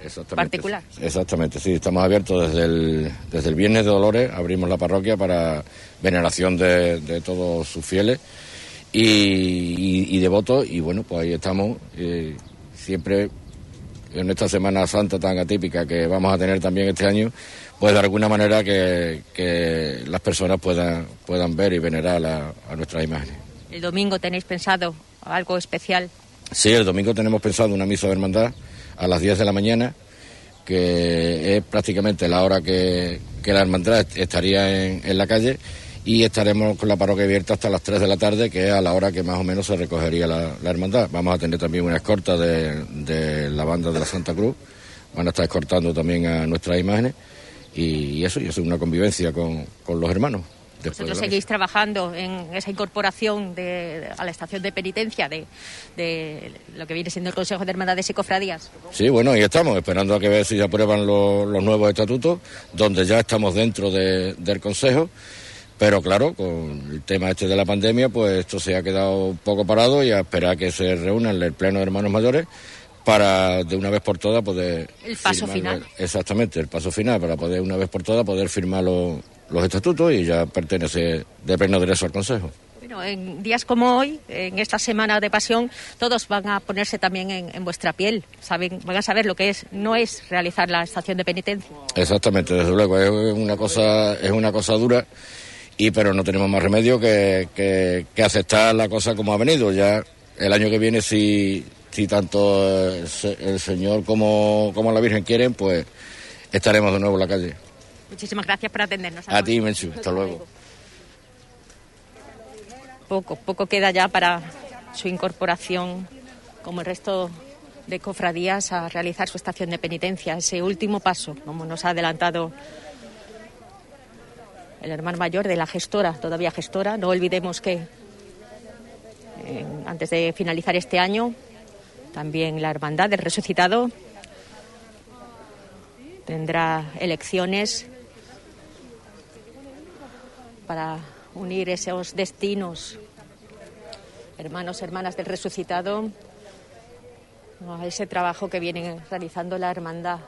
Exactamente. Particular. Exactamente, sí, estamos abiertos desde el, desde el Viernes de Dolores, abrimos la parroquia para veneración de, de todos sus fieles y, y- y devotos y bueno, pues ahí estamos, eh, siempre en esta Semana Santa tan atípica que vamos a tener también este año, pues de alguna manera que, que las personas puedan, puedan ver y venerar a, a nuestras imágenes. El domingo tenéis pensado algo especial. Sí, el domingo tenemos pensado una misa de hermandad a las 10 de la mañana, que es prácticamente la hora que, la hermandad est- estaría en, la calle y estaremos con la parroquia abierta hasta las 3 de la tarde, que es a la hora que más o menos se recogería la, hermandad. Vamos a tener también una escorta de, la banda de la Santa Cruz, van a estar escortando también a nuestras imágenes y, eso, y eso es una convivencia con, con los hermanos. Vosotros seguís trabajando en esa incorporación de- a la estación de penitencia de, de lo que viene siendo el Consejo de Hermandades y Cofradías. Sí, bueno, ahí estamos, esperando a que ver si se aprueban los, los nuevos estatutos, donde ya estamos dentro de- del Consejo, pero claro, con el tema este de la pandemia, pues esto se ha quedado un poco parado y a esperar que se reúnan el Pleno de Hermanos Mayores para de una vez por todas poder... El paso firmar- final. Exactamente, el paso final, para poder una vez por todas poder firmar los, los estatutos y ya pertenece de pleno derecho al Consejo. Bueno, en días como hoy, en esta semana de pasión, todos van a ponerse también en, en vuestra piel. Saben, van a saber lo que es, no es realizar la estación de penitencia. Exactamente, desde luego, es una cosa, es una cosa dura, y pero no tenemos más remedio que, que- que aceptar la cosa como ha venido. Ya el año que viene, si, si tanto el, el Señor como, como la Virgen quieren, pues estaremos de nuevo en la calle. Muchísimas gracias por atendernos. A ti, Menchu, hasta luego. Poco, poco queda ya para su incorporación, como el resto de cofradías, a realizar su estación de penitencia. Ese último paso, como nos ha adelantado el hermano mayor de la gestora, todavía gestora. No olvidemos que eh, antes de finalizar este año, también la Hermandad del Resucitado tendrá elecciones para unir esos destinos, hermanos, hermanas del resucitado, a ese trabajo que viene realizando la hermandad,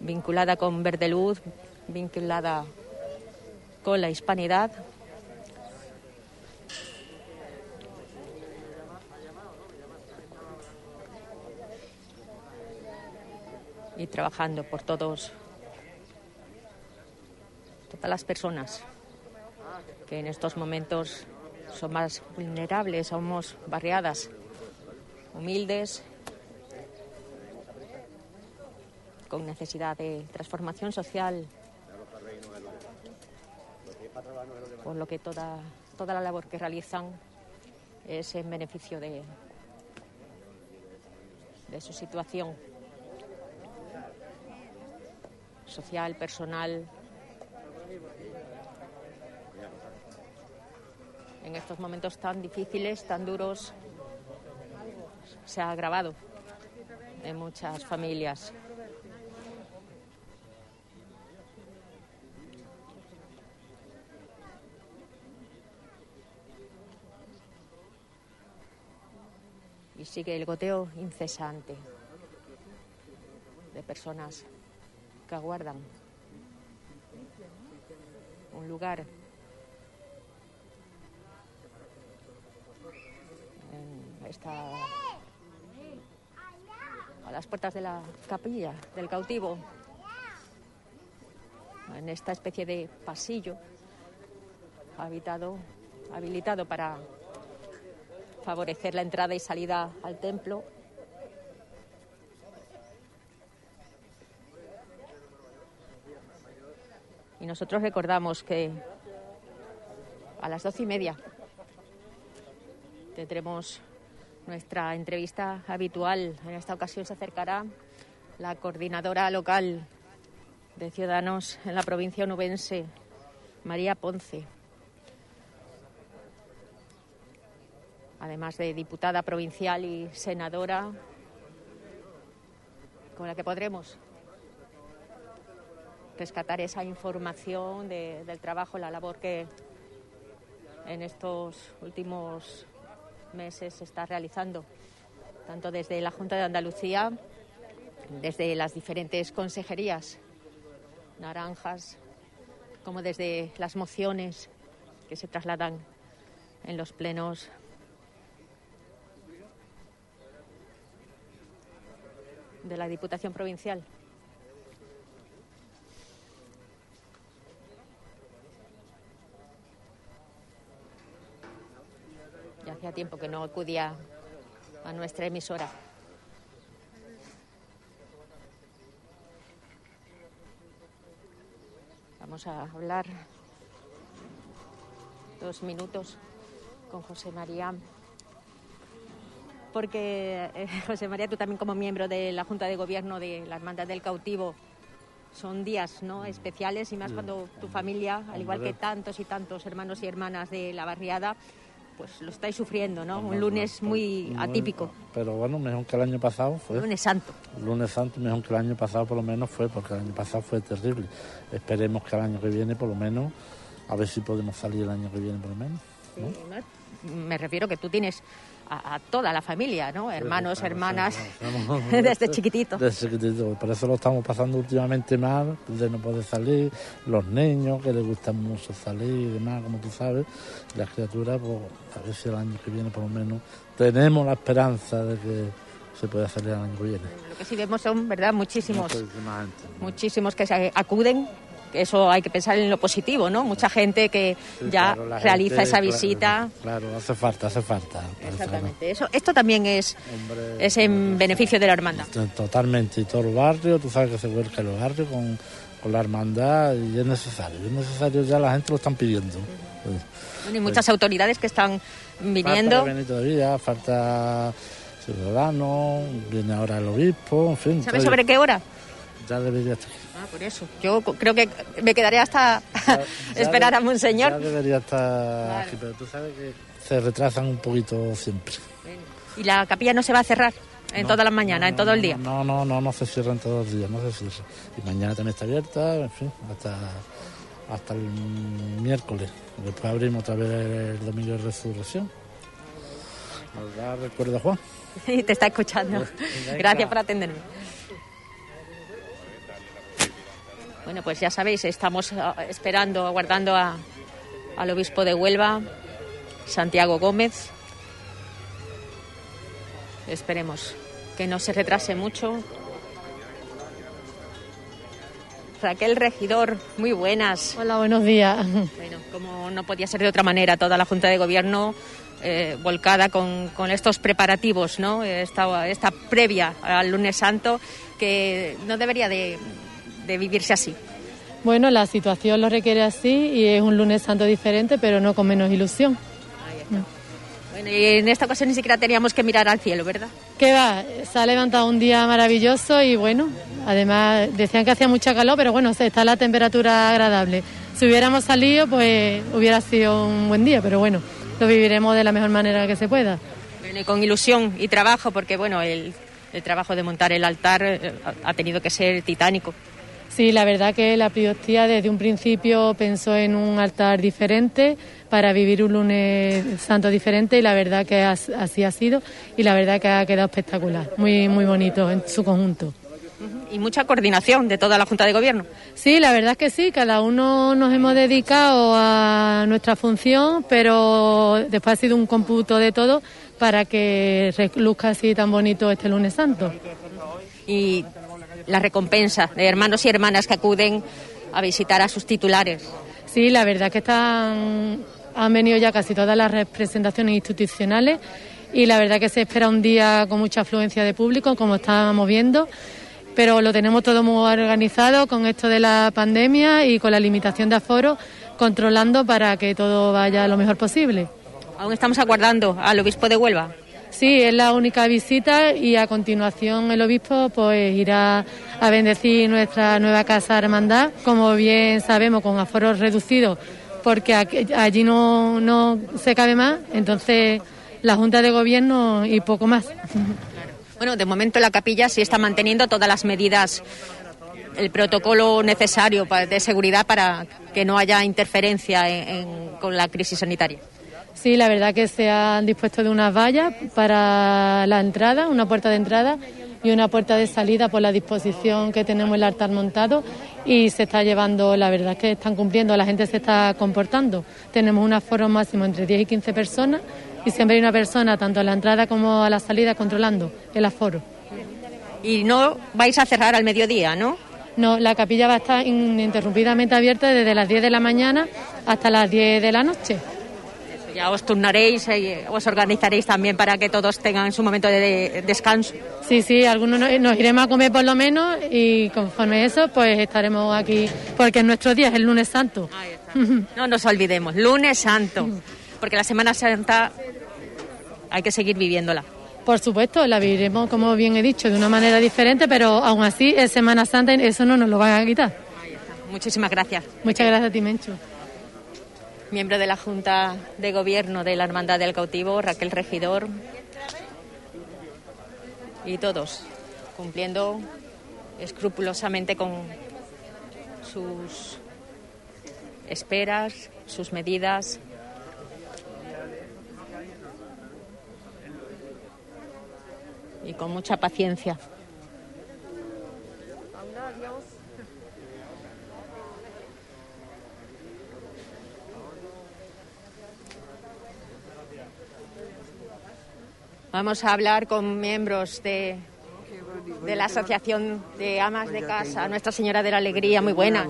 vinculada con Verde Luz, vinculada con la hispanidad. Y trabajando por todos todas las personas que en estos momentos son más vulnerables, somos barriadas, humildes, con necesidad de transformación social, por lo que toda, toda la labor que realizan es en beneficio de, de su situación social, personal, en estos momentos tan difíciles, tan duros, se ha agravado en muchas familias. Y sigue el goteo incesante de personas que aguardan un lugar a las puertas de la capilla del cautivo, en esta especie de pasillo habitado, habilitado para favorecer la entrada y salida al templo. Y nosotros recordamos que a las doce y media tendremos nuestra entrevista habitual. En esta ocasión se acercará la coordinadora local de Ciudadanos en la provincia onubense, María Ponce. Además de diputada provincial y senadora, con la que podremos rescatar esa información de- del trabajo, la labor que en estos últimos meses se está realizando, tanto desde la Junta de Andalucía, desde las diferentes consejerías naranjas, como desde las mociones que se trasladan en los plenos de la Diputación Provincial. Ya hacía tiempo que no acudía a nuestra emisora. Vamos a hablar dos minutos con José María. Porque, eh, José María, tú también como miembro de la Junta de Gobierno de la Hermandad del Cautivo, son días ¿no? especiales y más Mm. cuando tu familia, al igual que tantos y tantos hermanos y hermanas de la barriada, pues lo estáis sufriendo, ¿no? Un lunes muy atípico, Pero bueno, mejor que el año pasado fue. lunes santo. Lunes Santo, mejor que el año pasado por lo menos fue, porque el año pasado fue terrible. Esperemos que el año que viene por lo menos, a ver si podemos salir el año que viene por lo menos. ¿no? Sí, ¿no? Me refiero que tú tienes a, a toda la familia, ¿no? Hermanos, hermanas, sí, desde chiquitito. Desde chiquitito. Por eso lo estamos pasando últimamente mal, de no poder salir, los niños que les gusta mucho salir y demás, como tú sabes, las criaturas, pues a ver si el año que viene por lo menos tenemos la esperanza de que se pueda salir el año que viene. Lo que sí vemos son, ¿verdad? Muchísimos, muchísimos que se acuden. Eso hay que pensar en lo positivo, ¿no? Mucha gente que Sí, ya claro, realiza gente, esa visita. Claro, hace falta, hace falta. Exactamente. Eso, esto también es, Hombre, es en beneficio de la hermandad. Totalmente, y todo el barrio, tú sabes que se vuelca el barrio con, con la hermandad y es necesario, es necesario ya la gente lo están pidiendo. Bueno, y muchas autoridades que están Falta viniendo. venir todavía, falta Ciudadanos, viene ahora el obispo, en fin. ¿Sabes sobre qué hora? Ya debería estar. Ah, por eso. Yo creo que me quedaré hasta esperar Ya a de- Monseñor. Ya debería estar aquí, pero tú sabes que se retrasan un poquito siempre. Y la capilla no se va a cerrar en No, toda la mañana, en todo el día. No, no, no, no se cierran todos los días, no se cierra. Y mañana también está abierta, en fin, hasta, hasta el miércoles. Después abrimos otra vez el domingo de resurrección. ¿Verdad? Recuerda, Juan. Sí, te está escuchando. Gracias por atenderme. Bueno, pues ya sabéis, estamos ah, esperando, aguardando a- al obispo de Huelva, Santiago Gómez. Esperemos que no se retrase mucho. Raquel Regidor, muy buenas. Hola, buenos días. Bueno, como no podía ser de otra manera, toda la Junta de Gobierno eh, volcada con, con estos preparativos, ¿no? Esta, esta previa al lunes santo que no debería de, de vivirse así. Bueno, la situación lo requiere así y es un lunes santo diferente, pero no con menos ilusión. Bueno, y en esta ocasión ni siquiera teníamos que mirar al cielo, ¿verdad? ¿Qué va? Se ha levantado un día maravilloso y bueno, además decían que hacía mucha calor, pero bueno, está la temperatura agradable. Si hubiéramos salido, pues hubiera sido un buen día, pero bueno, lo viviremos de la mejor manera que se pueda. Bueno, y con ilusión y trabajo, porque bueno, el, el trabajo de montar el altar eh, ha tenido que ser titánico. Sí, la verdad que la Priostía desde un principio pensó en un altar diferente para vivir un lunes santo diferente y la verdad que as- así ha sido y la verdad que ha quedado espectacular, muy muy bonito en su conjunto. Y mucha coordinación de toda la Junta de Gobierno. Sí, la verdad es que sí, cada uno nos hemos dedicado a nuestra función, pero después ha sido un cómputo de todo para que luzca así tan bonito este lunes santo. y la recompensa de hermanos y hermanas que acuden a visitar a sus titulares. Sí, la verdad que están, han venido ya casi todas las representaciones institucionales y la verdad que se espera un día con mucha afluencia de público, como estábamos viendo, pero lo tenemos todo muy organizado con esto de la pandemia y con la limitación de aforo, controlando para que todo vaya lo mejor posible. Aún estamos aguardando al obispo de Huelva. Sí, es la única visita y a continuación el obispo pues irá a bendecir nuestra nueva casa hermandad, como bien sabemos con aforos reducidos porque allí no, no se cabe más, entonces la Junta de Gobierno y poco más. Bueno, de momento la capilla sí está manteniendo todas las medidas, el protocolo necesario de seguridad para que no haya interferencia con la crisis sanitaria. Sí, la verdad que se han dispuesto de unas vallas para la entrada, una puerta de entrada y una puerta de salida por la disposición que tenemos el altar montado y se está llevando, la verdad que están cumpliendo, la gente se está comportando. Tenemos un aforo máximo entre 10 y 15 personas y siempre hay una persona, tanto a la entrada como a la salida, controlando el aforo. Y no vais a cerrar al mediodía, ¿no? No, la capilla va a estar ininterrumpidamente abierta desde las 10 de la mañana hasta las 10 de la noche. Ya os turnaréis y eh, os organizaréis también para que todos tengan su momento de descanso. Sí, sí, algunos nos iremos a comer por lo menos y conforme eso, pues estaremos aquí, porque nuestro día es el lunes santo. No nos olvidemos, lunes santo porque la Semana Santa hay que seguir viviéndola. Por supuesto, la viviremos, como bien he dicho, de una manera diferente, pero aún así es Semana Santa y eso no nos lo van a quitar. Muchísimas gracias. Muchas gracias a ti, Mencho. Miembro de la Junta de Gobierno de la Hermandad del Cautivo, Raquel Regidor. Y todos cumpliendo escrupulosamente con sus esperas, sus medidas, y con mucha paciencia. Vamos a hablar con miembros de, de la Asociación de Amas de Casa, Nuestra Señora de la Alegría, muy buena.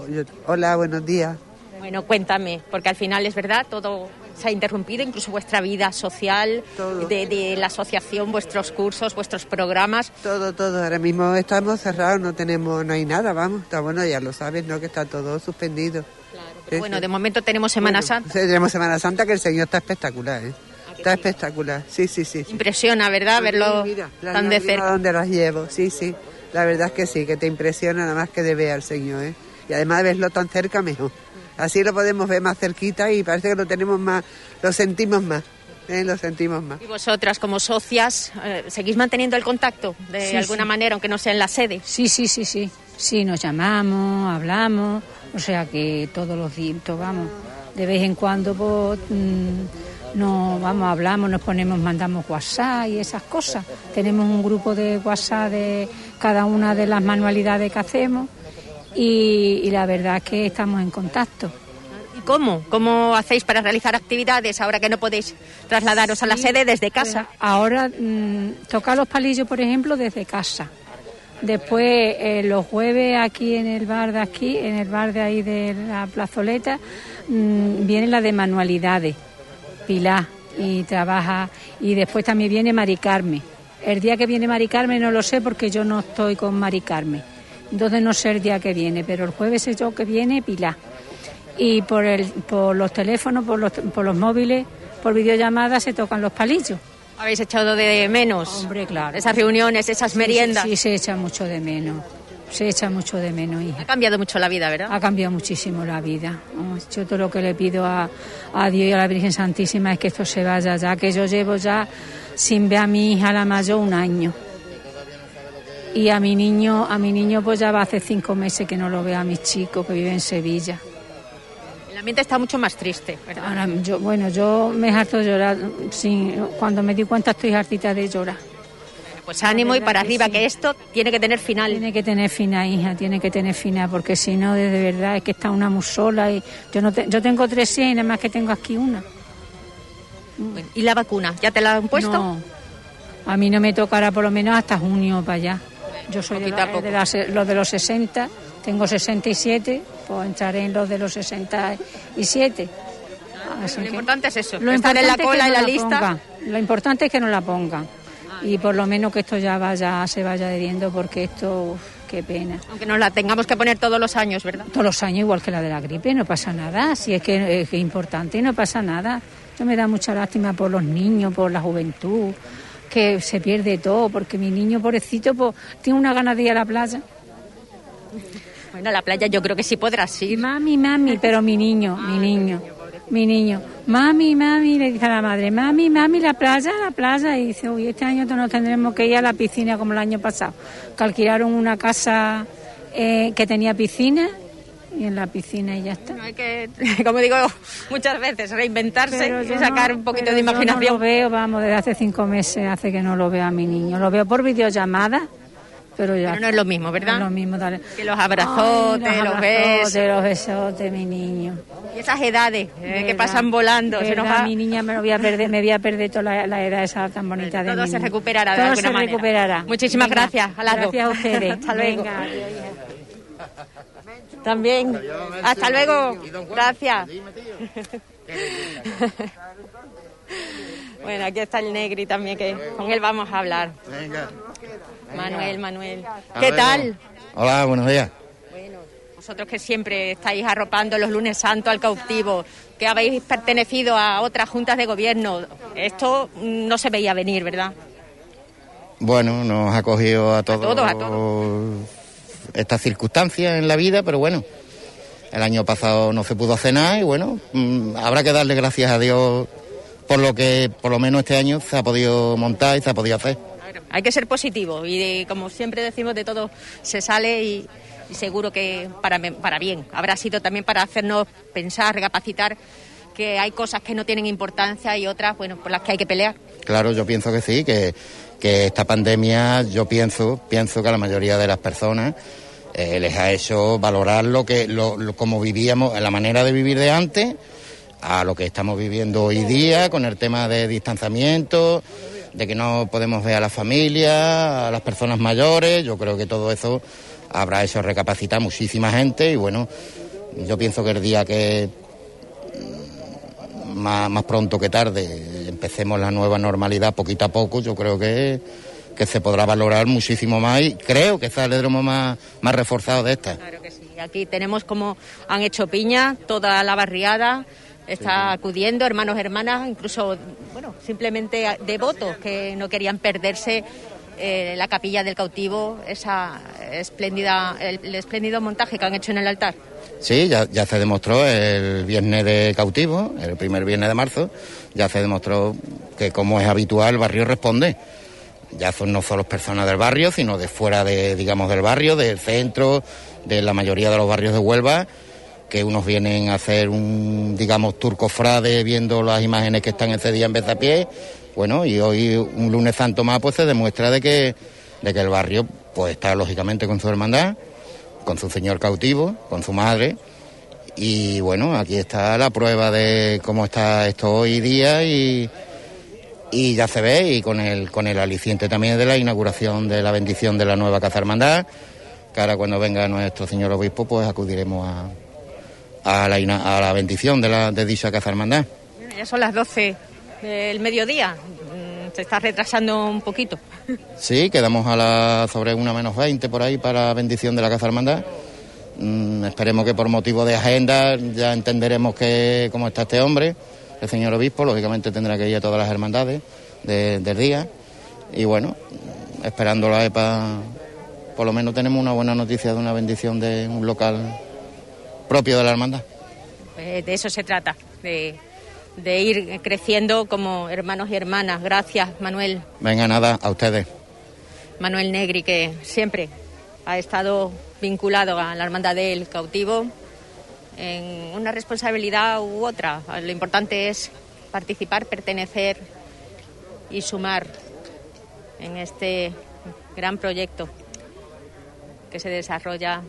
Hola, buenos días. Bueno, cuéntame, porque al final es verdad, todo se ha interrumpido, incluso vuestra vida social, de, la asociación, vuestros cursos, vuestros programas. Todo, todo. Ahora mismo estamos cerrados, no tenemos, no hay nada, vamos. Está bueno, ya lo sabes, ¿no? Que está todo suspendido. Claro, bueno, de momento tenemos Semana Santa. Tenemos Semana Santa que el Señor está espectacular, ¿eh? Está espectacular, sí, sí, sí. Impresiona, ¿verdad? Verlo tan de cerca. donde las llevo, sí, sí. La verdad es que sí, que te impresiona nada más que de ver al Señor, ¿eh? Y además de verlo tan cerca, mejor. Así lo podemos ver más cerquita y parece que lo tenemos más, lo sentimos más. ¿eh? lo sentimos más. ¿Y vosotras como socias eh, seguís manteniendo el contacto de alguna manera, aunque no sea en la sede? Sí, sí, sí, sí. Sí, nos llamamos, hablamos, o sea que todos los días, vamos, de vez en cuando pues, mm, nos vamos, hablamos, nos ponemos, mandamos WhatsApp y esas cosas. Tenemos un grupo de WhatsApp de cada una de las manualidades que hacemos y, la verdad es que estamos en contacto. ¿Y cómo? ¿Cómo hacéis para realizar actividades ahora que no podéis trasladaros a la sede desde casa? ahora mm, tocar los palillos, por ejemplo, desde casa. Después, eh, los jueves aquí en el bar de aquí, en el bar de ahí de la plazoleta, mm, viene la de manualidades, Pilar, y trabaja. Y después también viene Mari Carmen. El día que viene Mari Carmen no lo sé porque yo no estoy con Mari Carmen entonces no sé el día que viene, pero el jueves es yo que viene Pilar. Y por, el, por los teléfonos, por los, por los móviles, por videollamadas se tocan los palillos. ¿Habéis echado de menos? Hombre, claro. Esas reuniones, esas meriendas. Sí, se echa mucho de menos. Se echa mucho de menos, hija. Ha cambiado mucho la vida, ¿verdad? Ha cambiado muchísimo la vida. Yo todo lo que le pido a, a Dios y a la Virgen Santísima es que esto se vaya ya, que yo llevo ya sin ver a mi hija la mayor un año y a mi niño, a mi niño pues ya va hace cinco meses que no lo veo a mi chico que vive en Sevilla. El ambiente está mucho más triste, ¿verdad? yo, bueno, yo me harto de llorar, sin, cuando me di cuenta estoy hartita de llorar. Pues ánimo y para arriba, que esto tiene que tener final. Tiene que tener final, hija, tiene que tener final, porque si no, de verdad, es que está una muy sola y yo, no yo tengo tres y nada más que tengo aquí una. ¿Y la vacuna? ¿Ya te la han puesto? No, a mí no me tocará por lo menos hasta junio para allá. Yo soy de, la- de los de los 60, tengo 67, pues entraré en los de los 67. Así Lo que- importante es eso, Lo estar en la cola en la lista. ponga. Lo importante es que no la ponga. Y por lo menos que esto ya vaya, se vaya adheriendo porque esto, uf, qué pena. Aunque nos la tengamos que poner todos los años, ¿verdad? Todos los años igual que la de la gripe, no pasa nada. Si es que es, que es importante, no pasa nada. Yo me da mucha lástima por los niños, por la juventud, que se pierde todo, porque mi niño pobrecito pues, tiene una ganas de ir a la playa. Bueno, a la playa yo creo que sí podrás ir. Mami, mami, pero mi niño, mi niño, mi niño. Mami, mami, le dice a la madre, mami, mami, la playa, la playa. Y dice, uy, este año nos tendremos que ir a la piscina como el año pasado. Que alquilaron una casa eh, que tenía piscina y en la piscina y ya está. No hay que, como digo muchas veces, reinventarse y sacar no- un poquito pero de yo No imaginación. lo veo, vamos, desde hace cinco meses hace que no lo veo a mi niño. Lo veo por videollamada, pero ya. Pero no es lo mismo, ¿verdad? No es lo mismo, dale. Que los abrazotes, Ay, los, abrazotes, besos. los besotes, mi niño. Y esas edades eh, que pasan volando. Se nos verdad, va- mi niña me lo voy a perder, me voy a perder toda la, la edad esa tan bonita de Todo mi se niño. recuperará de Todo alguna se manera. recuperará. Muchísimas Venga, gracias a las dos. Gracias a ustedes. Hasta luego. Venga. También. Hasta luego. Gracias. bueno, aquí está el Negri también, que con él vamos a hablar. Venga. Manuel, Manuel. A ¿Qué tal? Hola, buenos días. Vosotros que siempre estáis arropando los lunes santos al cautivo, que habéis pertenecido a otras juntas de gobierno, esto no se veía venir, ¿verdad? Bueno, nos ha cogido a todos, todos, a estas circunstancias en la vida, pero bueno, el año pasado no se pudo hacer nada y bueno, mm, habrá que darle gracias a Dios por lo que por lo menos este año se ha podido montar y se ha podido hacer. Hay que ser positivo y como siempre decimos, de todo se sale y, seguro que para, para bien. Habrá sido también para hacernos pensar, recapacitar que hay cosas que no tienen importancia y otras, bueno, por las que hay que pelear. Claro, yo pienso que sí, que, que esta pandemia, yo pienso, pienso que a la mayoría de las personas eh, les ha hecho valorar lo que, lo, lo- como vivíamos, la manera de vivir de antes, a lo que estamos viviendo hoy día, con el tema de distanciamiento, de que no podemos ver a la familia, a las personas mayores, yo creo que todo eso habrá hecho recapacitar muchísima gente y bueno, yo pienso que el día que más, más pronto que tarde empecemos la nueva normalidad poquito a poco, yo creo que, que se podrá valorar muchísimo más y creo que saldremos más, más reforzados de esta. Y aquí tenemos como han hecho piña, toda la barriada está acudiendo, hermanos, hermanas, incluso, bueno, simplemente devotos que no querían perderse eh, la capilla del cautivo, esa espléndida, el, el espléndido montaje que han hecho en el altar. Sí, ya, ya se demostró el viernes de cautivo, el primer viernes de marzo, ya se demostró que como es habitual el barrio responde. Ya son no solo personas del barrio, sino de fuera de, digamos, del barrio, del centro, de la mayoría de los barrios de Huelva, que unos vienen a hacer un, digamos, turco frade viendo las imágenes que están ese día en Bezapié. Bueno, y hoy, un lunes santo más, pues se demuestra de que, de que el barrio, pues está lógicamente con su hermandad, con su señor cautivo, con su madre. Y bueno, aquí está la prueba de cómo está esto hoy día y, y ya se ve, y con el, con el aliciente también de la inauguración de la bendición de la nueva Casa Hermandad, que ahora cuando venga nuestro señor obispo, pues acudiremos a, a, la, a la bendición de, la, de dicha Casa Hermandad. Ya son las 12 del mediodía, Mm, se está retrasando un poquito. Sí, quedamos a la sobre una menos 20 por ahí para la bendición de la Casa Hermandad. Mm, esperemos que por motivo de agenda ya entenderemos que cómo está este hombre, el señor obispo, lógicamente tendrá que ir a todas las hermandades de- del día. Y bueno, esperando la EPA, por lo menos tenemos una buena noticia de una bendición de un local propio de la hermandad. Eh, de eso se trata, de, de ir creciendo como hermanos y hermanas. Gracias, Manuel. Venga, nada, a ustedes. Manuel Negri, que siempre ha estado vinculado a la Hermandad del Cautivo en una responsabilidad u otra. Lo importante es participar, pertenecer y sumar en este gran proyecto que se desarrolla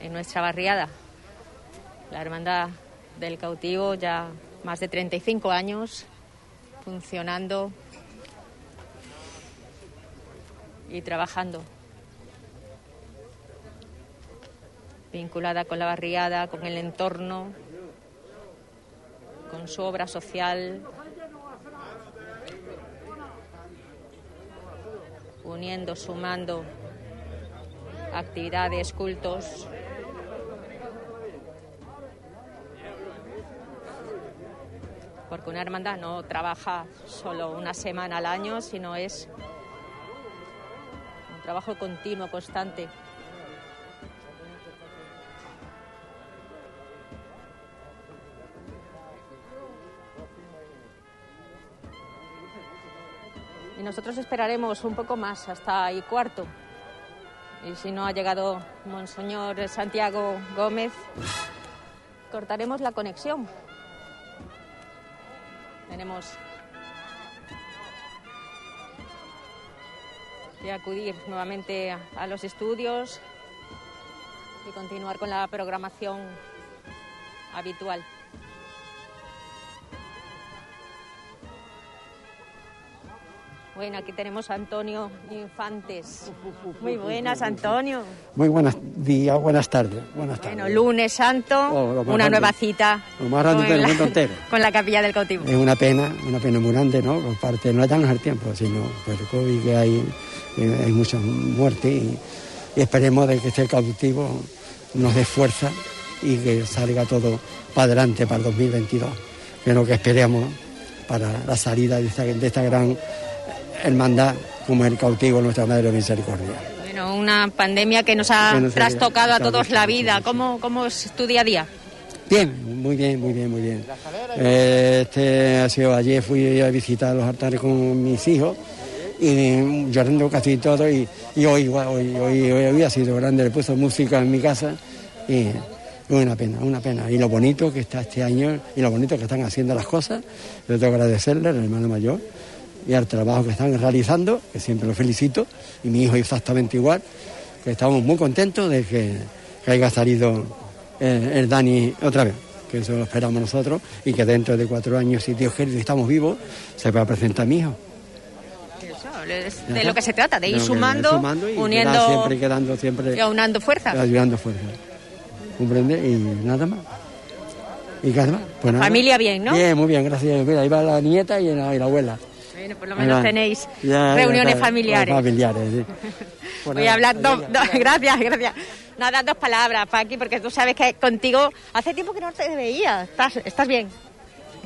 en nuestra barriada. La Hermandad del Cautivo ya más de 35 años funcionando y trabajando. Vinculada con la barriada, con el entorno, con su obra social, uniendo, sumando actividades, cultos. Porque una hermandad no trabaja solo una semana al año, sino es un trabajo continuo, constante. Y nosotros esperaremos un poco más, hasta y cuarto. Y si no ha llegado Monseñor Santiago Gómez, cortaremos la conexión. Tenemos que acudir nuevamente a, los estudios y continuar con la programación habitual. Bueno, aquí tenemos a Antonio Infantes. Muy buenas, Antonio. Muy buenos días, buenas tardes. Buenas tardes. Bueno, lunes santo, Oh, una grande. nueva cita Lo más grande del mundo entero. con la capilla del cautivo. Es una pena, una pena muy grande, ¿no? Por parte, no es el tiempo, sino por el COVID que hay, eh, hay muchas muertes y, y esperemos de que este cautivo nos dé fuerza y que salga todo para adelante para el 2022, que es lo que esperemos para la salida de esta, de esta gran hermandad como el cautivo Nuestra Madre de Misericordia. Bueno, una pandemia que nos ha Que nos ha- trastocado a todos la vida. ¿Cómo, ¿Cómo es tu día a día? Bien, muy bien, muy bien, muy bien. Eh, Este ha sido ayer fui a visitar los altares con mis hijos y llorando casi todo y, y hoy hoy, hoy, hoy, ha sido grande, le he puesto música en mi casa y una pena, una pena. Y lo bonito que está este año y lo bonito que están haciendo las cosas, yo tengo que agradecerle al hermano mayor y al trabajo que están realizando, que siempre lo felicito, y mi hijo exactamente igual, que estamos muy contentos de que, que haya salido eh, el Dani otra vez, que eso lo esperamos nosotros, y que dentro de cuatro años, si Dios quiere y estamos vivos, se va a presentar mi hijo. Eso, de lo que se trata, de ir De lo que- sumando, y uniendo siempre quedando siempre y aunando fuerzas. ayudando fuerza. ¿Comprende? Y nada más. ¿Y qué más? Pues nada. Familia bien, ¿no? Bien, muy bien, gracias. Mira, ahí va la nieta y la, y la abuela. Bueno, por lo menos tenéis Ya, ya reuniones familiares. Familiares, sí. Voy a hablar dos, dos- gracias, gracias. Nada, dos palabras, Paqui, porque tú sabes que contigo hace tiempo que no te veía. ¿Estás, estás bien?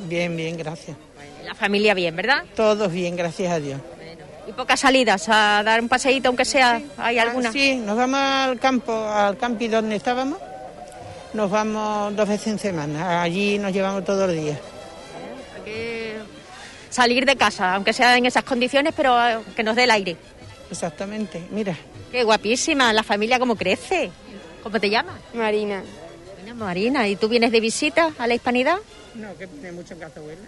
Bien, bien, gracias. La familia bien, ¿verdad? Todos bien, gracias a Dios. Y pocas salidas a dar un paseíto, aunque sea, ¿hay alguna? Ah, Sí, nos vamos al campo, al campi donde estábamos. Nos vamos dos veces en semana. Allí nos llevamos todos los días. Salir de casa, aunque sea en esas condiciones, pero eh, que nos dé el aire. Exactamente, mira. Qué guapísima, la familia cómo crece. ¿Cómo te llamas? Marina. Bueno, Marina, ¿y tú vienes de visita a la hispanidad? No, que tiene mucho en casa, abuela.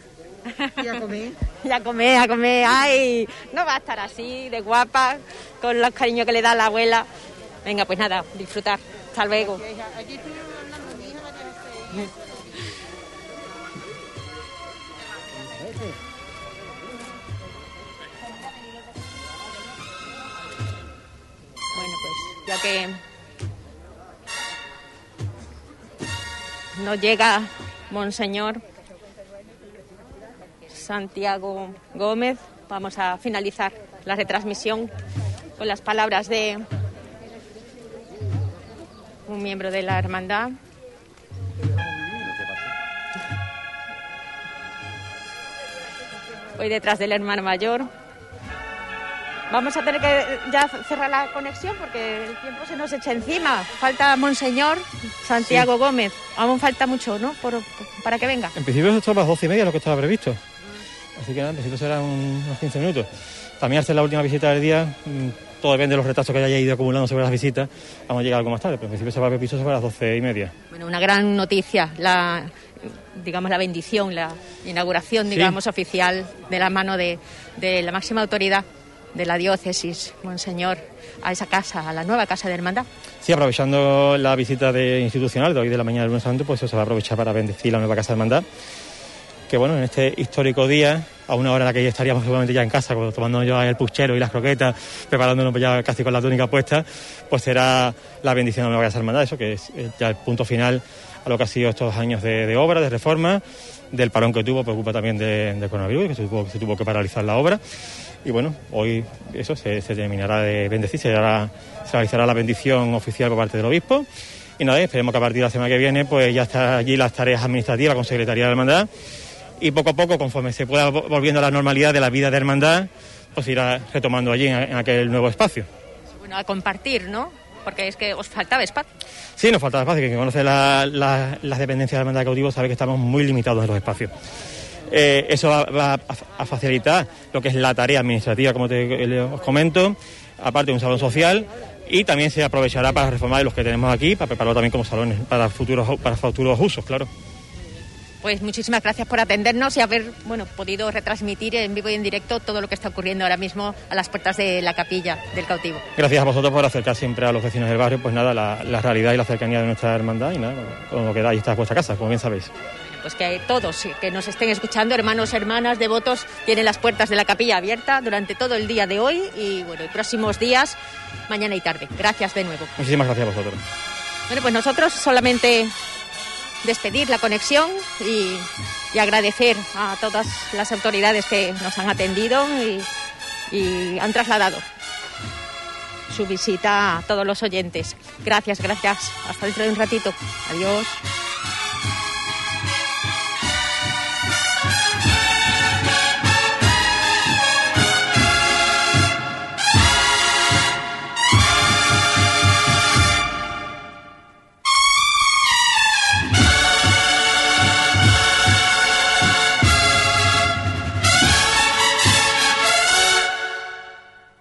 Y a comer. Y a comer, a comer. Ay, no va a estar así, de guapa, con los cariños que le da la abuela. Venga, pues nada, disfrutar. Hasta luego. Aquí estoy hablando, mi hija va a tener que nos llega Monseñor Santiago Gómez, vamos a finalizar la retransmisión con las palabras de un miembro de la hermandad. Voy detrás del hermano mayor. Vamos a tener que ya cerrar la conexión porque el tiempo se nos echa encima. Falta Monseñor Santiago Gómez. Aún falta mucho, ¿no? Por- para que venga. En principio esto a las doce y media lo que estaba previsto. Así que nada, en principio serán unos 15 minutos. También al ser la última visita del día, mm, todo depende de los retazos que haya ido acumulando sobre las visitas, vamos a llegar algo más tarde, pero en principio se va a previsto sobre las doce y media. Bueno, una gran noticia, la digamos la bendición, la inauguración, Sí. digamos, oficial de la mano de, de la máxima autoridad de la diócesis, Monseñor, a esa casa, a la nueva casa de hermandad. Sí, aprovechando la visita de institucional de hoy de la mañana del lunes santo, pues se va a aprovechar para bendecir la nueva casa de hermandad, que bueno, en este histórico día, a una hora en la que ya estaríamos seguramente ya en casa, tomando ya el puchero y las croquetas, preparándonos ya casi con la túnica puesta, pues será la bendición de la Casa Hermandad, eso que es eh, ya el punto final a lo que ha sido estos años de, de obra, de reforma, del parón que tuvo, preocupa también de, de coronavirus, que se tuvo, se tuvo que paralizar la obra. Y bueno, hoy eso se, se terminará de bendecir, se, hará- se realizará la bendición oficial por parte del obispo. Y nada, esperemos que a partir de la semana que viene pues ya está allí las tareas administrativas con Secretaría de la Hermandad y poco a poco, conforme se pueda vo- volviendo a la normalidad de la vida de hermandad, pues irá retomando allí en, en aquel nuevo espacio. Bueno, a compartir, ¿no? Porque es que os faltaba espacio. Sí, nos falta espacio. Quien conoce la- la- las dependencias de la hermandad de cautivo sabe que estamos muy limitados en los espacios. Eh, eso va, va a, a facilitar lo que es la tarea administrativa, como te, os comento, aparte de un salón social, y también se aprovechará para reformar los que tenemos aquí, para prepararlo también como salones para futuros, para futuros usos, claro. Pues muchísimas gracias por atendernos y haber bueno, podido retransmitir en vivo y en directo todo lo que está ocurriendo ahora mismo a las puertas de la capilla del cautivo. Gracias a vosotros por acercar siempre a los vecinos del barrio, pues nada, la, la realidad y la cercanía de nuestra hermandad, y nada, con lo que da, ahí está vuestra casa, como bien sabéis. Pues que todos que nos estén escuchando, hermanos, hermanas, devotos, tienen las puertas de la capilla abiertas durante todo el día de hoy y bueno, y próximos días, mañana y tarde. Gracias de nuevo. Muchísimas gracias a vosotros. Bueno, pues nosotros solamente despedir la conexión y, y agradecer a todas las autoridades que nos han atendido y, y han trasladado su visita a todos los oyentes. Gracias, gracias. Hasta dentro de un ratito. Adiós.